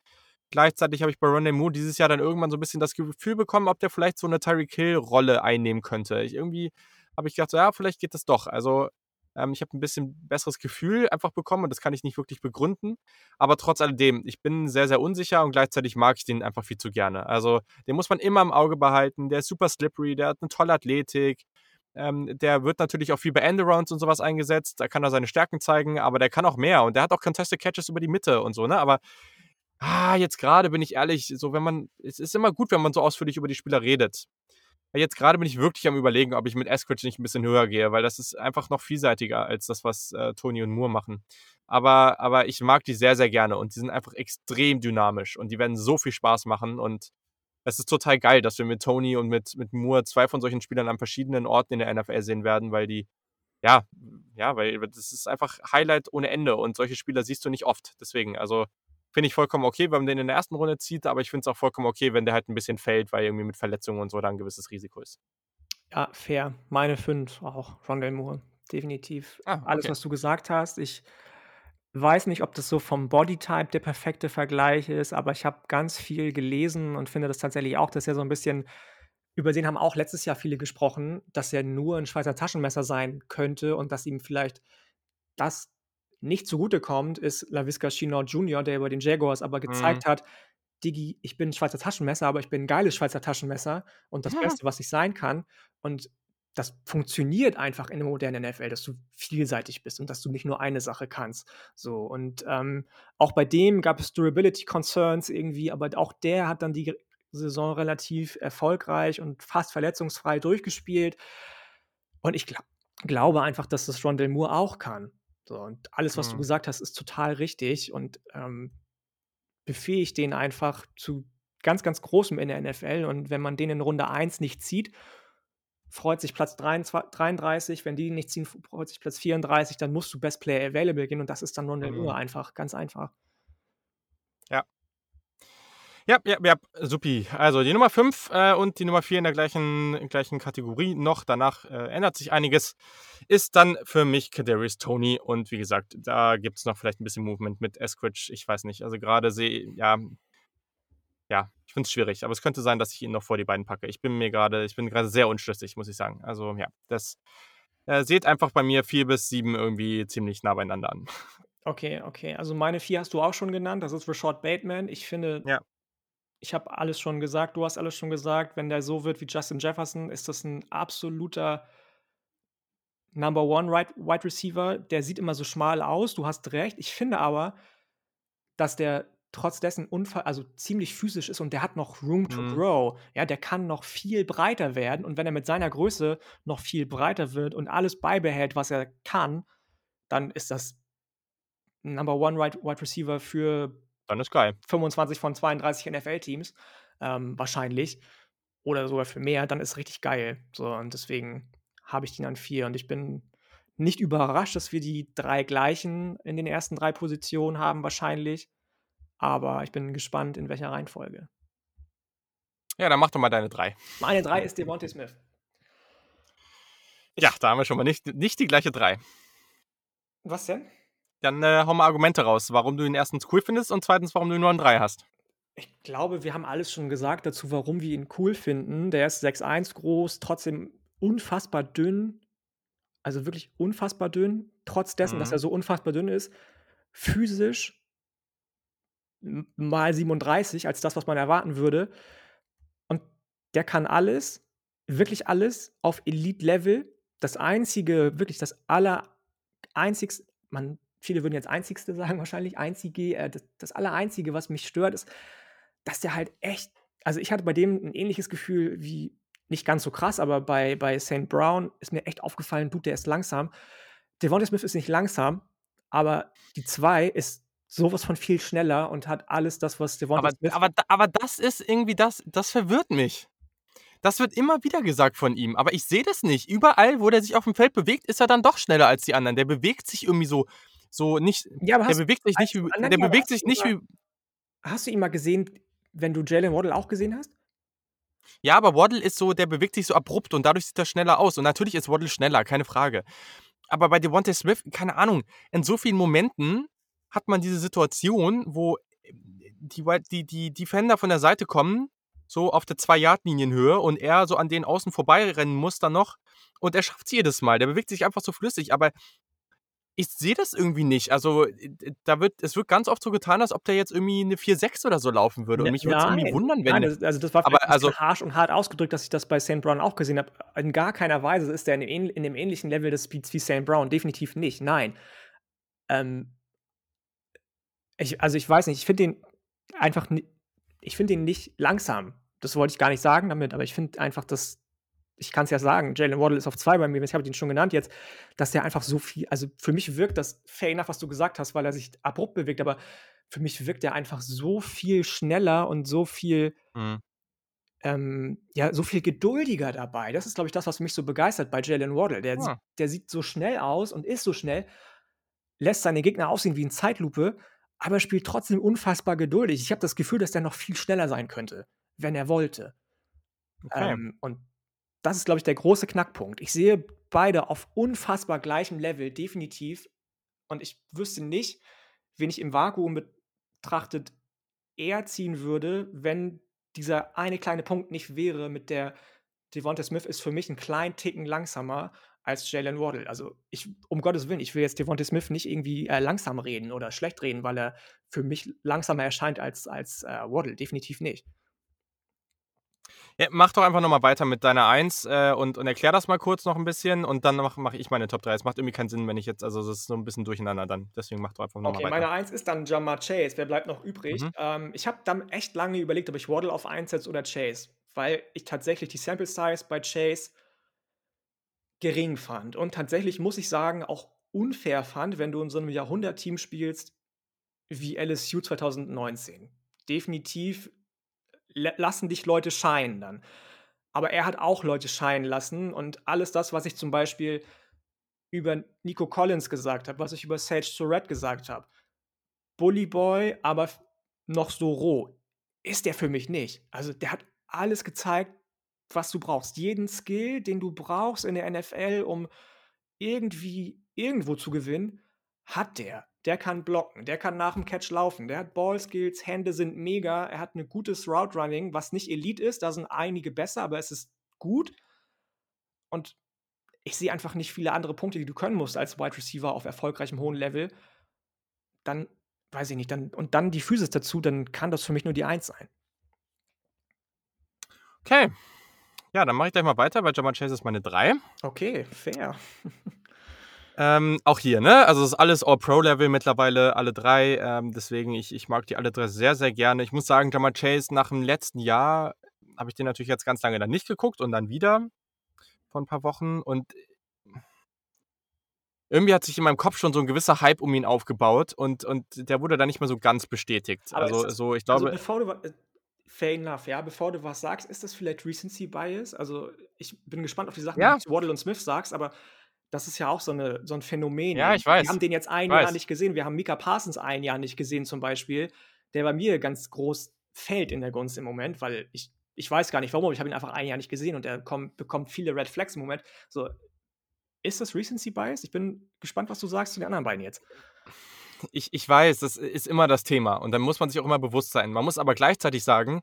Gleichzeitig habe ich bei Rondé Moore dieses Jahr dann irgendwann so ein bisschen das Gefühl bekommen, ob der vielleicht so eine Tyreek Hill-Rolle einnehmen könnte. Ich, irgendwie habe ich gedacht, so, ja, vielleicht geht das doch. Also ähm, ich habe ein bisschen besseres Gefühl einfach bekommen und das kann ich nicht wirklich begründen. Aber trotz alledem, ich bin sehr, sehr unsicher und gleichzeitig mag ich den einfach viel zu gerne. Also den muss man immer im Auge behalten. Der ist super slippery, der hat eine tolle Athletik. Ähm, der wird natürlich auch viel bei Endarounds und sowas eingesetzt. Da kann er seine Stärken zeigen, aber der kann auch mehr. Und der hat auch Contested Catches über die Mitte und so, ne? Aber ah, jetzt gerade bin ich ehrlich, so wenn man, es ist immer gut, wenn man so ausführlich über die Spieler redet. Jetzt gerade bin ich wirklich am überlegen, ob ich mit Eskridge nicht ein bisschen höher gehe, weil das ist einfach noch vielseitiger als das, was äh, Tony und Moore machen. Aber, aber ich mag die sehr, sehr gerne und die sind einfach extrem dynamisch und die werden so viel Spaß machen und es ist total geil, dass wir mit Tony und mit, mit Moore zwei von solchen Spielern an verschiedenen Orten in der NFL sehen werden, weil die, ja, ja, weil das ist einfach Highlight ohne Ende und solche Spieler siehst du nicht oft. Deswegen, also finde ich vollkommen okay, wenn man den in der ersten Runde zieht, aber ich finde es auch vollkommen okay, wenn der halt ein bisschen fällt, weil irgendwie mit Verletzungen und so da ein gewisses Risiko ist. Ja, fair. Meine fünf auch. Rondell Moore. Definitiv. Ah, okay. Alles, was du gesagt hast. Ich weiß nicht, ob das so vom Bodytype der perfekte Vergleich ist, aber ich habe ganz viel gelesen und finde das tatsächlich auch, dass er so ein bisschen über den haben auch letztes Jahr viele gesprochen, dass er nur ein Schweizer Taschenmesser sein könnte und dass ihm vielleicht das nicht zugutekommt, ist LaVisca Chino Jr., der über den Jaguars aber gezeigt mhm. hat, Digi, ich bin ein Schweizer Taschenmesser, aber ich bin ein geiles Schweizer Taschenmesser und das ja. Beste, was ich sein kann. Und das funktioniert einfach in der modernen NFL, dass du vielseitig bist und dass du nicht nur eine Sache kannst. So und ähm, auch bei dem gab es Durability Concerns irgendwie, aber auch der hat dann die Saison relativ erfolgreich und fast verletzungsfrei durchgespielt. Und ich glaube, glaube einfach, dass das Rondell Moore auch kann. So, und alles, was mhm. du gesagt hast, ist total richtig und ähm, befähigt den einfach zu ganz, ganz Großem in der NFL. Und wenn man den in Runde 1 nicht zieht, freut sich Platz 33. Wenn die nicht ziehen, freut sich Platz 34. Dann musst du Best Player Available gehen und das ist dann Rondell mhm. Moore einfach, ganz einfach. Ja, ja, ja, ja, supi. Also die Nummer 5 äh, und die Nummer 4 in der gleichen, gleichen Kategorie noch. Danach äh, ändert sich einiges. Ist dann für mich Kadarius Tony. Und wie gesagt, da gibt es noch vielleicht ein bisschen Movement mit Eskridge. Ich weiß nicht. Also gerade sehe, ja, ja, ich finde es schwierig. Aber es könnte sein, dass ich ihn noch vor die beiden packe. Ich bin mir gerade, ich bin gerade sehr unschlüssig, muss ich sagen. Also ja, das äh, seht einfach bei mir 4 bis 7 irgendwie ziemlich nah beieinander an. Okay, okay. Also meine 4 hast du auch schon genannt. Das ist Rashad Bateman. Ich finde, ja ich habe alles schon gesagt, du hast alles schon gesagt. Wenn der so wird wie Justin Jefferson, ist das ein absoluter Number One Wide Receiver. Der sieht immer so schmal aus, du hast recht. Ich finde aber, dass der trotz dessen Unfall, also ziemlich physisch ist und der hat noch Room to mhm. grow. Ja, der kann noch viel breiter werden und wenn er mit seiner Größe noch viel breiter wird und alles beibehält, was er kann, dann ist das Number One Wide Receiver für dann ist geil. 25 von 32 NFL-Teams, ähm, wahrscheinlich. Oder sogar für mehr, dann ist richtig geil. So, und deswegen habe ich den an vier. Und ich bin nicht überrascht, dass wir die drei gleichen in den ersten drei Positionen haben, wahrscheinlich. Aber ich bin gespannt, in welcher Reihenfolge. Ja, dann mach doch mal deine drei. Meine drei ist Devontae Smith. Ja, da haben wir schon mal nicht, nicht die gleiche drei. Was denn? Dann äh, hau mal Argumente raus, warum du ihn erstens cool findest und zweitens, warum du ihn nur an drei hast. Ich glaube, wir haben alles schon gesagt dazu, warum wir ihn cool finden. Der ist 6'1 groß, trotzdem unfassbar dünn. Also wirklich unfassbar dünn. Trotz dessen, mhm. dass er so unfassbar dünn ist. Physisch mal 37 als das, was man erwarten würde. Und der kann alles, wirklich alles auf Elite-Level. Das einzige, wirklich das aller einzigste, man viele würden jetzt einzigste sagen wahrscheinlich, einzige, äh, das, das Allereinzige, was mich stört, ist, dass der halt echt, also ich hatte bei dem ein ähnliches Gefühl wie, nicht ganz so krass, aber bei, bei St. Brown ist mir echt aufgefallen, Dude, der ist langsam. Devonta Smith ist nicht langsam, aber die 2 ist sowas von viel schneller und hat alles das, was Devonta aber, Smith... Aber, aber das ist irgendwie das, das verwirrt mich. Das wird immer wieder gesagt von ihm, aber ich sehe das nicht. Überall, wo der sich auf dem Feld bewegt, ist er dann doch schneller als die anderen. Der bewegt sich irgendwie so so nicht. Ja, aber der bewegt sich nicht wie. Der bewegt sich nicht wie. Hast du ihn mal gesehen, wenn du Jalen Waddle auch gesehen hast? Ja, aber Waddle ist so, der bewegt sich so abrupt und dadurch sieht er schneller aus. Und natürlich ist Waddle schneller, keine Frage. Aber bei Devontae Smith, keine Ahnung, in so vielen Momenten hat man diese Situation, wo die, die, die Defender von der Seite kommen, so auf der Zwei-Yard-Linienhöhe und er so an den Außen vorbeirennen muss dann noch. Und er schafft es jedes Mal. Der bewegt sich einfach so flüssig. Aber ich sehe das irgendwie nicht. Also, da wird, es wird ganz oft so getan, als ob der jetzt irgendwie eine 4-6 oder so laufen würde. Und mich würde es irgendwie wundern, wenn. Nein, das, also das war aber, also, harsch und hart ausgedrückt, dass ich das bei St. Brown auch gesehen habe. In gar keiner Weise ist der in dem, in dem ähnlichen Level des Speeds wie St. Brown. Definitiv nicht. Nein. Ähm, ich, also ich weiß nicht, ich finde den einfach, ich finde den nicht langsam. Das wollte ich gar nicht sagen damit, aber ich finde einfach, dass ich kann es ja sagen, Jalen Waddle ist auf zwei bei mir, ich habe ihn schon genannt jetzt, dass der einfach so viel, also für mich wirkt das fair nach, was du gesagt hast, weil er sich abrupt bewegt, aber für mich wirkt er einfach so viel schneller und so viel, mhm. ähm, ja, so viel geduldiger dabei. Das ist, glaube ich, das, was mich so begeistert bei Jalen Waddle. Der, ja. sieht, der sieht so schnell aus und ist so schnell, lässt seine Gegner aussehen wie in Zeitlupe, aber spielt trotzdem unfassbar geduldig. Ich habe das Gefühl, dass der noch viel schneller sein könnte, wenn er wollte. Okay. Ähm, und das ist, glaube ich, der große Knackpunkt. Ich sehe beide auf unfassbar gleichem Level, definitiv. Und ich wüsste nicht, wen ich im Vakuum betrachtet eher ziehen würde, wenn dieser eine kleine Punkt nicht wäre mit der Devonta Smith ist für mich ein kleinen Ticken langsamer als Jalen Waddle. Also ich, um Gottes Willen, ich will jetzt Devonta Smith nicht irgendwie äh, langsam reden oder schlecht reden, weil er für mich langsamer erscheint als, als äh, Waddle. Definitiv nicht. Ja, mach doch einfach nochmal weiter mit deiner 1 äh, und, und erklär das mal kurz noch ein bisschen und dann mache mach ich meine Top 3. Es macht irgendwie keinen Sinn, wenn ich jetzt, also es ist so ein bisschen durcheinander dann. Deswegen mach doch einfach nochmal okay, weiter. meine 1 ist dann Jamar Chase. Wer bleibt noch übrig? Mhm. Ähm, ich habe dann echt lange überlegt, ob ich Waddle auf 1 setze oder Chase, weil ich tatsächlich die Sample Size bei Chase gering fand und tatsächlich muss ich sagen, auch unfair fand, wenn du in so einem Jahrhundertteam spielst wie LSU 2019. Definitiv lassen dich Leute scheinen dann. Aber er hat auch Leute scheinen lassen und alles das, was ich zum Beispiel über Nico Collins gesagt habe, was ich über Sage Surratt gesagt habe, Bully Boy, aber noch so roh, ist der für mich nicht. Also der hat alles gezeigt, was du brauchst. Jeden Skill, den du brauchst in der NFL, um irgendwie irgendwo zu gewinnen, hat der. Der kann blocken, der kann nach dem Catch laufen, der hat Ballskills, Hände sind mega, er hat ein gutes Route Running, was nicht Elite ist, da sind einige besser, aber es ist gut. Und ich sehe einfach nicht viele andere Punkte, die du können musst als Wide Receiver auf erfolgreichem hohen Level. Dann weiß ich nicht, dann und dann die Physis dazu, dann kann das für mich nur die Eins sein. Okay. Ja, dann mache ich gleich mal weiter, weil Jamal Chase ist meine 3. Okay, fair. Ähm, auch hier, ne? Also es ist alles All-Pro-Level mittlerweile, alle drei. Ähm, deswegen, ich, ich mag die alle drei sehr, sehr gerne. Ich muss sagen, Jamal Chase nach dem letzten Jahr habe ich den natürlich jetzt ganz lange dann nicht geguckt und dann wieder vor ein paar Wochen. Und irgendwie hat sich in meinem Kopf schon so ein gewisser Hype um ihn aufgebaut und, und der wurde dann nicht mehr so ganz bestätigt. Aber also, so, ich also glaube. Also bevor du, äh, fair enough, ja, bevor du was sagst, ist das vielleicht Recency Bias? Also, ich bin gespannt auf die Sachen, ja. die du zu Waddle und Smith sagst, aber das ist ja auch so, eine, so ein Phänomen. Ja, ich weiß. Wir haben den jetzt ein Jahr nicht gesehen. Wir haben Mika Parsons ein Jahr nicht gesehen, zum Beispiel, der bei mir ganz groß fällt in der Gunst im Moment, weil ich, ich weiß gar nicht warum, ich habe ihn einfach ein Jahr nicht gesehen und er kommt, bekommt viele Red Flags im Moment. So, ist das Recency Bias? Ich bin gespannt, was du sagst zu den anderen beiden jetzt. Ich, ich weiß, das ist immer das Thema und dann muss man sich auch immer bewusst sein. Man muss aber gleichzeitig sagen,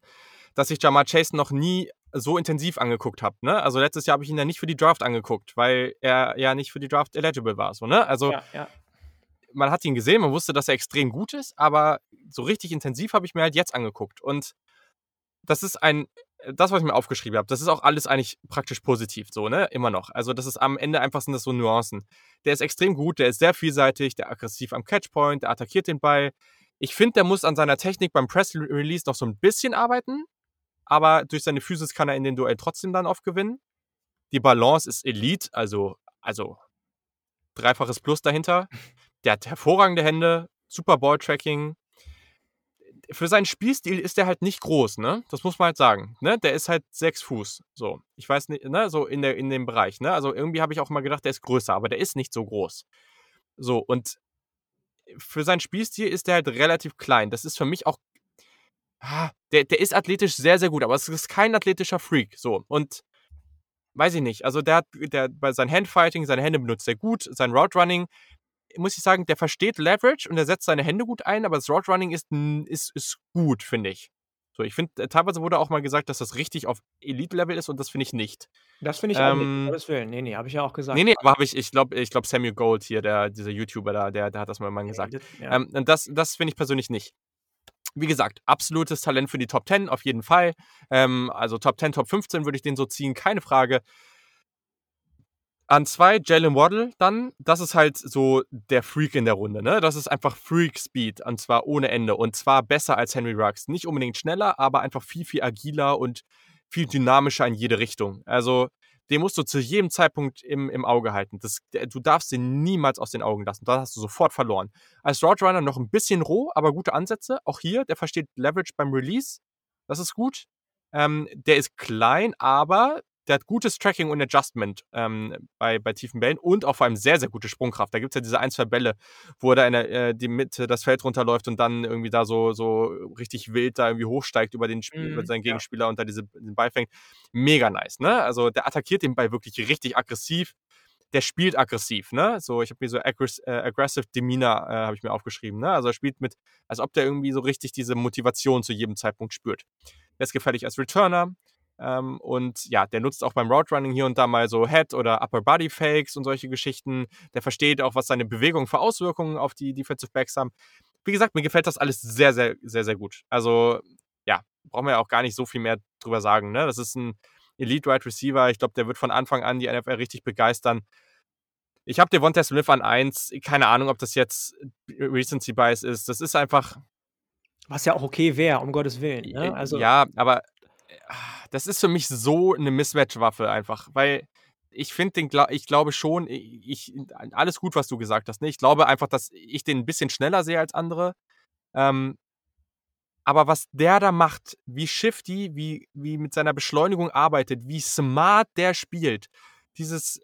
dass ich Jamar Chase noch nie so intensiv angeguckt habe. Ne? Also letztes Jahr habe ich ihn ja nicht für die Draft angeguckt, weil er ja nicht für die Draft eligible war. So, ne? Also ja, ja. man hat ihn gesehen, man wusste, dass er extrem gut ist, aber so richtig intensiv habe ich mir halt jetzt angeguckt. Und das ist ein, das, was ich mir aufgeschrieben habe, das ist auch alles eigentlich praktisch positiv, so, ne? Immer noch. Also, das ist am Ende einfach sind das so Nuancen. Der ist extrem gut, der ist sehr vielseitig, der aggressiv am Catchpoint, der attackiert den Ball. Ich finde, der muss an seiner Technik beim Press Release noch so ein bisschen arbeiten aber durch seine Physis kann er in den Duell trotzdem dann oft gewinnen. Die Balance ist Elite, also, also dreifaches Plus dahinter. Der hat hervorragende Hände, super Ball-Tracking. Für seinen Spielstil ist der halt nicht groß, ne? Das muss man halt sagen. Ne? Der ist halt sechs Fuß. So. Ich weiß nicht, ne? So in, der, in dem Bereich, ne? Also irgendwie habe ich auch mal gedacht, der ist größer, aber der ist nicht so groß. So, und für seinen Spielstil ist der halt relativ klein. Das ist für mich auch Ah, der, der ist athletisch sehr, sehr gut, aber es ist kein athletischer Freak. So. Und weiß ich nicht. Also der hat der, bei seinem Handfighting, seine Hände benutzt er gut, sein Route Running, muss ich sagen, der versteht Leverage und er setzt seine Hände gut ein, aber das Route Running ist, ist, ist gut, finde ich. So, ich finde, äh, teilweise wurde auch mal gesagt, dass das richtig auf Elite-Level ist und das finde ich nicht. Das finde ich ähm, auch nicht, Gottes Willen. Nee, nee, habe ich ja auch gesagt. Nee, nee, aber habe ich, ich glaube, ich glaube, Samuel Gold hier, der, dieser YouTuber da, der, der hat das mal irgendwann gesagt. Ja. Ähm, und das, das finde ich persönlich nicht wie gesagt, absolutes Talent für die Top 10 auf jeden Fall. Ähm, also Top 10, Top 15 würde ich den so ziehen, keine Frage. An zwei Jalen Waddle dann, das ist halt so der Freak in der Runde, ne? Das ist einfach Freak Speed und zwar ohne Ende und zwar besser als Henry Ruggs. Nicht unbedingt schneller, aber einfach viel, viel agiler und viel dynamischer in jede Richtung. Also den musst du zu jedem Zeitpunkt im, im Auge halten. Das, du darfst den niemals aus den Augen lassen. Da hast du sofort verloren. Als Route Runner noch ein bisschen roh, aber gute Ansätze. Auch hier, der versteht Leverage beim Release. Das ist gut. Ähm, der ist klein, aber der hat gutes Tracking und Adjustment ähm, bei, bei tiefen Bällen und auch vor allem sehr, sehr gute Sprungkraft. Da gibt es ja diese ein, zwei Bälle, wo er da in der, äh, die Mitte das Feld runterläuft und dann irgendwie da so, so richtig wild da irgendwie hochsteigt über, den, mm, über seinen Gegenspieler ja. und da diese, den Ball fängt. Mega nice, ne? Also der attackiert den Ball wirklich richtig aggressiv. Der spielt aggressiv, ne? So, ich habe mir so aggress äh, aggressive Demeanor, äh, habe ich mir aufgeschrieben, ne? Also er spielt mit, als ob der irgendwie so richtig diese Motivation zu jedem Zeitpunkt spürt. Er ist gefährlich als Returner, ähm, und ja, der nutzt auch beim Route Running hier und da mal so Head- oder Upper Body Fakes und solche Geschichten. Der versteht auch, was seine Bewegungen für Auswirkungen auf die Defensive Backs haben. Wie gesagt, mir gefällt das alles sehr, sehr, sehr, sehr gut. Also, ja, brauchen wir ja auch gar nicht so viel mehr drüber sagen. Ne? Das ist ein Elite Wide Receiver. Ich glaube, der wird von Anfang an die NFL richtig begeistern. Ich habe Devonta Smith an 1. Keine Ahnung, ob das jetzt Recency Bias ist. Das ist einfach. Was ja auch okay wäre, um Gottes Willen. Ne? Also ja, aber das ist für mich so eine Mismatch-Waffe einfach, weil ich finde den, ich glaube schon, ich, alles gut, was du gesagt hast. Ne? Ich glaube einfach, dass ich den ein bisschen schneller sehe als andere. Ähm, aber was der da macht, wie shifty, wie, wie mit seiner Beschleunigung arbeitet, wie smart der spielt, dieses,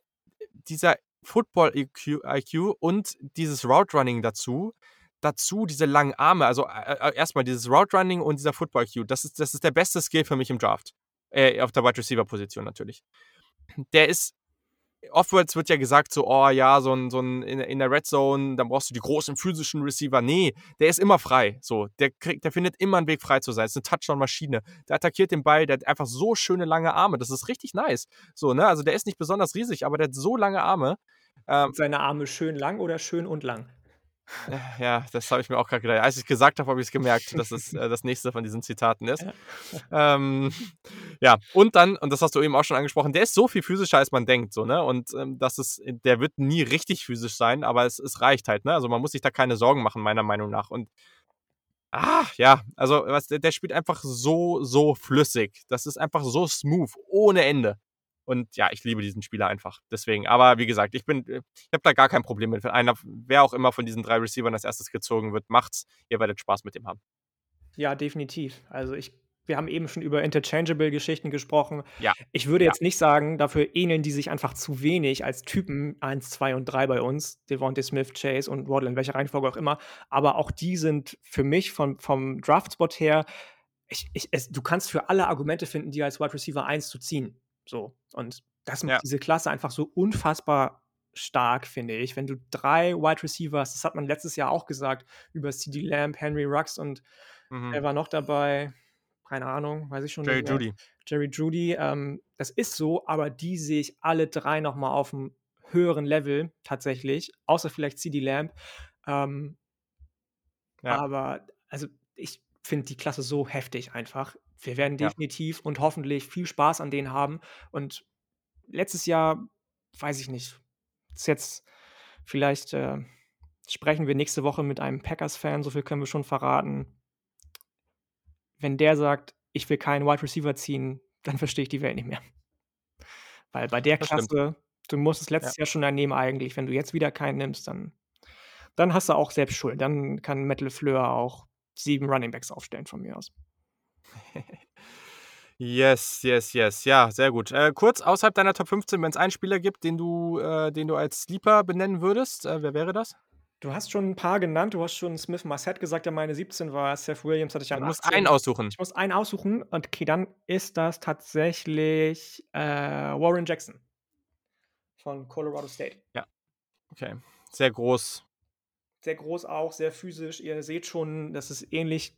dieser Football-IQ IQ und dieses Route Running dazu, dazu diese langen Arme, also äh, äh erstmal dieses Route Running und dieser Football IQ, das ist, das ist der beste Skill für mich im Draft. Äh, auf der Wide Receiver Position natürlich. Der ist oftmals wird ja gesagt, so, oh ja, so ein, so ein in, in, der Red Zone, dann brauchst du die großen physischen Receiver. Nee, der ist immer frei. So, der kriegt, der findet immer einen Weg frei zu sein. Das ist eine Touchdown-Maschine. Der attackiert den Ball, der hat einfach so schöne lange Arme. Das ist richtig nice. So, ne? Also der ist nicht besonders riesig, aber der hat so lange Arme. Ähm, seine Arme schön lang oder schön und lang? Ja, das habe ich mir auch gerade gedacht. Als ich gesagt habe, habe ich es gemerkt, dass es äh, das nächste von diesen Zitaten ist. Ja. Ähm, ja, und dann, und das hast du eben auch schon angesprochen, der ist so viel physischer, als man denkt, so, ne? Und ähm, das ist, der wird nie richtig physisch sein, aber es, es reicht halt, ne? Also man muss sich da keine Sorgen machen, meiner Meinung nach. Und Ah, ja, also was, der, der spielt einfach so, so flüssig. Das ist einfach so smooth, ohne Ende. Und ja, ich liebe diesen Spieler einfach. Deswegen. Aber wie gesagt, ich bin, ich habe da gar kein Problem mit. Wenn einer, wer auch immer von diesen drei Receivern als erstes gezogen wird, macht's. Ihr werdet Spaß mit dem haben. Ja, definitiv. Also ich, wir haben eben schon über Interchangeable-Geschichten gesprochen. Ja. Ich würde jetzt ja. nicht sagen, dafür ähneln die sich einfach zu wenig als Typen 1, 2 und 3 bei uns. Devontae Smith, Chase und Waddle, in welcher Reihenfolge auch immer. Aber auch die sind für mich vom, vom Draftspot her ich, ich, es, du kannst für alle Argumente finden, die als Wide Receiver 1 zu ziehen. So. Und das macht ja. diese Klasse einfach so unfassbar stark, finde ich. Wenn du drei Wide Receivers, das hat man letztes Jahr auch gesagt, über CD Lamb, Henry Rux und mhm. wer war noch dabei? Keine Ahnung, weiß ich schon Jerry Judy. Jerry Judy. Ähm, das ist so, aber die sehe ich alle drei nochmal auf einem höheren Level tatsächlich, außer vielleicht CD Lamb. Ähm, ja. Aber also ich finde die Klasse so heftig einfach wir werden Ja. definitiv und hoffentlich viel Spaß an denen haben. Und letztes Jahr, weiß ich nicht, ist jetzt vielleicht äh, sprechen wir nächste Woche mit einem Packers-Fan, so viel können wir schon verraten. Wenn der sagt, ich will keinen Wide Receiver ziehen, dann verstehe ich die Welt nicht mehr. Weil bei der Das stimmt. Klasse, du musstest Ja. letztes Jahr schon einen nehmen eigentlich. Wenn du jetzt wieder keinen nimmst, dann, dann hast du auch selbst Schuld. Dann kann Metal Fleur auch sieben Running Backs aufstellen von mir aus. Yes, yes, yes. Ja, sehr gut. Äh, kurz außerhalb deiner Top 15, wenn es einen Spieler gibt, den du, äh, den du als Sleeper benennen würdest, äh, wer wäre das? Du hast schon ein paar genannt. Du hast schon Smith Marset gesagt, der meine 17 war. Seth Williams hatte ich an Du musst einen aussuchen. Ich muss einen aussuchen. Und okay, dann ist das tatsächlich äh, Warren Jackson von Colorado State. Ja. Okay. Sehr groß. Sehr groß auch, sehr physisch. Ihr seht schon, das ist ähnlich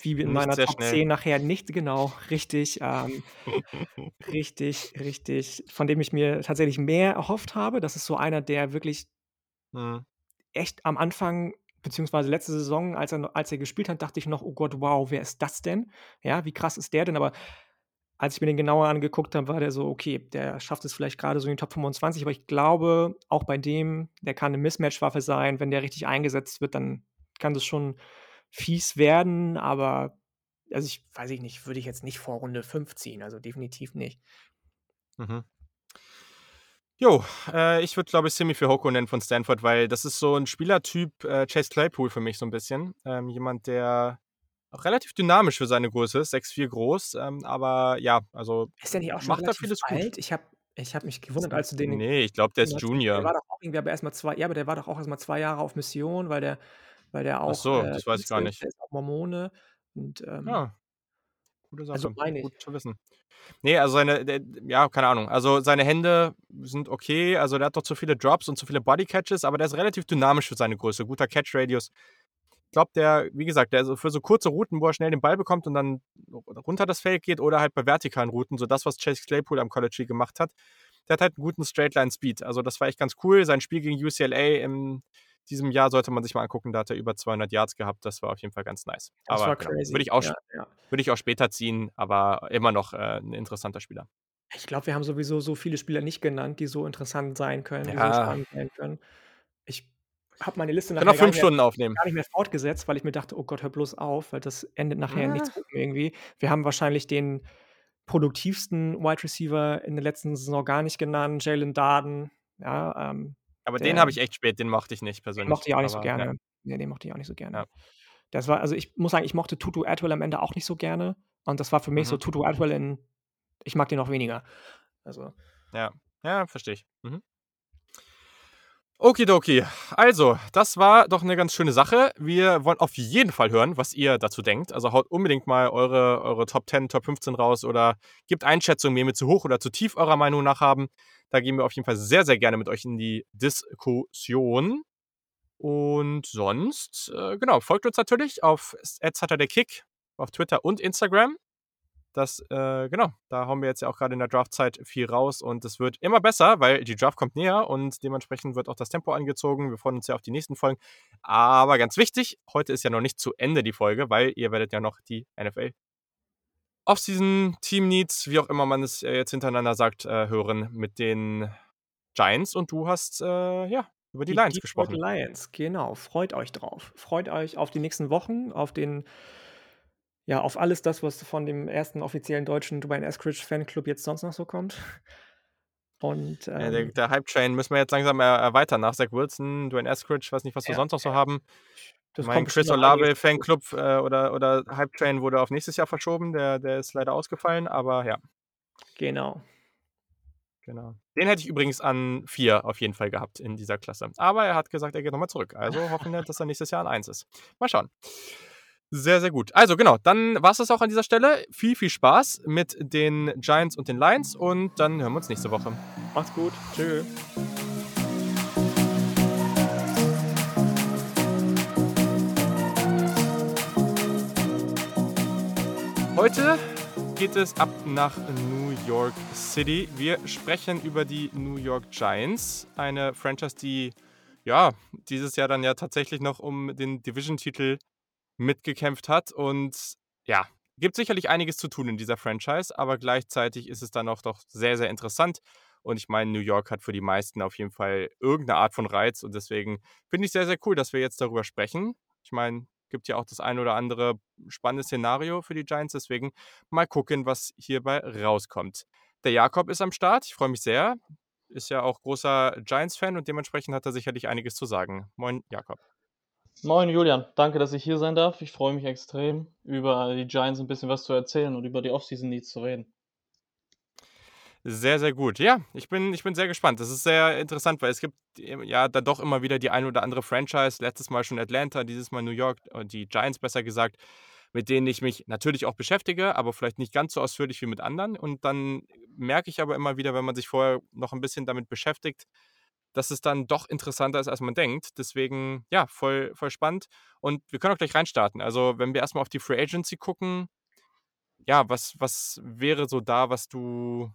wie in meiner Top schnell. 10 nachher nicht genau richtig, ähm, richtig, richtig, von dem ich mir tatsächlich mehr erhofft habe. Das ist so einer, der wirklich mhm. echt am Anfang, beziehungsweise letzte Saison, als er, als er gespielt hat, dachte ich noch, oh Gott, wow, wer ist das denn? Ja, wie krass ist der denn? Aber als ich mir den genauer angeguckt habe, war der so, okay, der schafft es vielleicht gerade so in die Top 25, aber ich glaube, auch bei dem, der kann eine Mismatch-Waffe sein. Wenn der richtig eingesetzt wird, dann kann das schon fies werden, aber also ich weiß ich nicht, würde ich jetzt nicht vor Runde 5 ziehen, also definitiv nicht. Mhm. Jo, äh, ich würde, glaube ich, Simi für Hoko nennen von Stanford, weil das ist so ein Spielertyp äh, Chase Claypool für mich so ein bisschen. Ähm, jemand, der auch relativ dynamisch für seine Größe ist, 6'4 groß, ähm, aber ja, also ist der nicht auch schon macht da vieles alt? gut. Ich habe ich hab mich gewundert, als du den. Nee, ich glaube, der ist Junior. Der war doch auch irgendwie aber erstmal zwei, ja, aber der war doch auch erstmal zwei Jahre auf Mission, weil der weil der auch. Ach so, äh, das weiß ich gar nicht. Der ist auch Mormone. Und, ähm, ja. Gute Sache. Also meine ich. Gut zu wissen. Nee, also seine, der, ja, keine Ahnung. Also seine Hände sind okay. Also der hat doch zu viele Drops und zu viele Bodycatches, aber der ist relativ dynamisch für seine Größe. Guter Catch-Radius. Ich glaube, der, wie gesagt, der für so kurze Routen, wo er schnell den Ball bekommt und dann runter das Feld geht oder halt bei vertikalen Routen, so das, was Chase Claypool am College gemacht hat. Der hat halt einen guten Straightline-Speed. Also das war echt ganz cool. Sein Spiel gegen UCLA im diesem Jahr sollte man sich mal angucken. Da hat er über 200 Yards gehabt. Das war auf jeden Fall ganz nice. Das aber war genau, crazy. Würde ich, auch, ja, ja. würde ich auch später ziehen, aber immer noch äh, ein interessanter Spieler. Ich glaube, wir haben sowieso so viele Spieler nicht genannt, die so interessant sein können, die so spannend sein können. Ich habe meine Liste nachher noch fünf Stunden aufnehmen. gar nicht mehr fortgesetzt, weil ich mir dachte, oh Gott, hör bloß auf, weil das endet nachher ah. nichts irgendwie. Wir haben wahrscheinlich den produktivsten Wide Receiver in der letzten Saison gar nicht genannt, Jalen Darden. Ja, ähm, aber den habe ich echt spät, den mochte ich nicht persönlich. Den mochte ich auch nicht aber, so gerne. Ja. Nee, den mochte ich auch nicht so gerne. Ja. Das war, also ich muss sagen, ich mochte Tutu Atwell am Ende auch nicht so gerne. Und das war für mich mhm. so Tutu Atwell in, ich mag den noch weniger. Also. Ja, ja, verstehe ich. Mhm. Okidoki. Also, das war doch eine ganz schöne Sache. Wir wollen auf jeden Fall hören, was ihr dazu denkt. Also haut unbedingt mal eure, eure Top 10, Top 15 raus oder gebt Einschätzungen, wen wir zu hoch oder zu tief eurer Meinung nach haben. Da gehen wir auf jeden Fall sehr, sehr gerne mit euch in die Diskussion. Und sonst, äh, genau, folgt uns natürlich auf Kick auf Twitter und Instagram. Das, äh, genau, da haben wir jetzt ja auch gerade in der Draftzeit viel raus und es wird immer besser, weil die Draft kommt näher und dementsprechend wird auch das Tempo angezogen. Wir freuen uns ja auf die nächsten Folgen. Aber ganz wichtig, heute ist ja noch nicht zu Ende die Folge, weil ihr werdet ja noch die NFL Offseason, Team Needs, wie auch immer man es äh, jetzt hintereinander sagt, äh, hören mit den Giants und du hast äh, ja über die, die Lions gesprochen. Lions, genau. Freut euch drauf. Freut euch auf die nächsten Wochen, auf den ja, auf alles das, was von dem ersten offiziellen deutschen Dwayne Eskridge Fanclub jetzt sonst noch so kommt. Und, ähm, ja, der, ähm der Hype-Train müssen wir jetzt langsam erweitern nach Zach Wilson, Dwayne Eskridge, weiß nicht, was wir ja, sonst noch so haben. Das mein Chris Olave Fanclub äh, oder, oder Hype Train wurde auf nächstes Jahr verschoben. Der, der ist leider ausgefallen, aber ja. Genau. Genau. Den hätte ich übrigens an vier auf jeden Fall gehabt in dieser Klasse. Aber er hat gesagt, er geht nochmal zurück. Also hoffen wir, dass er nächstes Jahr an eins ist. Mal schauen. Sehr, sehr gut. Also genau, dann war es das auch an dieser Stelle. Viel, viel Spaß mit den Giants und den Lions und dann hören wir uns nächste Woche. Macht's gut. Tschüss. Heute geht es ab nach New York City. Wir sprechen über die New York Giants, eine Franchise, die ja dieses Jahr dann ja tatsächlich noch um den Division-Titel mitgekämpft hat und ja, gibt sicherlich einiges zu tun in dieser Franchise, aber gleichzeitig ist es dann auch doch sehr, sehr interessant. Und ich meine, New York hat für die meisten auf jeden Fall irgendeine Art von Reiz und deswegen finde ich sehr, sehr cool, dass wir jetzt darüber sprechen. Ich meine, gibt ja auch das ein oder andere spannende Szenario für die Giants. Deswegen mal gucken, was hierbei rauskommt. Der Jakob ist am Start. Ich freue mich sehr. Ist ja auch großer Giants-Fan und dementsprechend hat er sicherlich einiges zu sagen. Moin, Jakob. Moin, Julian. Danke, dass ich hier sein darf. Ich freue mich extrem, über die Giants ein bisschen was zu erzählen und über die Offseason-Needs zu reden. Sehr, sehr gut. Ja, ich bin, ich bin sehr gespannt. Das ist sehr interessant, weil es gibt ja dann doch immer wieder die ein oder andere Franchise. Letztes Mal schon Atlanta, dieses Mal New York, äh, die Giants besser gesagt, mit denen ich mich natürlich auch beschäftige, aber vielleicht nicht ganz so ausführlich wie mit anderen. Und dann merke ich aber immer wieder, wenn man sich vorher noch ein bisschen damit beschäftigt, dass es dann doch interessanter ist, als man denkt. Deswegen, ja, voll, voll spannend. Und wir können auch gleich reinstarten. Also, wenn wir erstmal auf die Free Agency gucken, ja, was, was wäre so da, was du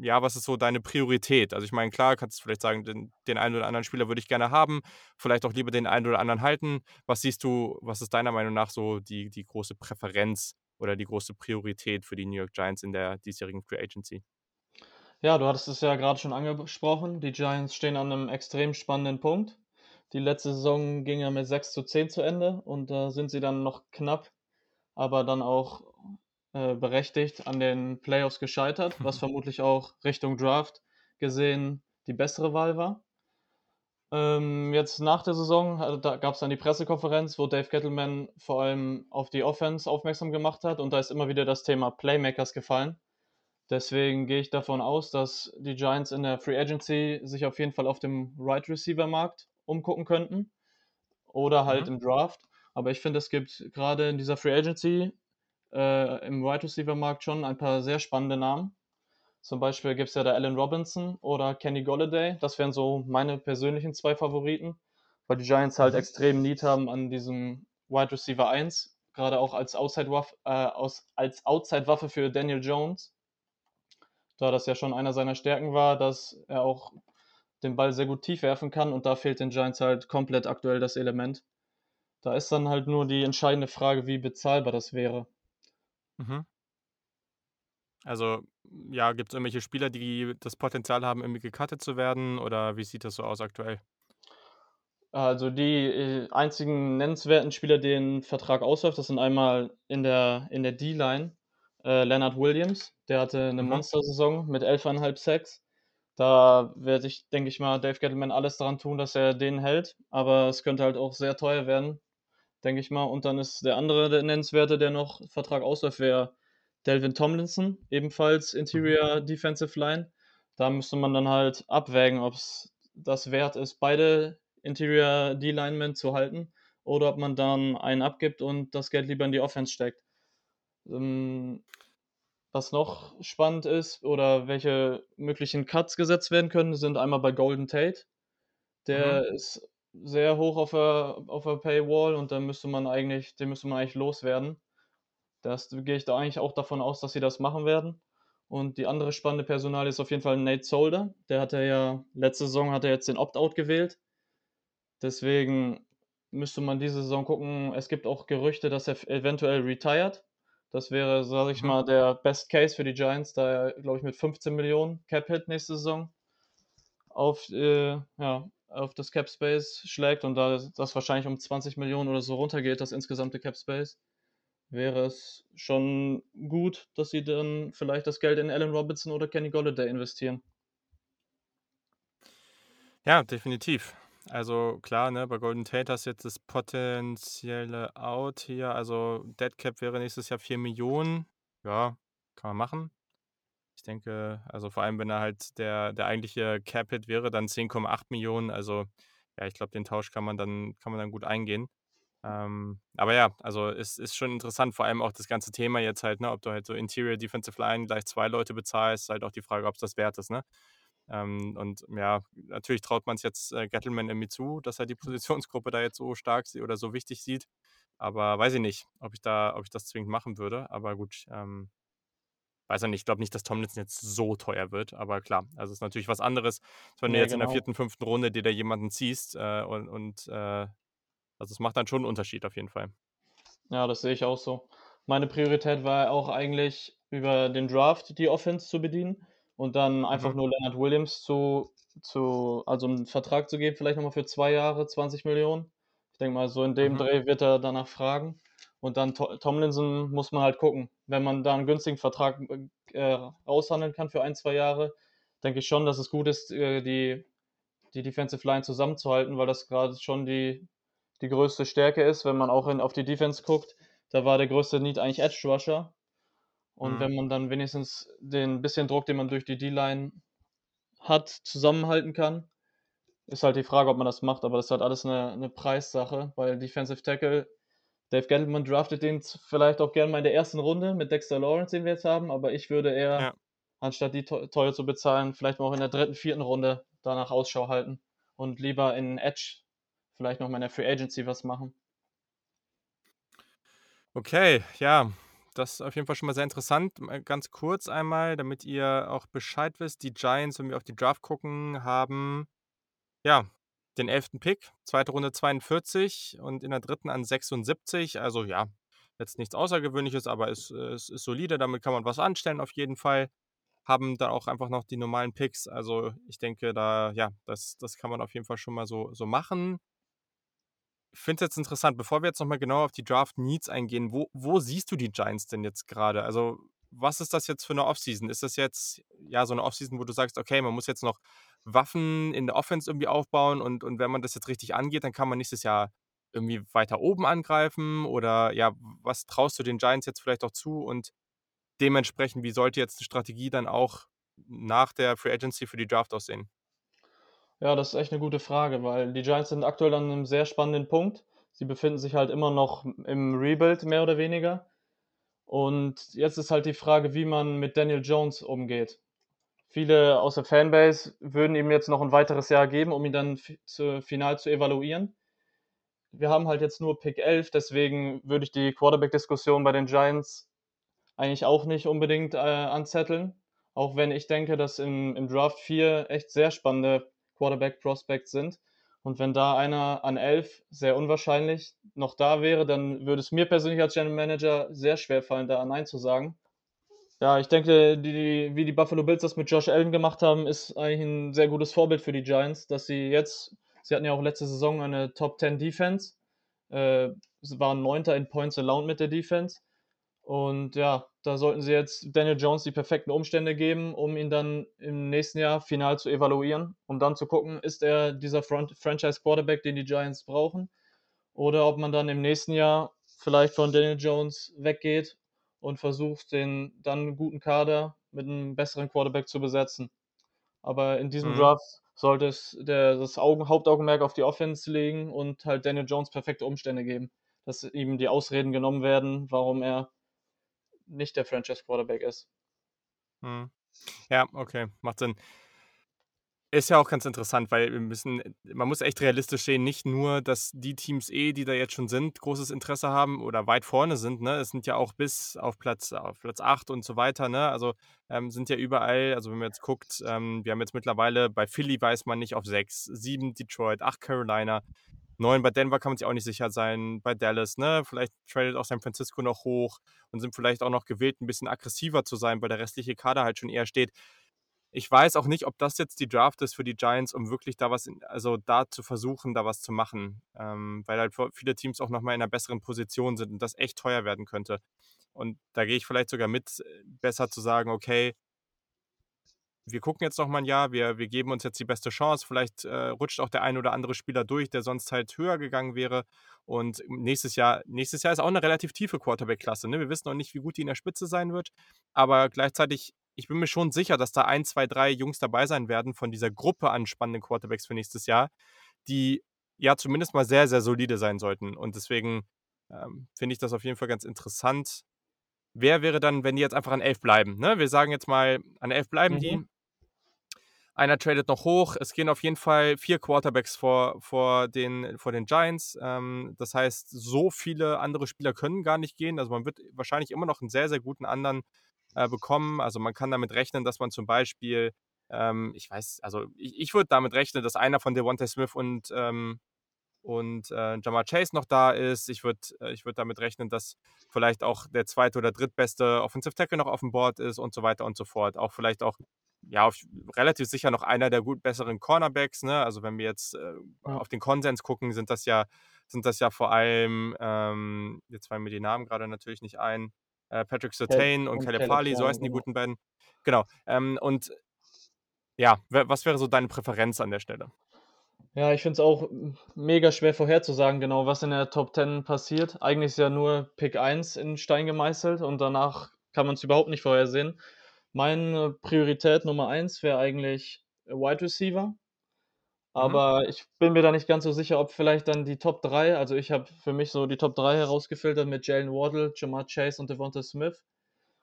ja, was ist so deine Priorität? Also ich meine, klar, kannst du vielleicht sagen, den, den einen oder anderen Spieler würde ich gerne haben, vielleicht auch lieber den einen oder anderen halten. Was siehst du, was ist deiner Meinung nach so die, die große Präferenz oder die große Priorität für die New York Giants in der diesjährigen Free Agency? Ja, du hattest es ja gerade schon angesprochen. Die Giants stehen an einem extrem spannenden Punkt. Die letzte Saison ging ja mit 6 zu 10 zu Ende und da sind sie dann noch knapp, aber dann auch äh, berechtigt an den Playoffs gescheitert, was vermutlich auch Richtung Draft gesehen die bessere Wahl war. Ähm, jetzt nach der Saison da gab es dann die Pressekonferenz, wo Dave Gettleman vor allem auf die Offense aufmerksam gemacht hat und da ist immer wieder das Thema Playmakers gefallen. Deswegen gehe ich davon aus, dass die Giants in der Free Agency sich auf jeden Fall auf dem Right Receiver Markt umgucken könnten oder halt mhm. im Draft. Aber ich finde, es gibt gerade in dieser Free Agency äh, im Wide Receiver Markt schon ein paar sehr spannende Namen. Zum Beispiel gibt es ja da Allen Robinson oder Kenny Golladay. Das wären so meine persönlichen zwei Favoriten, weil die Giants halt mhm. extrem Need haben an diesem Wide Receiver 1, gerade auch als Outside-Waffe äh, als Outside für Daniel Jones. Da das ja schon einer seiner Stärken war, dass er auch den Ball sehr gut tief werfen kann und da fehlt den Giants halt komplett aktuell das Element. Da ist dann halt nur die entscheidende Frage, wie bezahlbar das wäre. Mhm. Also, ja, gibt es irgendwelche Spieler, die das Potenzial haben, irgendwie gecuttet zu werden oder wie sieht das so aus aktuell? Also die äh, einzigen nennenswerten Spieler, denen Vertrag ausläuft, das sind einmal in der, in der D-Line äh, Leonard Williams. Der hatte eine mhm. Monster-Saison mit 11,5 Sacks. Da werde ich, denke ich mal, Dave Gettleman alles daran tun, dass er den hält. Aber es könnte halt auch sehr teuer werden, denke ich mal. Und dann ist der andere der nennenswerte, der noch Vertrag ausläuft, wäre Delvin Tomlinson, ebenfalls Interior mhm. Defensive Line. Da müsste man dann halt abwägen, ob es das wert ist, beide Interior D-Linemen zu halten oder ob man dann einen abgibt und das Geld lieber in die Offense steckt. Ähm, was noch spannend ist oder welche möglichen Cuts gesetzt werden können, sind einmal bei Golden Tate. Der mhm. ist sehr hoch auf der, auf der Paywall und da müsste man eigentlich, den müsste man eigentlich loswerden. Das gehe ich da eigentlich auch davon aus, dass sie das machen werden. Und die andere spannende Personal ist auf jeden Fall Nate Solder. Der hatte ja, letzte Saison hat er jetzt den Opt-out gewählt. Deswegen müsste man diese Saison gucken. Es gibt auch Gerüchte, dass er eventuell retired. Das wäre, sage ich mhm. mal, der Best Case für die Giants, da er, glaube ich, mit 15 Millionen Cap-Hit nächste Saison auf, äh, ja, auf das Cap Space schlägt und da das wahrscheinlich um 20 Millionen oder so runtergeht, das insgesamte Cap Space, wäre es schon gut, dass sie dann vielleicht das Geld in Allen Robinson oder Kenny Golladay investieren. Ja, definitiv. Also klar, ne, bei Golden Tate hast du jetzt das potenzielle Out hier. Also Dead Cap wäre nächstes Jahr 4 Millionen. Ja, kann man machen. Ich denke, also vor allem, wenn er halt der, der eigentliche Cap-Hit wäre, dann 10,8 Millionen. Also ja, ich glaube, den Tausch kann man dann, kann man dann gut eingehen. Ähm, aber ja, also es ist schon interessant, vor allem auch das ganze Thema jetzt halt, ne, ob du halt so Interior Defensive Line gleich zwei Leute bezahlst, halt auch die Frage, ob es das wert ist, ne? Ähm, und ja, natürlich traut man es jetzt äh, Gettleman irgendwie zu, dass er die Positionsgruppe da jetzt so stark oder so wichtig sieht. Aber weiß ich nicht, ob ich da, ob ich das zwingend machen würde. Aber gut, ähm, weiß er nicht. Ich glaube nicht, dass Tomlinson jetzt so teuer wird. Aber klar, also es ist natürlich was anderes, wenn du jetzt genau. in der genau. vierten, fünften Runde dir da jemanden ziehst äh, und, und äh, also es macht dann schon einen Unterschied auf jeden Fall. Ja, das sehe ich auch so. Meine Priorität war auch eigentlich über den Draft die Offense zu bedienen und dann einfach mhm. nur Leonard Williams zu, zu, also einen Vertrag zu geben, vielleicht nochmal für zwei Jahre, 20 Millionen. Ich denke mal, so in dem mhm. Dreh wird er danach fragen. Und dann Tomlinson muss man halt gucken. Wenn man da einen günstigen Vertrag äh, aushandeln kann für ein, zwei Jahre, denke ich schon, dass es gut ist, äh, die, die Defensive Line zusammenzuhalten, weil das gerade schon die, die größte Stärke ist, wenn man auch in, auf die Defense guckt. Da war der größte Need eigentlich Edge Rusher. Und mhm. wenn man dann wenigstens den bisschen Druck, den man durch die D-Line hat, zusammenhalten kann, ist halt die Frage, ob man das macht. Aber das ist halt alles eine, eine Preissache, weil Defensive Tackle, Dave Gettleman draftet den vielleicht auch gerne mal in der ersten Runde mit Dexter Lawrence, den wir jetzt haben. Aber ich würde eher, ja. anstatt die teuer zu bezahlen, vielleicht mal auch in der dritten, vierten Runde danach Ausschau halten und lieber in Edge vielleicht noch mal in der Free Agency was machen. Okay, ja, das ist auf jeden Fall schon mal sehr interessant. Ganz kurz einmal, damit ihr auch Bescheid wisst. Die Giants, wenn wir auf die Draft gucken, haben ja den 11. Pick, zweite Runde 42 und in der dritten an 76. Also ja, jetzt nichts Außergewöhnliches, aber es, es ist solide. Damit kann man was anstellen auf jeden Fall. Haben da auch einfach noch die normalen Picks. Also ich denke, da, ja, das, das kann man auf jeden Fall schon mal so, so machen finde es jetzt interessant, bevor wir jetzt nochmal genau auf die Draft Needs eingehen, wo, wo siehst du die Giants denn jetzt gerade? Also, was ist das jetzt für eine Offseason? Ist das jetzt ja so eine Offseason, wo du sagst, okay, man muss jetzt noch Waffen in der Offense irgendwie aufbauen und, und wenn man das jetzt richtig angeht, dann kann man nächstes Jahr irgendwie weiter oben angreifen? Oder ja, was traust du den Giants jetzt vielleicht auch zu? Und dementsprechend, wie sollte jetzt die Strategie dann auch nach der Free Agency für die Draft aussehen? Ja, das ist echt eine gute Frage, weil die Giants sind aktuell an einem sehr spannenden Punkt. Sie befinden sich halt immer noch im Rebuild, mehr oder weniger. Und jetzt ist halt die Frage, wie man mit Daniel Jones umgeht. Viele aus der Fanbase würden ihm jetzt noch ein weiteres Jahr geben, um ihn dann zu, final zu evaluieren. Wir haben halt jetzt nur Pick 11, deswegen würde ich die Quarterback-Diskussion bei den Giants eigentlich auch nicht unbedingt äh, anzetteln. Auch wenn ich denke, dass im, im Draft 4 echt sehr spannende Quarterback-Prospects sind. Und wenn da einer an 11, sehr unwahrscheinlich, noch da wäre, dann würde es mir persönlich als General Manager sehr schwer fallen, da Nein zu sagen. Ja, ich denke, die, wie die Buffalo Bills das mit Josh Allen gemacht haben, ist eigentlich ein sehr gutes Vorbild für die Giants, dass sie jetzt, sie hatten ja auch letzte Saison eine Top 10 Defense, äh, waren Neunter in Points allowed mit der Defense Und ja, da sollten sie jetzt Daniel Jones die perfekten Umstände geben, um ihn dann im nächsten Jahr final zu evaluieren, um dann zu gucken, ist er dieser Franchise Quarterback, den die Giants brauchen, oder ob man dann im nächsten Jahr vielleicht von Daniel Jones weggeht und versucht, den dann guten Kader mit einem besseren Quarterback zu besetzen. Aber in diesem mhm. Draft sollte es der, das Augen, Hauptaugenmerk auf die Offense legen und halt Daniel Jones perfekte Umstände geben, dass ihm die Ausreden genommen werden, warum er nicht der Franchise Quarterback ist. Mhm. Ja, okay, macht Sinn. Ist ja auch ganz interessant, weil wir müssen, man muss echt realistisch sehen, nicht nur, dass die Teams eh, die da jetzt schon sind, großes Interesse haben oder weit vorne sind, ne? Es sind ja auch bis auf Platz, auf Platz 8 und so weiter, ne? Also ähm, sind ja überall, also wenn man jetzt guckt, ähm, wir haben jetzt mittlerweile bei Philly weiß man nicht auf 6, 7 Detroit, 8 Carolina, 9 bei Denver kann man sich auch nicht sicher sein, bei Dallas, ne? Vielleicht tradet auch San Francisco noch hoch und sind vielleicht auch noch gewillt, ein bisschen aggressiver zu sein, weil der restliche Kader halt schon eher steht ich weiß auch nicht, ob das jetzt die Draft ist für die Giants, um wirklich da was, in, also da zu versuchen, da was zu machen, ähm, weil halt viele Teams auch nochmal in einer besseren Position sind und das echt teuer werden könnte. Und da gehe ich vielleicht sogar mit, äh, besser zu sagen, okay, wir gucken jetzt noch mal ein Jahr, wir, wir geben uns jetzt die beste Chance. Vielleicht äh, rutscht auch der ein oder andere Spieler durch, der sonst halt höher gegangen wäre. Und nächstes Jahr, nächstes Jahr ist auch eine relativ tiefe Quarterback-Klasse. Ne? Wir wissen noch nicht, wie gut die in der Spitze sein wird. Aber gleichzeitig ich bin mir schon sicher, dass da ein, zwei, drei Jungs dabei sein werden von dieser Gruppe an spannenden Quarterbacks für nächstes Jahr, die ja zumindest mal sehr, sehr solide sein sollten. Und deswegen ähm, finde ich das auf jeden Fall ganz interessant. Wer wäre dann, wenn die jetzt einfach an elf bleiben? Ne? Wir sagen jetzt mal, an elf bleiben mhm. die. Einer tradet noch hoch. Es gehen auf jeden Fall vier Quarterbacks vor, vor, den, vor den Giants. Ähm, das heißt, so viele andere Spieler können gar nicht gehen. Also man wird wahrscheinlich immer noch einen sehr, sehr guten anderen äh, bekommen. Also man kann damit rechnen, dass man zum Beispiel, ähm, ich weiß, also ich, ich würde damit rechnen, dass einer von Devontae Smith und, ähm, und äh, Jamal Chase noch da ist. Ich würde äh, würd damit rechnen, dass vielleicht auch der zweite oder drittbeste Offensive Tackle noch auf dem Board ist und so weiter und so fort. Auch vielleicht auch ja, auf, relativ sicher noch einer der gut besseren Cornerbacks. Ne? Also wenn wir jetzt äh, auf den Konsens gucken, sind das ja, sind das ja vor allem, ähm, jetzt fallen mir die Namen gerade natürlich nicht ein, äh, Patrick Sertain und, und Caleb Farley, so heißen die genau. guten beiden. Genau. Ähm, und ja, was wäre so deine Präferenz an der Stelle? Ja, ich finde es auch mega schwer vorherzusagen, genau, was in der Top 10 passiert. Eigentlich ist ja nur Pick 1 in Stein gemeißelt und danach kann man es überhaupt nicht vorhersehen. Meine Priorität Nummer 1 wäre eigentlich Wide Receiver. Mhm. Aber mhm. ich bin mir da nicht ganz so sicher, ob vielleicht dann die Top 3, also ich habe für mich so die Top 3 herausgefiltert mit Jalen Waddle, Jamar Chase und Devonta Smith.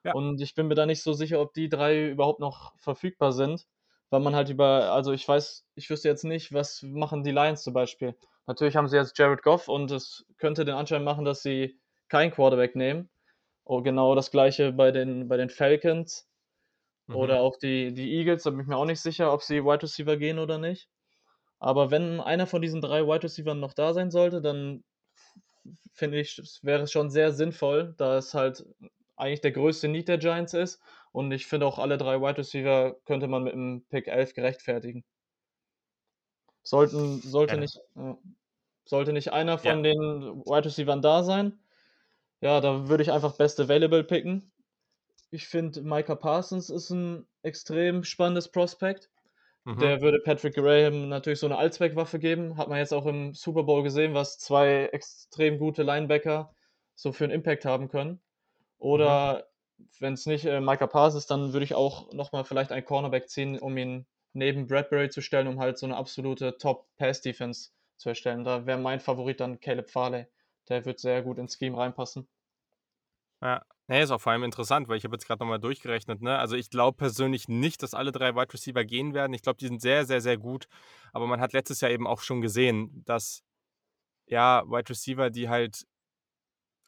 Ja. Und ich bin mir da nicht so sicher, ob die drei überhaupt noch verfügbar sind, weil man halt über, also ich weiß, ich wüsste jetzt nicht, was machen die Lions zum Beispiel. Natürlich haben sie jetzt Jared Goff und es könnte den Anschein machen, dass sie keinen Quarterback nehmen. Oh, genau das gleiche bei den, bei den Falcons. Mhm. Oder auch die, die Eagles, da bin ich mir auch nicht sicher, ob sie Wide Receiver gehen oder nicht. Aber wenn einer von diesen drei Wide Receivers noch da sein sollte, dann finde ich, wäre es schon sehr sinnvoll, da es halt eigentlich der größte Need der Giants ist. Und ich finde auch alle drei Wide Receiver könnte man mit dem Pick 11 gerechtfertigen. Sollten, sollte, ja. nicht, äh, sollte nicht einer von ja. den Wide Receivers da sein, ja, da würde ich einfach Best Available picken. Ich finde, Micah Parsons ist ein extrem spannendes Prospect. Mhm. Der würde Patrick Graham natürlich so eine Allzweckwaffe geben. Hat man jetzt auch im Super Bowl gesehen, was zwei extrem gute Linebacker so für einen Impact haben können. Oder mhm. wenn es nicht äh, Micah Pass ist, dann würde ich auch nochmal vielleicht einen Cornerback ziehen, um ihn neben Bradbury zu stellen, um halt so eine absolute Top-Pass-Defense zu erstellen. Da wäre mein Favorit dann Caleb Farley. Der wird sehr gut ins Scheme reinpassen. Ja, ne, ist auch vor allem interessant, weil ich habe jetzt gerade nochmal durchgerechnet, ne? Also ich glaube persönlich nicht, dass alle drei Wide Receiver gehen werden. Ich glaube, die sind sehr, sehr, sehr gut. Aber man hat letztes Jahr eben auch schon gesehen, dass ja, Wide Receiver, die halt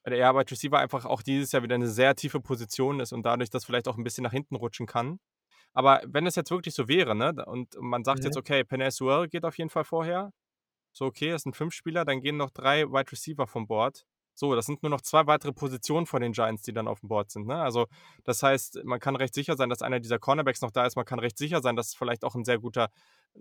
oder ja, Wide Receiver einfach auch dieses Jahr wieder eine sehr tiefe Position ist und dadurch das vielleicht auch ein bisschen nach hinten rutschen kann. Aber wenn es jetzt wirklich so wäre, ne, und man sagt mhm. jetzt, okay, Penny Sewell geht auf jeden Fall vorher, so okay, es sind fünf Spieler, dann gehen noch drei Wide Receiver vom Board. So, das sind nur noch zwei weitere Positionen von den Giants, die dann auf dem Board sind. Ne? Also, das heißt, man kann recht sicher sein, dass einer dieser Cornerbacks noch da ist. Man kann recht sicher sein, dass vielleicht auch ein sehr guter,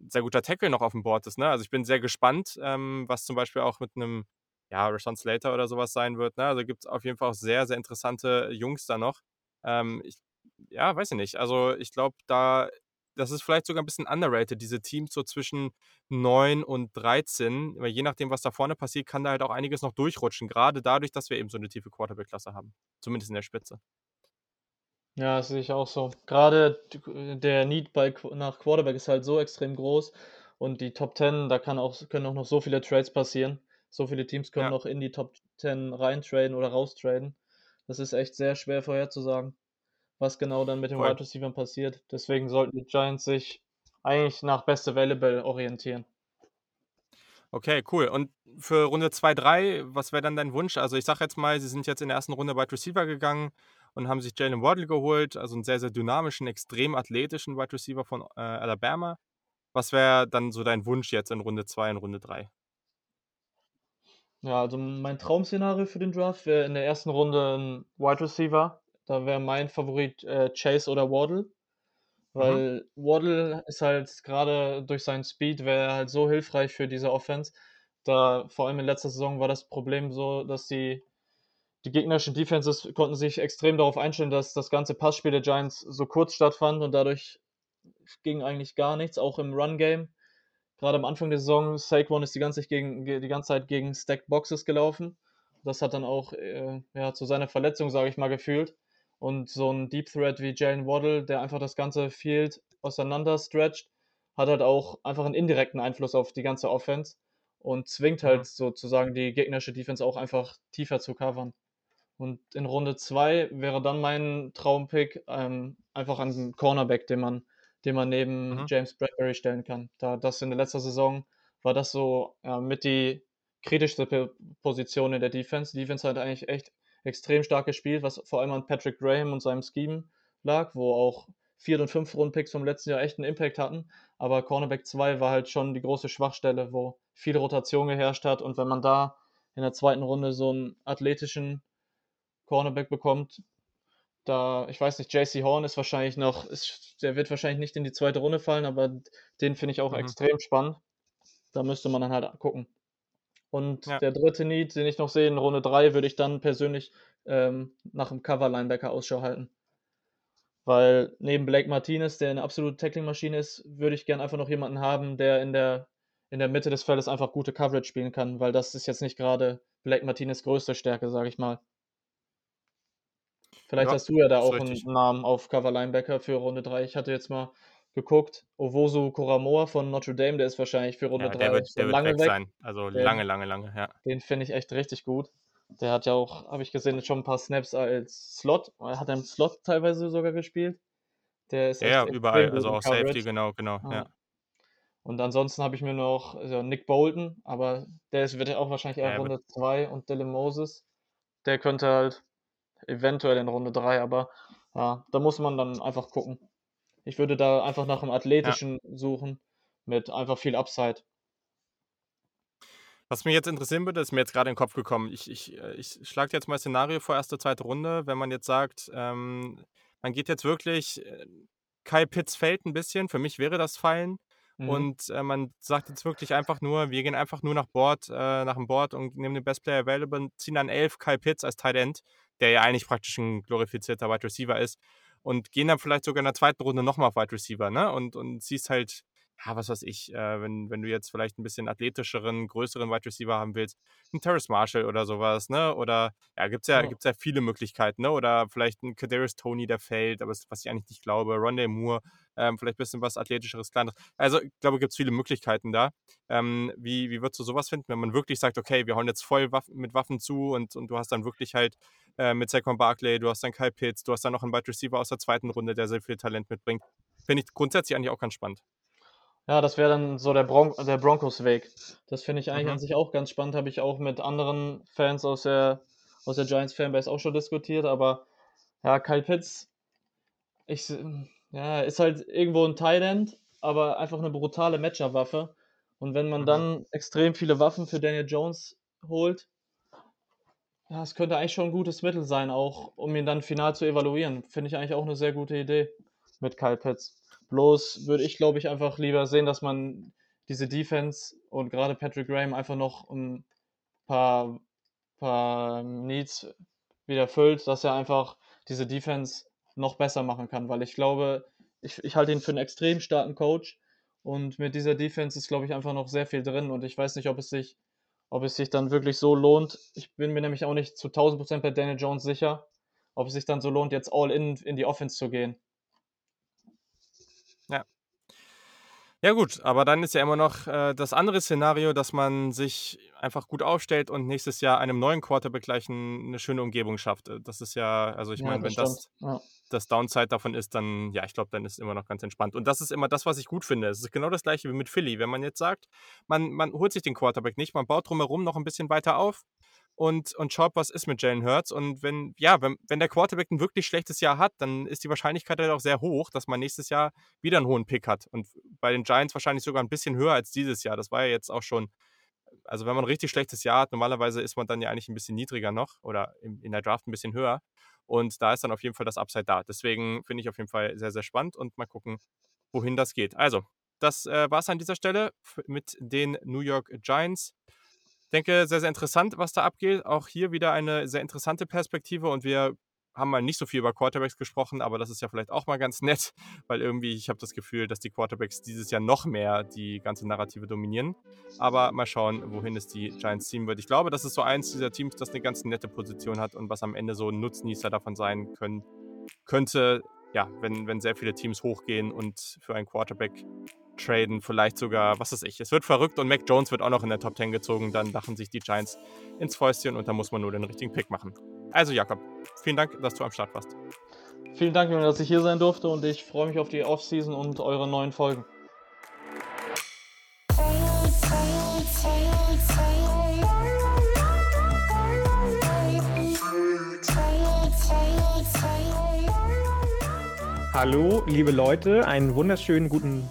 sehr guter Tackle noch auf dem Board ist. Ne? Also, ich bin sehr gespannt, ähm, was zum Beispiel auch mit einem ja, Rashawn Slater oder sowas sein wird. Ne? Also gibt es auf jeden Fall auch sehr, sehr interessante Jungs da noch. Ähm, ich, ja, weiß ich nicht. Also ich glaube, da, das ist vielleicht sogar ein bisschen underrated, diese Teams so zwischen 9 und 13. Weil je nachdem, was da vorne passiert, kann da halt auch einiges noch durchrutschen. Gerade dadurch, dass wir eben so eine tiefe Quarterback-Klasse haben. Zumindest in der Spitze. Ja, das sehe ich auch so. Gerade der Need bei, nach Quarterback ist halt so extrem groß und die Top 10, da kann auch, können auch noch so viele Trades passieren. So viele Teams können ja. noch in die Top 10 reintraden oder raustraden. Das ist echt sehr schwer vorherzusagen, was genau dann mit den Wide Receivers passiert. Deswegen sollten die Giants sich eigentlich nach Best Available orientieren. Okay, cool. Und für Runde 2, 3, was wäre dann dein Wunsch? Also ich sage jetzt mal, sie sind jetzt in der ersten Runde Wide Receiver gegangen und haben sich Jalen Waddle geholt, also einen sehr, sehr dynamischen, extrem athletischen Wide Receiver von äh, Alabama. Was wäre dann so dein Wunsch jetzt in Runde 2 und Runde 3? Ja, also mein Traum-Szenario für den Draft wäre in der ersten Runde ein Wide Receiver. Da wäre mein Favorit äh, Chase oder Waddle. Mhm. Weil mhm. Waddle ist halt gerade durch seinen Speed wäre halt so hilfreich für diese Offense. Da vor allem in letzter Saison war das Problem so, dass die die gegnerischen Defenses konnten sich extrem darauf einstellen, dass das ganze Passspiel der Giants so kurz stattfand und dadurch ging eigentlich gar nichts, auch im Run-Game. Gerade am Anfang der Saison, Saquon ist die ganze, Zeit gegen, die ganze Zeit gegen Stacked Boxes gelaufen. Das hat dann auch äh, ja, zu seiner Verletzung, sage ich mal, gefühlt. Und so ein Deep Threat wie Jalen Waddle, der einfach das ganze Field auseinander stretcht, hat halt auch einfach einen indirekten Einfluss auf die ganze Offense und zwingt halt mhm. sozusagen die gegnerische Defense auch einfach tiefer zu covern. Und in Runde 2 wäre dann mein Traumpick ähm, einfach ein Cornerback, den man, den man neben mhm. James Bradbury stellen kann. Da das in der letzten Saison war das so ja, mit die kritischste Position in der Defense. Die Defense hat eigentlich echt extrem stark gespielt, was vor allem an Patrick Graham und seinem Scheme lag, wo auch vier und fünf Rundpicks vom letzten Jahr echt einen Impact hatten. Aber Cornerback 2 war halt schon die große Schwachstelle, wo viel Rotation geherrscht hat. Und wenn man da in der zweiten Runde so einen athletischen Cornerback bekommt. Da, ich weiß nicht, JC Horn ist wahrscheinlich noch, ist, der wird wahrscheinlich nicht in die zweite Runde fallen, aber den finde ich auch mhm. extrem spannend. Da müsste man dann halt gucken. Und ja. der dritte Need, den ich noch sehe, in Runde 3, würde ich dann persönlich ähm, nach dem Cover-Linebacker Ausschau halten. Weil neben Blake Martinez, der eine absolute Tackling-Maschine ist, würde ich gerne einfach noch jemanden haben, der in der, in der Mitte des Feldes einfach gute Coverage spielen kann, weil das ist jetzt nicht gerade Blake Martinez größte Stärke, sage ich mal. Vielleicht ja, hast du ja da auch einen Namen auf Cover Linebacker für Runde 3. Ich hatte jetzt mal geguckt, Owosu Koramoa von Notre Dame, der ist wahrscheinlich für Runde 3 der wird, der lange wird weg, sein. Also den, lange, lange, lange, ja. Den finde ich echt richtig gut. Der hat ja auch, habe ich gesehen, schon ein paar Snaps als Slot. Er hat im Slot teilweise sogar gespielt. Der ist ja, überall, also auch Coverage. Safety, genau, genau, ah. ja. Und ansonsten habe ich mir noch also Nick Bolton, aber der ist, wird ja auch wahrscheinlich eher ja, Runde 2 und Dylan Moses. Der könnte halt eventuell in Runde 3, aber ja, da muss man dann einfach gucken. Ich würde da einfach nach einem athletischen ja. suchen mit einfach viel Upside. Was mich jetzt interessieren würde, ist mir jetzt gerade in den Kopf gekommen. Ich, ich, äh, ich schlage jetzt mal Szenario vor, erste, zweite Runde. Wenn man jetzt sagt, ähm, man geht jetzt wirklich, äh, Kai Pitts fällt ein bisschen, für mich wäre das Fallen. Mhm. Und äh, man sagt jetzt wirklich einfach nur, wir gehen einfach nur nach Board, äh, nach dem Board und nehmen den Best Player Available und ziehen dann elf Kyle Pitts als Tight End, der ja eigentlich praktisch ein glorifizierter Wide Receiver ist. Und gehen dann vielleicht sogar in der zweiten Runde nochmal auf Wide Receiver, ne? Und, und siehst halt, ja, was weiß ich, äh, wenn, wenn du jetzt vielleicht ein bisschen athletischeren, größeren Wide Receiver haben willst, ein Terrace Marshall oder sowas, ne? Oder ja, gibt es ja, oh. Gibt's ja viele Möglichkeiten, ne? Oder vielleicht ein Kadarius Tony, der fällt, aber was ich eigentlich nicht glaube, Rondé Moore, ähm, vielleicht ein bisschen was athletischeres, kleineres. Also, ich glaube, gibt es viele Möglichkeiten da. Ähm, wie, wie würdest du sowas finden, wenn man wirklich sagt, okay, wir hauen jetzt voll Waffen, mit Waffen zu und, und du hast dann wirklich halt äh, mit Saquon Barkley, du hast dann Kyle Pitts, du hast dann noch einen Wide Receiver aus der zweiten Runde, der sehr viel Talent mitbringt. Finde ich grundsätzlich eigentlich auch ganz spannend. Ja, das wäre dann so der, Bron der Broncos-Weg. Das finde ich eigentlich mhm. an sich auch ganz spannend. Habe ich auch mit anderen Fans aus der, aus der Giants-Fanbase auch schon diskutiert. Aber ja, Kyle Pitts, ich, ja, ist halt irgendwo ein End, aber einfach eine brutale Matchup-Waffe. Und wenn man mhm. dann extrem viele Waffen für Daniel Jones holt, ja, es könnte eigentlich schon ein gutes Mittel sein, auch um ihn dann final zu evaluieren. Finde ich eigentlich auch eine sehr gute Idee mit Kyle Pitts. Bloß würde ich, glaube ich, einfach lieber sehen, dass man diese Defense und gerade Patrick Graham einfach noch um paar, paar Needs wieder füllt, dass er einfach diese Defense noch besser machen kann, weil ich glaube, ich, ich halte ihn für einen extrem starken Coach und mit dieser Defense ist, glaube ich, einfach noch sehr viel drin und ich weiß nicht, ob es sich, ob es sich dann wirklich so lohnt. Ich bin mir nämlich auch nicht zu 1000% bei Daniel Jones sicher, ob es sich dann so lohnt, jetzt all in in die Offense zu gehen. Ja gut, aber dann ist ja immer noch äh, das andere Szenario, dass man sich einfach gut aufstellt und nächstes Jahr einem neuen Quarterback gleich ein, eine schöne Umgebung schafft. Äh, das ist ja, also ich ja, meine, wenn das ja. das Downside davon ist, dann, ja, ich glaube, dann ist es immer noch ganz entspannt. Und das ist immer das, was ich gut finde. Es ist genau das gleiche wie mit Philly. Wenn man jetzt sagt, man, man holt sich den Quarterback nicht, man baut drumherum noch ein bisschen weiter auf, und, und schaut, was ist mit Jalen Hurts. Und wenn, ja, wenn, wenn der Quarterback ein wirklich schlechtes Jahr hat, dann ist die Wahrscheinlichkeit halt auch sehr hoch, dass man nächstes Jahr wieder einen hohen Pick hat. Und bei den Giants wahrscheinlich sogar ein bisschen höher als dieses Jahr. Das war ja jetzt auch schon, also wenn man ein richtig schlechtes Jahr hat, normalerweise ist man dann ja eigentlich ein bisschen niedriger noch oder in, in der Draft ein bisschen höher. Und da ist dann auf jeden Fall das Upside da. Deswegen finde ich auf jeden Fall sehr, sehr spannend und mal gucken, wohin das geht. Also, das äh, war es an dieser Stelle mit den New York Giants denke, sehr, sehr interessant, was da abgeht. Auch hier wieder eine sehr interessante Perspektive und wir haben mal nicht so viel über Quarterbacks gesprochen, aber das ist ja vielleicht auch mal ganz nett, weil irgendwie ich habe das Gefühl, dass die Quarterbacks dieses Jahr noch mehr die ganze Narrative dominieren. Aber mal schauen, wohin es die Giants ziehen wird. Ich glaube, das ist so eins dieser Teams, das eine ganz nette Position hat und was am Ende so ein Nutznießer davon sein können, könnte, ja, wenn, wenn sehr viele Teams hochgehen und für einen Quarterback traden, vielleicht sogar, was weiß ich. Es wird verrückt und Mac Jones wird auch noch in der Top 10 gezogen, dann lachen sich die Giants ins Fäustchen und da muss man nur den richtigen Pick machen. Also Jakob, vielen Dank, dass du am Start warst. Vielen Dank, dass ich hier sein durfte und ich freue mich auf die Offseason und eure neuen Folgen. Hallo, liebe Leute, einen wunderschönen guten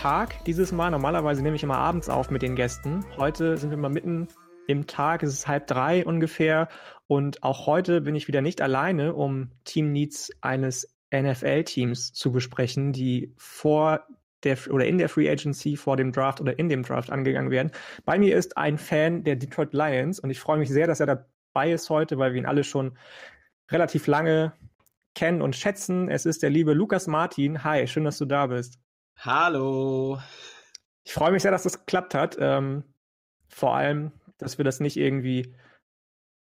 Tag dieses Mal. Normalerweise nehme ich immer abends auf mit den Gästen. Heute sind wir mal mitten im Tag. Es ist halb drei ungefähr. Und auch heute bin ich wieder nicht alleine, um Team Needs eines NFL-Teams zu besprechen, die vor der oder in der Free Agency vor dem Draft oder in dem Draft angegangen werden. Bei mir ist ein Fan der Detroit Lions und ich freue mich sehr, dass er dabei ist heute, weil wir ihn alle schon relativ lange kennen und schätzen. Es ist der liebe Lukas Martin. Hi, schön, dass du da bist. Hallo. Ich freue mich sehr, dass das geklappt hat. Ähm, vor allem, dass wir das nicht irgendwie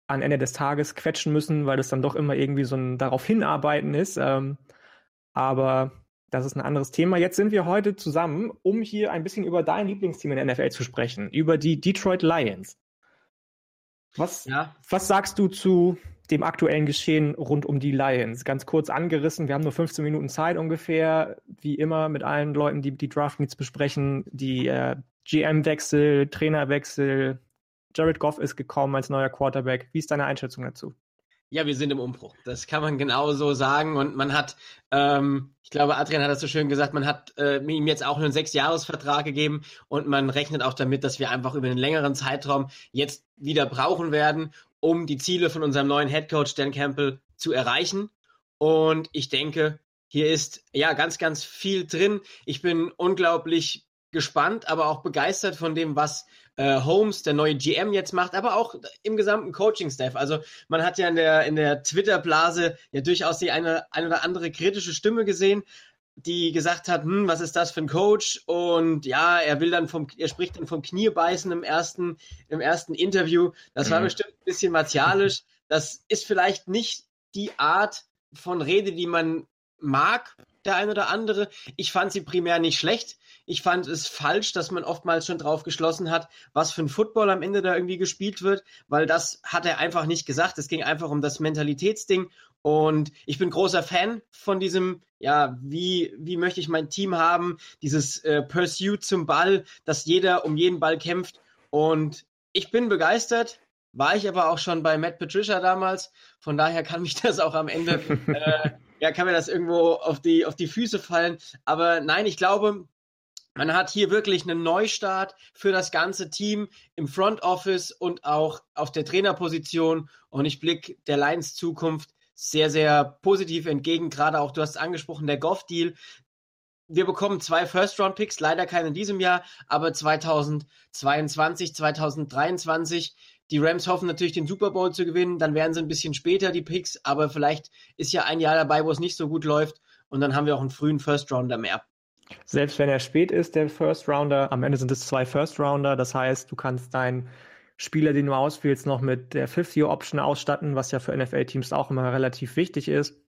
an Ende des Tages quetschen müssen, weil das dann doch immer irgendwie so ein darauf hinarbeiten ist. Ähm, aber das ist ein anderes Thema. Jetzt sind wir heute zusammen, um hier ein bisschen über dein Lieblingsteam in der NFL zu sprechen, über die Detroit Lions. Was, ja. was sagst du zu dem aktuellen Geschehen rund um die Lions. Ganz kurz angerissen, wir haben nur 15 Minuten Zeit ungefähr, wie immer mit allen Leuten, die die Draft Needs besprechen, die äh, GM-Wechsel, Trainerwechsel, Jared Goff ist gekommen als neuer Quarterback. Wie ist deine Einschätzung dazu? Ja, wir sind im Umbruch. Das kann man genau so sagen. Und man hat, ähm, ich glaube, Adrian hat das so schön gesagt, man hat äh, ihm jetzt auch einen Sechsjahresvertrag gegeben und man rechnet auch damit, dass wir einfach über einen längeren Zeitraum jetzt wieder brauchen werden, um die Ziele von unserem neuen Headcoach Dan Campbell zu erreichen. Und ich denke, hier ist ja ganz, ganz viel drin. Ich bin unglaublich gespannt, aber auch begeistert von dem, was äh, Holmes, der neue GM, jetzt macht, aber auch im gesamten Coaching-Staff. Also man hat ja in der, in der Twitter-Blase ja durchaus die eine, eine oder andere kritische Stimme gesehen, die gesagt hat, hm, was ist das für ein Coach? Und ja, er will dann vom, er spricht dann vom Kniebeißen im ersten, im ersten Interview. Das war mhm. bestimmt ein bisschen martialisch. Das ist vielleicht nicht die Art von Rede, die man mag, der ein oder andere. Ich fand sie primär nicht schlecht. Ich fand es falsch, dass man oftmals schon drauf geschlossen hat, was für ein Football am Ende da irgendwie gespielt wird, weil das hat er einfach nicht gesagt. Es ging einfach um das Mentalitätsding und ich bin großer Fan von diesem, ja, wie, wie möchte ich mein Team haben, dieses äh, Pursuit zum Ball, dass jeder um jeden Ball kämpft. Und ich bin begeistert, war ich aber auch schon bei Matt Patricia damals. Von daher kann mich das auch am Ende, äh, ja, kann mir das irgendwo auf die, auf die Füße fallen. Aber nein, ich glaube, man hat hier wirklich einen Neustart für das ganze Team im Front Office und auch auf der Trainerposition. Und ich blicke der Lions Zukunft sehr, sehr positiv entgegen. Gerade auch, du hast angesprochen, der Goff-Deal. Wir bekommen zwei First-Round-Picks, leider keine in diesem Jahr, aber 2022, 2023, Die Rams hoffen natürlich, den Super Bowl zu gewinnen. Dann wären sie ein bisschen später, die Picks. Aber vielleicht ist ja ein Jahr dabei, wo es nicht so gut läuft. Und dann haben wir auch einen frühen First Rounder mehr. Selbst wenn er spät ist, der First Rounder, am Ende sind es zwei First Rounder. Das heißt, du kannst deinen Spieler, den du auswählst, noch mit der Fifth-Year-Option ausstatten, was ja für NFL-Teams auch immer relativ wichtig ist.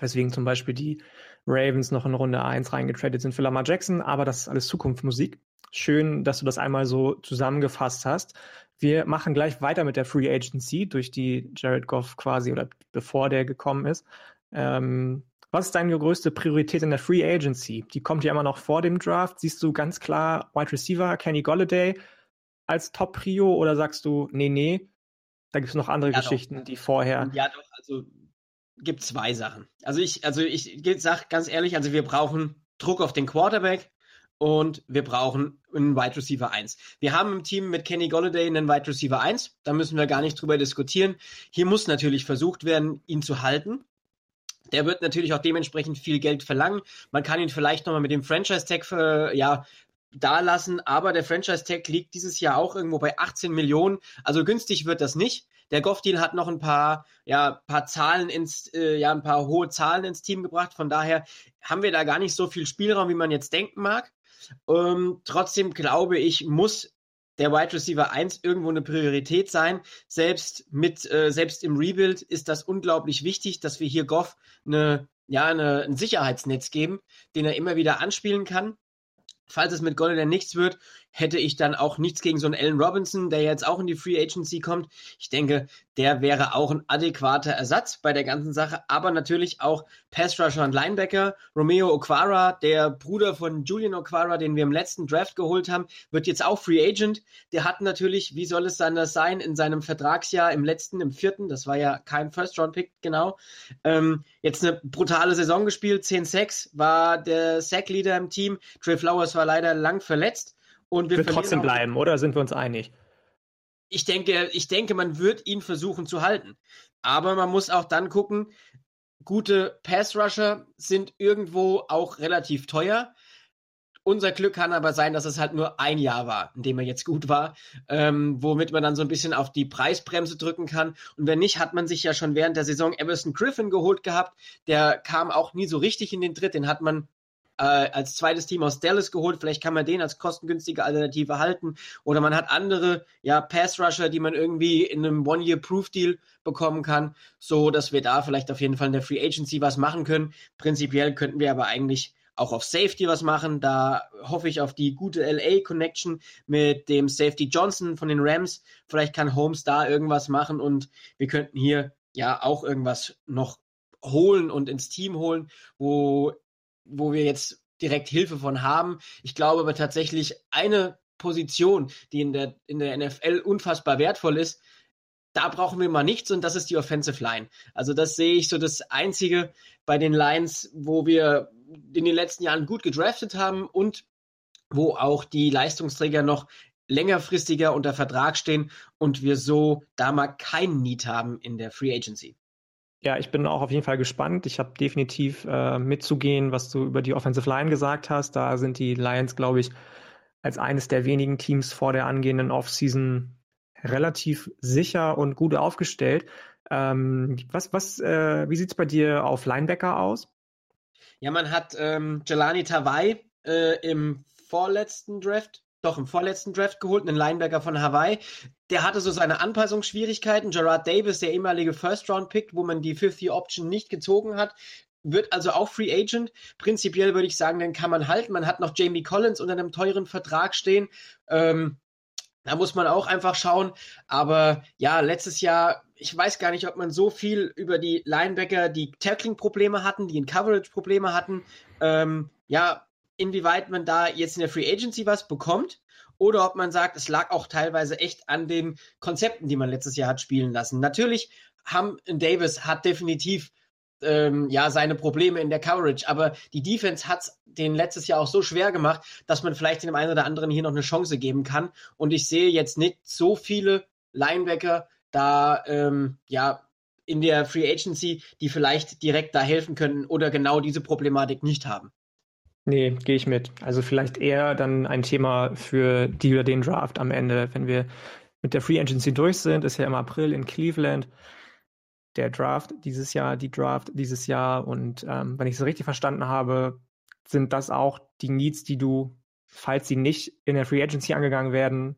Deswegen zum Beispiel die Ravens noch in Runde 1 reingetradet sind für Lamar Jackson, aber das ist alles Zukunftsmusik. Schön, dass du das einmal so zusammengefasst hast. Wir machen gleich weiter mit der Free Agency, durch die Jared Goff quasi oder bevor der gekommen ist. Ähm, was ist deine größte Priorität in der Free Agency? Die kommt ja immer noch vor dem Draft. Siehst du ganz klar Wide Receiver, Kenny Golladay als Top-Prio oder sagst du, nee, nee, da gibt es noch andere ja, Geschichten, doch. die vorher. Ja, doch, also gibt zwei Sachen. Also ich, also ich sag ganz ehrlich, also wir brauchen Druck auf den Quarterback und wir brauchen einen Wide Receiver 1. Wir haben im Team mit Kenny Golladay einen Wide Receiver 1, da müssen wir gar nicht drüber diskutieren. Hier muss natürlich versucht werden, ihn zu halten. Der wird natürlich auch dementsprechend viel Geld verlangen. Man kann ihn vielleicht nochmal mit dem Franchise-Tag äh, ja, da lassen, aber der Franchise-Tag liegt dieses Jahr auch irgendwo bei 18 Millionen. Also günstig wird das nicht. Der Goff-Deal hat noch ein paar, ja, paar Zahlen ins, äh, ja, ein paar hohe Zahlen ins Team gebracht. Von daher haben wir da gar nicht so viel Spielraum, wie man jetzt denken mag. Ähm, trotzdem glaube ich, muss der Wide Receiver 1 irgendwo eine Priorität sein. Selbst mit, äh, selbst im Rebuild ist das unglaublich wichtig, dass wir hier Goff eine, ja, eine, ein Sicherheitsnetz geben, den er immer wieder anspielen kann. Falls es mit Golladay nichts wird, hätte ich dann auch nichts gegen so einen Allen Robinson, der jetzt auch in die Free Agency kommt. Ich denke, der wäre auch ein adäquater Ersatz bei der ganzen Sache, aber natürlich auch Pass Rusher und Linebacker. Romeo Okwara, der Bruder von Julian Okwara, den wir im letzten Draft geholt haben, wird jetzt auch Free Agent. Der hat natürlich, wie soll es anders sein, in seinem Vertragsjahr im letzten, im vierten, das war ja kein First-Round-Pick, genau, ähm, jetzt eine brutale Saison gespielt, 10 Sacks, war der Sack-Leader im Team. Trey Flowers war leider lang verletzt. Und wir wird trotzdem bleiben, oder sind wir uns einig? Ich denke, ich denke, man wird ihn versuchen zu halten. Aber man muss auch dann gucken, gute Pass-Rusher sind irgendwo auch relativ teuer. Unser Glück kann aber sein, dass es halt nur ein Jahr war, in dem er jetzt gut war, ähm, womit man dann so ein bisschen auf die Preisbremse drücken kann. Und wenn nicht, hat man sich ja schon während der Saison Everson Griffin geholt gehabt. Der kam auch nie so richtig in den Tritt. Den hat man äh, als zweites Team aus Dallas geholt. Vielleicht kann man den als kostengünstige Alternative halten. Oder man hat andere, ja, Pass-Rusher, die man irgendwie in einem One-Year-Proof-Deal bekommen kann, so dass wir da vielleicht auf jeden Fall in der Free Agency was machen können. Prinzipiell könnten wir aber eigentlich auch auf Safety was machen. Da hoffe ich auf die gute LA-Connection mit dem Safety Johnson von den Rams. Vielleicht kann Holmes da irgendwas machen und wir könnten hier ja auch irgendwas noch holen und ins Team holen, wo wo wir jetzt direkt Hilfe von haben. Ich glaube aber tatsächlich eine Position, die in der, in der NFL unfassbar wertvoll ist, da brauchen wir mal nichts und das ist die Offensive Line. Also das sehe ich so das einzige bei den Lines, wo wir in den letzten Jahren gut gedraftet haben und wo auch die Leistungsträger noch längerfristiger unter Vertrag stehen und wir so da mal keinen Need haben in der Free Agency. Ja, ich bin auch auf jeden Fall gespannt. Ich habe definitiv äh, mitzugehen, was du über die Offensive Line gesagt hast. Da sind die Lions, glaube ich, als eines der wenigen Teams vor der angehenden Offseason relativ sicher und gut aufgestellt. Ähm, was, was, äh, wie sieht's bei dir auf Linebacker aus? Ja, man hat ähm, Jelani Tawai äh, im vorletzten Draft doch im vorletzten Draft geholt, einen Linebacker von Hawaii. Der hatte so seine Anpassungsschwierigkeiten. Gerard Davis, der ehemalige First-Round-Pick, wo man die Fifth-Year-Option nicht gezogen hat, wird also auch Free Agent. Prinzipiell würde ich sagen, den kann man halten. Man hat noch Jamie Collins unter einem teuren Vertrag stehen. Ähm, da muss man auch einfach schauen. Aber ja, letztes Jahr, ich weiß gar nicht, ob man so viel über die Linebacker, die Tackling-Probleme hatten, die in Coverage-Probleme hatten, ähm, ja, inwieweit man da jetzt in der Free Agency was bekommt oder ob man sagt, es lag auch teilweise echt an den Konzepten, die man letztes Jahr hat spielen lassen. Natürlich haben Davis hat definitiv ähm, ja seine Probleme in der Coverage, aber die Defense hat den letztes Jahr auch so schwer gemacht, dass man vielleicht dem einen oder anderen hier noch eine Chance geben kann. Und ich sehe jetzt nicht so viele Linebacker da ähm, ja in der Free Agency, die vielleicht direkt da helfen können oder genau diese Problematik nicht haben. Nee, gehe ich mit. Also vielleicht eher dann ein Thema für die oder den Draft am Ende, wenn wir mit der Free Agency durch sind, ist ja im April in Cleveland der Draft dieses Jahr, die Draft dieses Jahr. Und ähm, wenn ich es richtig verstanden habe, sind das auch die Needs, die du, falls sie nicht in der Free Agency angegangen werden,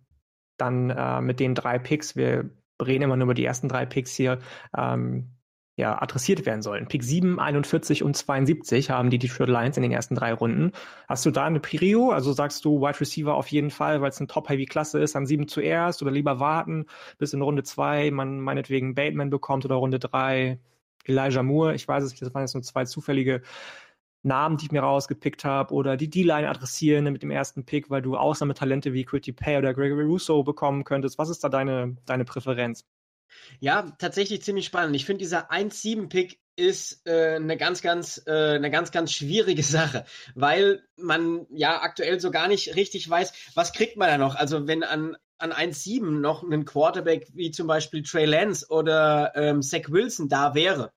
dann äh, mit den drei Picks, wir reden immer nur über die ersten drei Picks hier, ähm, ja, adressiert werden sollen. Pick 7, 41 und 72 haben die Detroit Lions in den ersten drei Runden. Hast du da eine Prio? Also sagst du Wide Receiver auf jeden Fall, weil es eine Top-Heavy-Klasse ist, an 7 zuerst oder lieber warten, bis in Runde 2 man meinetwegen Bateman bekommt oder Runde 3 Elijah Moore. Ich weiß es nicht, das waren jetzt nur zwei zufällige Namen, die ich mir rausgepickt habe oder die D-Line adressieren mit dem ersten Pick, weil du Ausnahmetalente wie Quitty Pay oder Gregory Russo bekommen könntest. Was ist da deine, deine Präferenz? Ja, tatsächlich ziemlich spannend. Ich finde, dieser 1-7-Pick ist äh, eine ganz, ganz, äh, eine ganz, ganz schwierige Sache, weil man ja aktuell so gar nicht richtig weiß, was kriegt man da noch. Also wenn an an 1-7 noch ein Quarterback wie zum Beispiel Trey Lance oder ähm, Zach Wilson da wäre,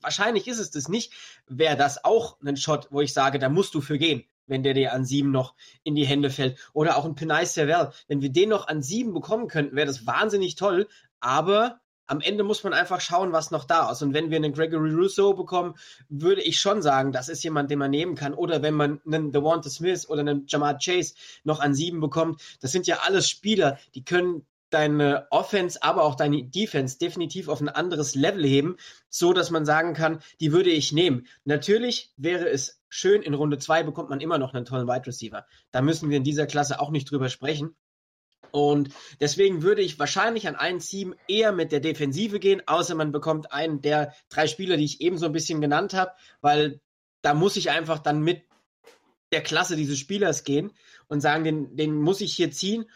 wahrscheinlich ist es das nicht, wäre das auch ein Shot, wo ich sage, da musst du für gehen wenn der dir an sieben noch in die Hände fällt. Oder auch ein Penay Servel. Wenn wir den noch an sieben bekommen könnten, wäre das wahnsinnig toll. Aber am Ende muss man einfach schauen, was noch da ist. Und wenn wir einen Gregory Russo bekommen, würde ich schon sagen, das ist jemand, den man nehmen kann. Oder wenn man einen Devonta Smith oder einen Jamar Chase noch an sieben bekommt, das sind ja alles Spieler, die können deine Offense, aber auch deine Defense definitiv auf ein anderes Level heben, so dass man sagen kann, die würde ich nehmen. Natürlich wäre es schön, in Runde zwei bekommt man immer noch einen tollen Wide Receiver. Da müssen wir in dieser Klasse auch nicht drüber sprechen. Und deswegen würde ich wahrscheinlich an einen Team eher mit der Defensive gehen, außer man bekommt einen der drei Spieler, die ich eben so ein bisschen genannt habe, weil da muss ich einfach dann mit der Klasse dieses Spielers gehen und sagen, den, den muss ich hier ziehen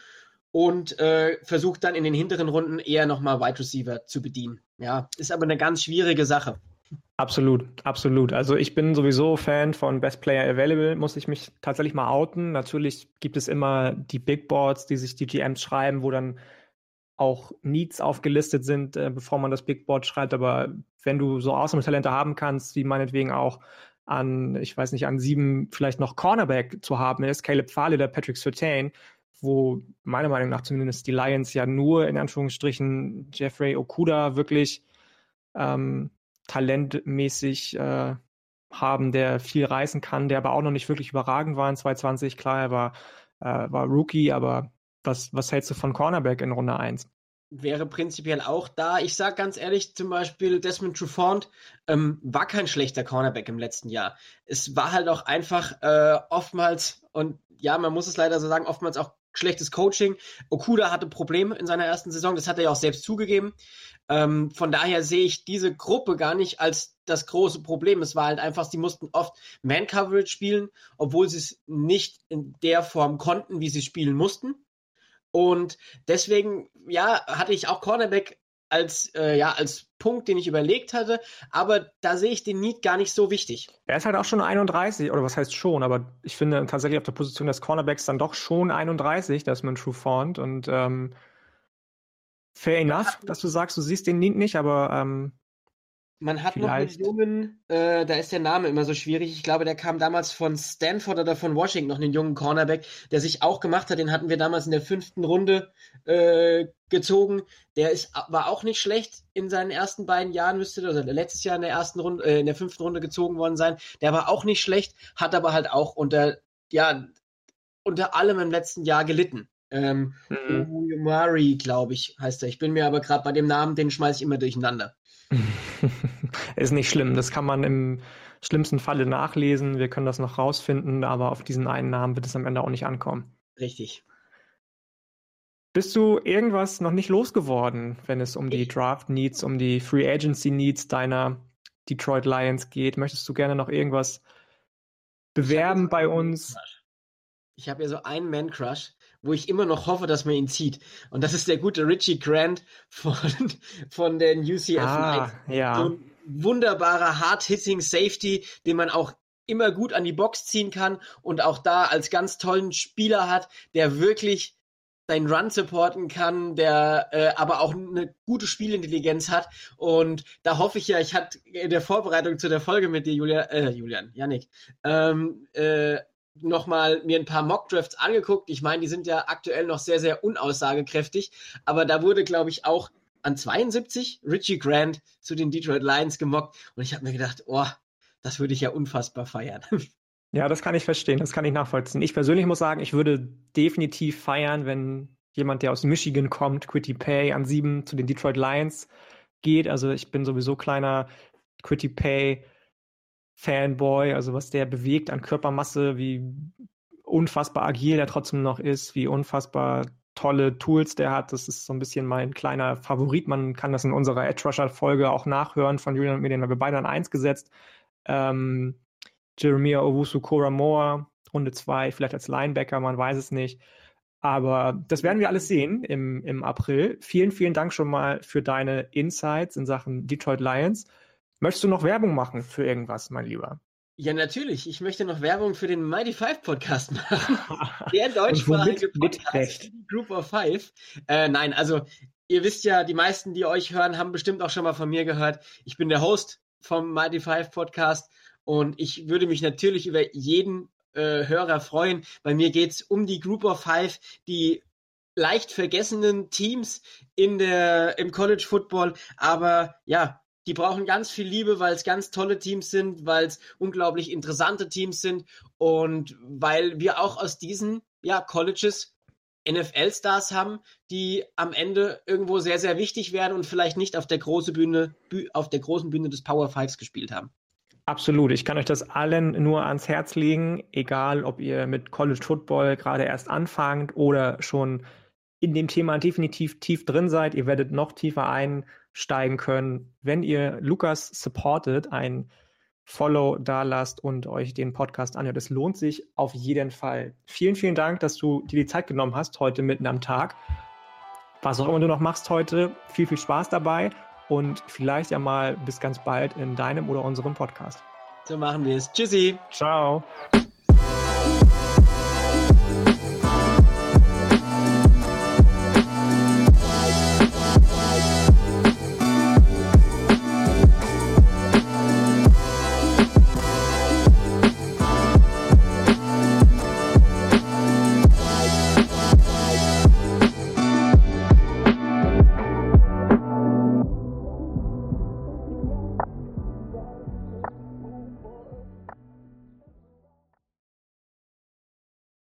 und äh, versucht dann in den hinteren Runden eher nochmal Wide Receiver zu bedienen. Ja, ist aber eine ganz schwierige Sache. Absolut, absolut. Also ich bin sowieso Fan von Best Player Available, muss ich mich tatsächlich mal outen. Natürlich gibt es immer die Big Boards, die sich die GMs schreiben, wo dann auch Needs aufgelistet sind, äh, bevor man das Big Board schreibt. Aber wenn du so Talente haben kannst, wie meinetwegen auch an, ich weiß nicht, an sieben vielleicht noch Cornerback zu haben ist, Caleb Fahle oder Patrick Surtain, wo meiner Meinung nach zumindest die Lions ja nur in Anführungsstrichen Jeffrey Okuda wirklich ähm, talentmäßig äh, haben, der viel reißen kann, der aber auch noch nicht wirklich überragend war in 2020. Klar, er war, äh, war Rookie, aber was, was hältst du von Cornerback in Runde 1? Wäre prinzipiell auch da. Ich sag ganz ehrlich, zum Beispiel Desmond Trufant ähm, war kein schlechter Cornerback im letzten Jahr. Es war halt auch einfach äh, oftmals, und ja, man muss es leider so sagen, oftmals auch schlechtes Coaching. Okuda hatte Probleme in seiner ersten Saison, das hat er ja auch selbst zugegeben. Ähm, von daher sehe ich diese Gruppe gar nicht als das große Problem. Es war halt einfach, sie mussten oft Man-Coverage spielen, obwohl sie es nicht in der Form konnten, wie sie spielen mussten. Und deswegen, ja, hatte ich auch Cornerback als, äh, ja, als Punkt, den ich überlegt hatte, aber da sehe ich den Need gar nicht so wichtig. Er ist halt auch schon 31, oder was heißt schon, aber ich finde tatsächlich auf der Position des Cornerbacks dann doch schon 31, da ist man True Font und ähm, fair enough, dass du sagst, du siehst den Need nicht, aber ähm, man hat Vielleicht. noch einen jungen, äh, da ist der Name immer so schwierig. Ich glaube, der kam damals von Stanford oder von Washington, noch einen jungen Cornerback, der sich auch gemacht hat. Den hatten wir damals in der fünften Runde äh, gezogen. Der ist, war auch nicht schlecht in seinen ersten beiden Jahren, müsste, also letztes Jahr in der ersten Runde, äh, in der fünften Runde gezogen worden sein. Der war auch nicht schlecht, hat aber halt auch unter, ja, unter allem im letzten Jahr gelitten. Ähm, mhm. Murray, glaube ich, heißt er. Ich bin mir aber gerade bei dem Namen, den schmeiße ich immer durcheinander. ist nicht schlimm. Das kann man im schlimmsten Falle nachlesen. Wir können das noch rausfinden, aber auf diesen einen Namen wird es am Ende auch nicht ankommen. Richtig. Bist du irgendwas noch nicht losgeworden, wenn es um die Draft Needs, um die Free Agency Needs deiner Detroit Lions geht? Möchtest du gerne noch irgendwas bewerben bei uns? Ich habe ja so einen Man-Crush wo ich immer noch hoffe, dass man ihn zieht. Und das ist der gute Richie Grant von, von den UCF ah, Ja. So ein wunderbarer Hard-Hitting Safety, den man auch immer gut an die Box ziehen kann und auch da als ganz tollen Spieler hat, der wirklich deinen Run supporten kann, der äh, aber auch eine gute Spielintelligenz hat. Und da hoffe ich ja, ich hatte in der Vorbereitung zu der Folge mit dir, Julia, äh, Julian, Janik, ähm, äh, nochmal mir ein paar Mock-Drafts angeguckt. Ich meine, die sind ja aktuell noch sehr, sehr unaussagekräftig, aber da wurde, glaube ich, auch an 72 Richie Grant zu den Detroit Lions gemockt und ich habe mir gedacht, oh, das würde ich ja unfassbar feiern. Ja, das kann ich verstehen, das kann ich nachvollziehen. Ich persönlich muss sagen, ich würde definitiv feiern, wenn jemand, der aus Michigan kommt, Quitty Pay an sieben zu den Detroit Lions geht. Also ich bin sowieso kleiner Quitty Pay Fanboy, also was der bewegt an Körpermasse, wie unfassbar agil der trotzdem noch ist, wie unfassbar tolle Tools der hat. Das ist so ein bisschen mein kleiner Favorit. Man kann das in unserer Edge Rusher Folge auch nachhören von Julian und mir, den haben wir beide an eins gesetzt. Ähm, Jeremiah Owusu Koramoa, Runde zwei, vielleicht als Linebacker, man weiß es nicht. Aber das werden wir alles sehen im, im April. Vielen, vielen Dank schon mal für deine Insights in Sachen Detroit Lions. Möchtest du noch Werbung machen für irgendwas, mein Lieber? Ja, natürlich. Ich möchte noch Werbung für den Mighty Five Podcast machen. Der deutschsprachige Podcast, Group of Five. Äh, nein, also ihr wisst ja, die meisten, die euch hören, haben bestimmt auch schon mal von mir gehört. Ich bin der Host vom Mighty Five Podcast und ich würde mich natürlich über jeden äh, Hörer freuen. Bei mir geht es um die Group of Five, die leicht vergessenen Teams in der, im College Football. Aber ja, die brauchen ganz viel Liebe, weil es ganz tolle Teams sind, weil es unglaublich interessante Teams sind und weil wir auch aus diesen ja, Colleges NFL-Stars haben, die am Ende irgendwo sehr, sehr wichtig werden und vielleicht nicht auf der, große Bühne, auf der großen Bühne des Power Fives gespielt haben. Absolut. Ich kann euch das allen nur ans Herz legen, egal ob ihr mit College Football gerade erst anfangt oder schon in dem Thema definitiv tief drin seid. Ihr werdet noch tiefer ein steigen können, wenn ihr Lukas supportet, ein Follow da lasst und euch den Podcast anhört. Es lohnt sich auf jeden Fall. Vielen, vielen Dank, dass du dir die Zeit genommen hast, heute mitten am Tag. Was auch immer du noch machst heute, viel, viel Spaß dabei und vielleicht ja mal bis ganz bald in deinem oder unserem Podcast. So machen wir es. Tschüssi. Ciao.